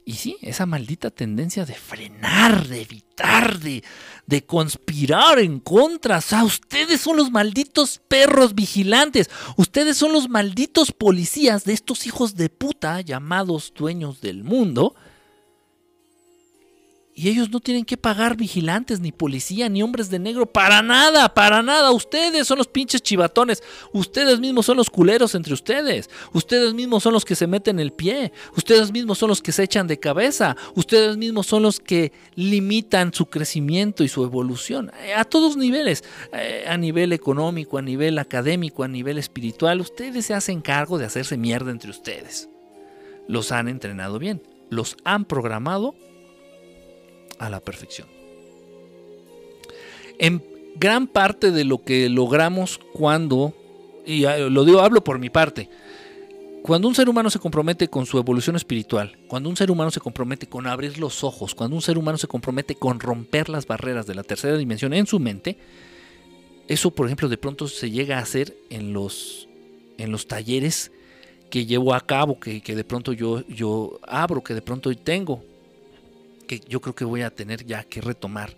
Y sí, esa maldita tendencia de frenar, de evitar, de, de conspirar en contra. O sea, ustedes son los malditos perros vigilantes. Ustedes son los malditos policías de estos hijos de puta llamados dueños del mundo y ellos no tienen que pagar vigilantes, ni policía, ni hombres de negro, para nada, para nada. Ustedes son los pinches chivatones. Ustedes mismos son los culeros entre ustedes. Ustedes mismos son los que se meten el pie. Ustedes mismos son los que se echan de cabeza. Ustedes mismos son los que limitan su crecimiento y su evolución. A todos niveles. Eh, a nivel económico, a nivel académico, a nivel espiritual. Ustedes se hacen cargo de hacerse mierda entre ustedes. Los han entrenado bien. Los han programado a la perfección. En gran parte de lo que logramos cuando, y lo digo, hablo por mi parte, cuando un ser humano se compromete con su evolución espiritual, cuando un ser humano se compromete con abrir los ojos, cuando un ser humano se compromete con romper las barreras de la tercera dimensión en su mente, eso, por ejemplo, de pronto se llega a hacer en los, en los talleres que llevo a cabo, que, que de pronto yo, yo abro, que de pronto tengo que yo creo que voy a tener ya que retomar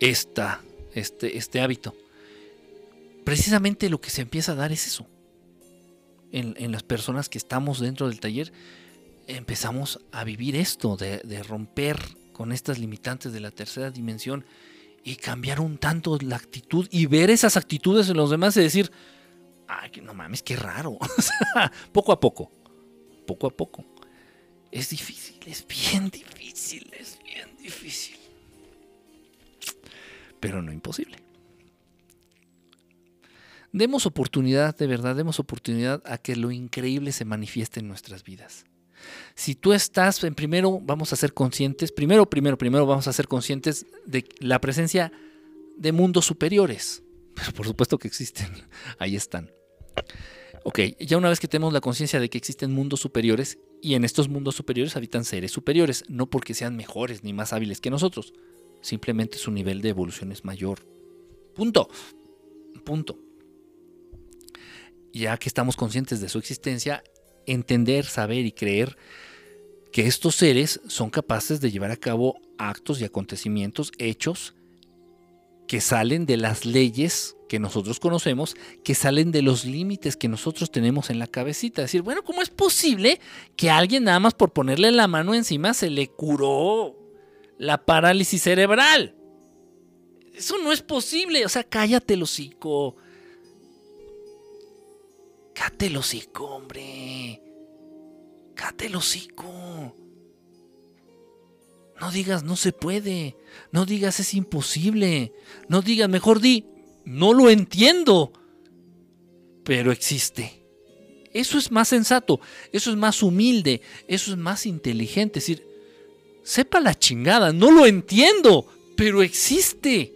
esta, este, este hábito. Precisamente lo que se empieza a dar es eso. En, las personas que estamos dentro del taller, empezamos a vivir esto, de, de romper con estas limitantes de la tercera dimensión y cambiar un tanto la actitud y ver esas actitudes en los demás y decir, ay, no mames, qué raro. poco a poco, poco a poco. Es difícil, es bien difícil, es bien difícil. Pero no imposible. Demos oportunidad, de verdad, demos oportunidad a que lo increíble se manifieste en nuestras vidas. Si tú estás, en primero vamos a ser conscientes, primero, primero, primero vamos a ser conscientes de la presencia de mundos superiores. Pero por supuesto que existen, ahí están. Ok, ya una vez que tenemos la conciencia de que existen mundos superiores, y en estos mundos superiores habitan seres superiores, no porque sean mejores ni más hábiles que nosotros, simplemente su nivel de evolución es mayor. Punto. Punto. Ya que estamos conscientes de su existencia, entender, saber y creer que estos seres son capaces de llevar a cabo actos y acontecimientos, hechos, que salen de las leyes que nosotros conocemos, que salen de los límites que nosotros tenemos en la cabecita. Decir, bueno, ¿cómo es posible que alguien nada más por ponerle la mano encima se le curó la parálisis cerebral? Eso no es posible. O sea, cállate el hocico. Cállate el hocico, hombre. Cállate el hocico. No digas no se puede. No digas es imposible. No digas, mejor di, no lo entiendo. Pero existe. Eso es más sensato. Eso es más humilde. Eso es más inteligente. Es decir, sepa la chingada. No lo entiendo. Pero existe.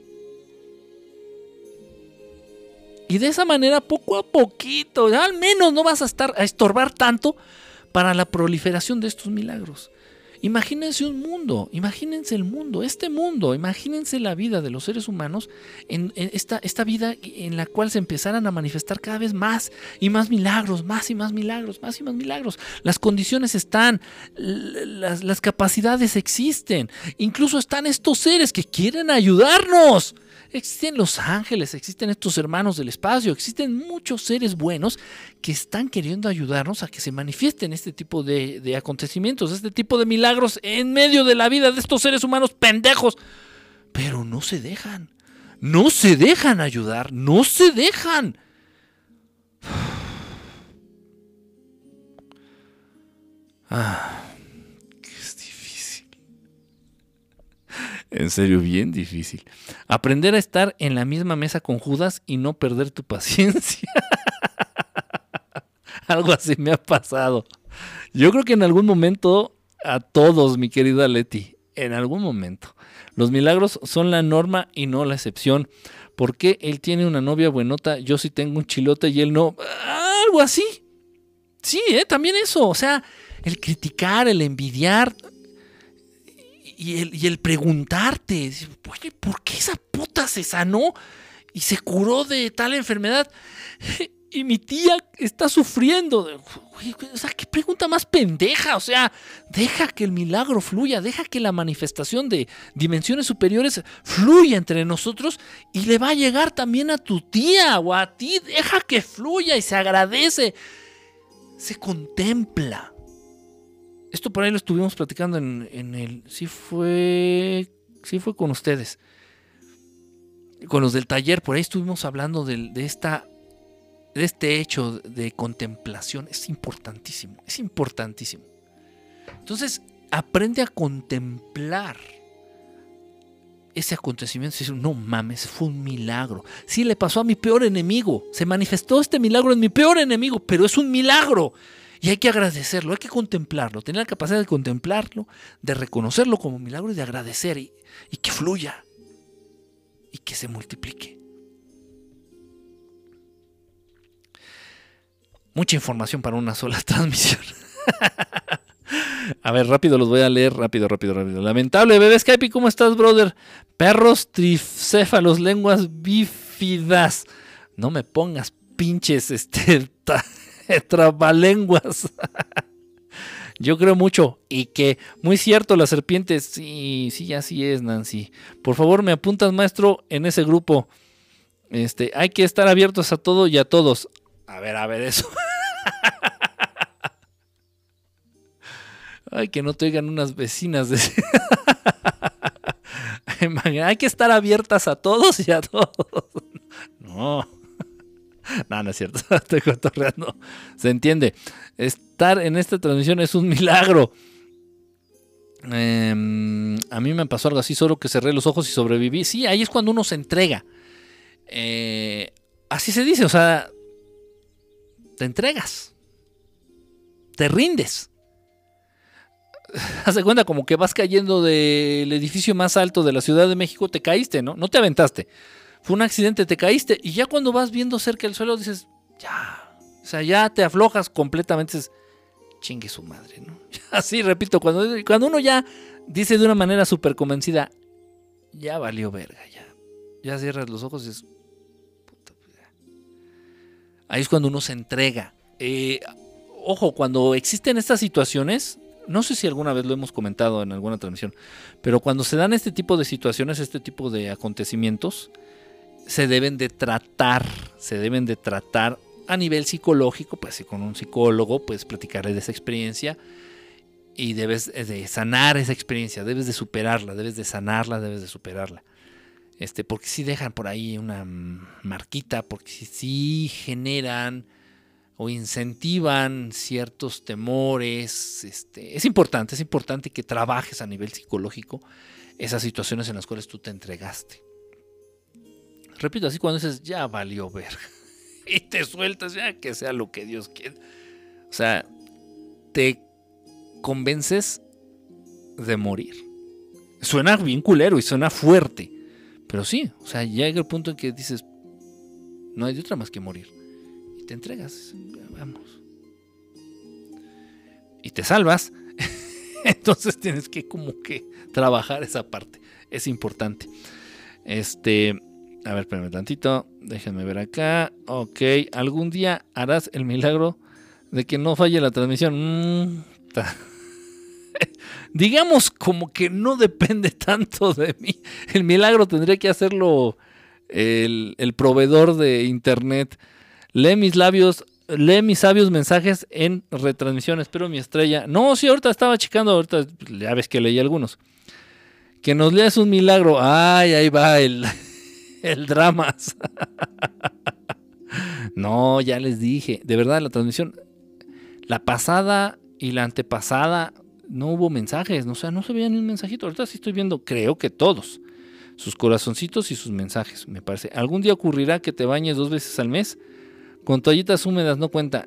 Y de esa manera, poco a poquito, al menos no vas a estar a estorbar tanto para la proliferación de estos milagros. Imagínense un mundo, imagínense el mundo, este mundo, imagínense la vida de los seres humanos, en, esta, esta, vida en la cual se empezaran a manifestar cada vez más y más milagros, más y más milagros, más y más milagros. Las condiciones están, las, las capacidades existen, incluso están estos seres que quieren ayudarnos. Existen los ángeles, existen estos hermanos del espacio, existen muchos seres buenos que están queriendo ayudarnos a que se manifiesten este tipo de, acontecimientos, este tipo de milagros en medio de la vida de estos seres humanos pendejos. Pero no se dejan, no se dejan ayudar, no se dejan. Ah, En serio, bien difícil. Aprender a estar en la misma mesa con Judas y no perder tu paciencia. Algo así me ha pasado. Yo creo que en algún momento a todos, mi querida Leti, en algún momento. Los milagros son la norma y no la excepción. ¿Por qué él tiene una novia buenota, yo sí tengo un chilote y él no? Algo así. Sí, ¿eh? también eso. O sea, el criticar, el envidiar y el, y el preguntarte, oye, ¿por qué esa puta se sanó y se curó de tal enfermedad? y mi tía está sufriendo. O sea, qué pregunta más pendeja. O sea, deja que el milagro fluya, deja que la manifestación de dimensiones superiores fluya entre nosotros y le va a llegar también a tu tía o a ti. Deja que fluya y se agradece, se contempla. Esto por ahí lo estuvimos platicando en, el. Sí fue. Sí fue con ustedes. Con los del taller, por ahí estuvimos hablando de esta este hecho de contemplación es importantísimo, es importantísimo. Entonces, aprende a contemplar ese acontecimiento. No mames, fue un milagro. Sí, le pasó a mi peor enemigo. Se manifestó este milagro en mi peor enemigo, pero es un milagro. Y hay que agradecerlo, hay que contemplarlo, tener la capacidad de contemplarlo, de reconocerlo como milagro y de agradecer y que fluya y que se multiplique. Mucha información para una sola transmisión. A ver, rápido los voy a leer, rápido, rápido, rápido. Lamentable, bebé Skype, ¿cómo estás, brother? Perros tricéfalos, lenguas bífidas. No me pongas pinches, este, trabalenguas. Yo creo mucho y que, muy cierto, las serpientes, sí, sí, así es, Nancy. Por favor, me apuntas, maestro, en ese grupo. Este, hay que estar abiertos a todo y a todos. A ver, a ver eso. Ay, que no te oigan unas vecinas. Hay que estar abiertas a todos y a todos. No. No, no es cierto. Estoy cotorreando. Se entiende. Estar en esta transmisión es un milagro. Em, a mí me pasó algo así, solo que cerré los ojos y sobreviví. Sí, ahí es cuando uno se entrega. Eh, así se dice, o sea, te entregas, te rindes. Haz cuenta como que vas cayendo del edificio más alto de la Ciudad de México, te caíste, ¿no? No te aventaste. Fue un accidente, te caíste. Y ya cuando vas viendo cerca del suelo dices, ya. O sea, ya te aflojas completamente. Dices, chingue su madre, ¿no? Así, repito, cuando, cuando uno ya dice de una manera súper convencida, ya valió verga, ya. Ya cierras los ojos y dices, Ahí es cuando uno se entrega. Eh, ojo, cuando existen estas situaciones, no sé si alguna vez lo hemos comentado en alguna transmisión, pero cuando se dan este tipo de situaciones, este tipo de acontecimientos, se deben de tratar, se deben de tratar a nivel psicológico, pues si con un psicólogo puedes platicarle de esa experiencia y debes de sanar esa experiencia, debes de superarla, debes de sanarla, debes de superarla. Este, porque si dejan por ahí una marquita, porque sí generan o incentivan ciertos temores. Este, es importante, es importante que trabajes a nivel psicológico esas situaciones en las cuales tú te entregaste. Repito, así cuando dices, ya valió ver, y te sueltas, ya que sea lo que Dios quiera. O sea, te convences de morir. Suena bien culero y suena fuerte. Pero sí, o sea, llega el punto en que dices, no hay otra más que morir. Y te entregas, vamos. Y te salvas. Entonces tienes que como que trabajar esa parte. Es importante. Este, a ver, espérame tantito. Déjenme ver acá. Ok, algún día harás el milagro de que no falle la transmisión. Mm, digamos como que no depende tanto de mí. El milagro tendría que hacerlo el, proveedor de internet. Lee mis labios, lee mis sabios mensajes en retransmisión. Espero mi estrella. No, sí, ahorita estaba checando, ahorita ya ves que leí algunos. Que nos leas un milagro. Ay, ahí va el, el dramas. no, ya les dije. De verdad, la transmisión. La pasada y la antepasada no hubo mensajes. O sea, no se veía ni un mensajito. Ahorita sí estoy viendo, creo que todos. Sus corazoncitos y sus mensajes, me parece. ¿Algún día ocurrirá que te bañes dos veces al mes? Con toallitas húmedas no cuenta.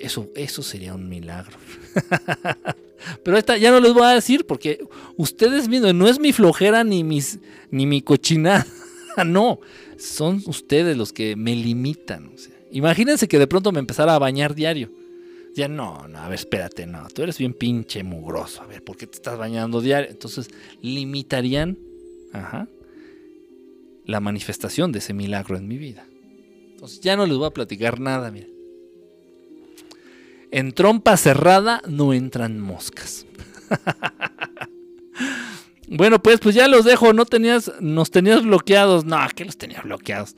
Eso, eso sería un milagro. Pero esta ya no les voy a decir porque ustedes viendo, no es mi flojera ni, mis, ni mi cochinada. no, son ustedes los que me limitan. imagínense que de pronto me empezara a bañar diario. Ya no, no, a ver, espérate, no, tú eres bien pinche mugroso. A ver, ¿por qué te estás bañando diario? Entonces, limitarían ajá, la manifestación de ese milagro en mi vida. Entonces, ya no les voy a platicar nada, miren. En trompa cerrada no entran moscas. bueno, pues, pues ya los dejo. No tenías, nos tenías bloqueados. No, que los tenía bloqueados.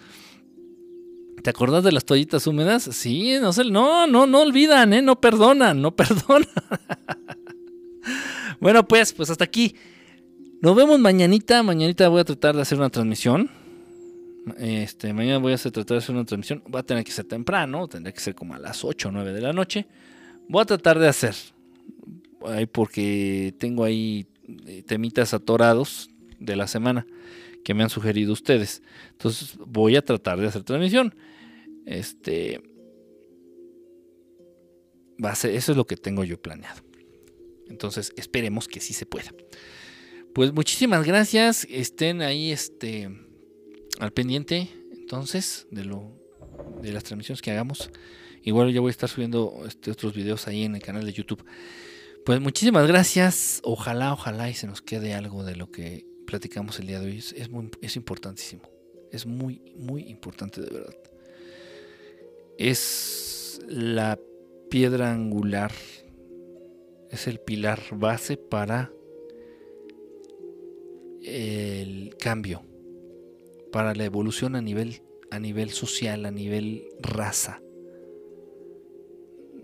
¿Te acordás de las toallitas húmedas? Sí, no sé, no, no, no olvidan, ¿eh? No perdonan, no perdonan. bueno, pues, pues hasta aquí. Nos vemos mañanita. Mañanita voy a tratar de hacer una transmisión. Este, mañana voy a tratar de hacer una transmisión. Va a tener que ser temprano, tendrá que ser como a las 8 o 9 de la noche. Voy a tratar de hacer. porque tengo ahí temitas atorados de la semana que me han sugerido ustedes. Entonces voy a tratar de hacer transmisión. Este. Va a ser, eso es lo que tengo yo planeado. Entonces esperemos que sí se pueda. Pues muchísimas gracias. Estén ahí este, al pendiente entonces de, lo, de las transmisiones que hagamos. Igual ya voy a estar subiendo este, otros videos ahí en el canal de YouTube. Pues muchísimas gracias. Ojalá, ojalá y se nos quede algo de lo que platicamos el día de hoy. Es, es importantísimo. Es muy, muy importante de verdad. Es la piedra angular. Es el pilar base para el cambio, para la evolución a nivel, a nivel social, a nivel raza,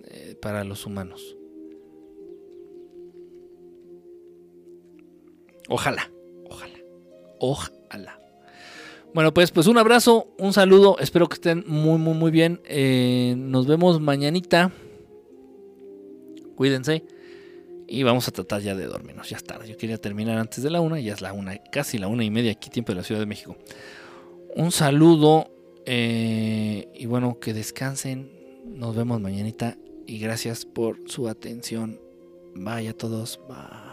eh, para los humanos. Ojalá, ojalá, ojalá. Bueno, pues, pues un abrazo, un saludo, espero que estén muy, muy, muy bien. Eh, nos vemos mañanita. Cuídense. Y vamos a tratar ya de dormirnos. Ya está. Yo quería terminar antes de la una. Ya es la una, casi la una y media aquí, tiempo de la Ciudad de México. Un saludo. Eh, y bueno, que descansen. Nos vemos mañanita. Y gracias por su atención. Bye a todos. Bye.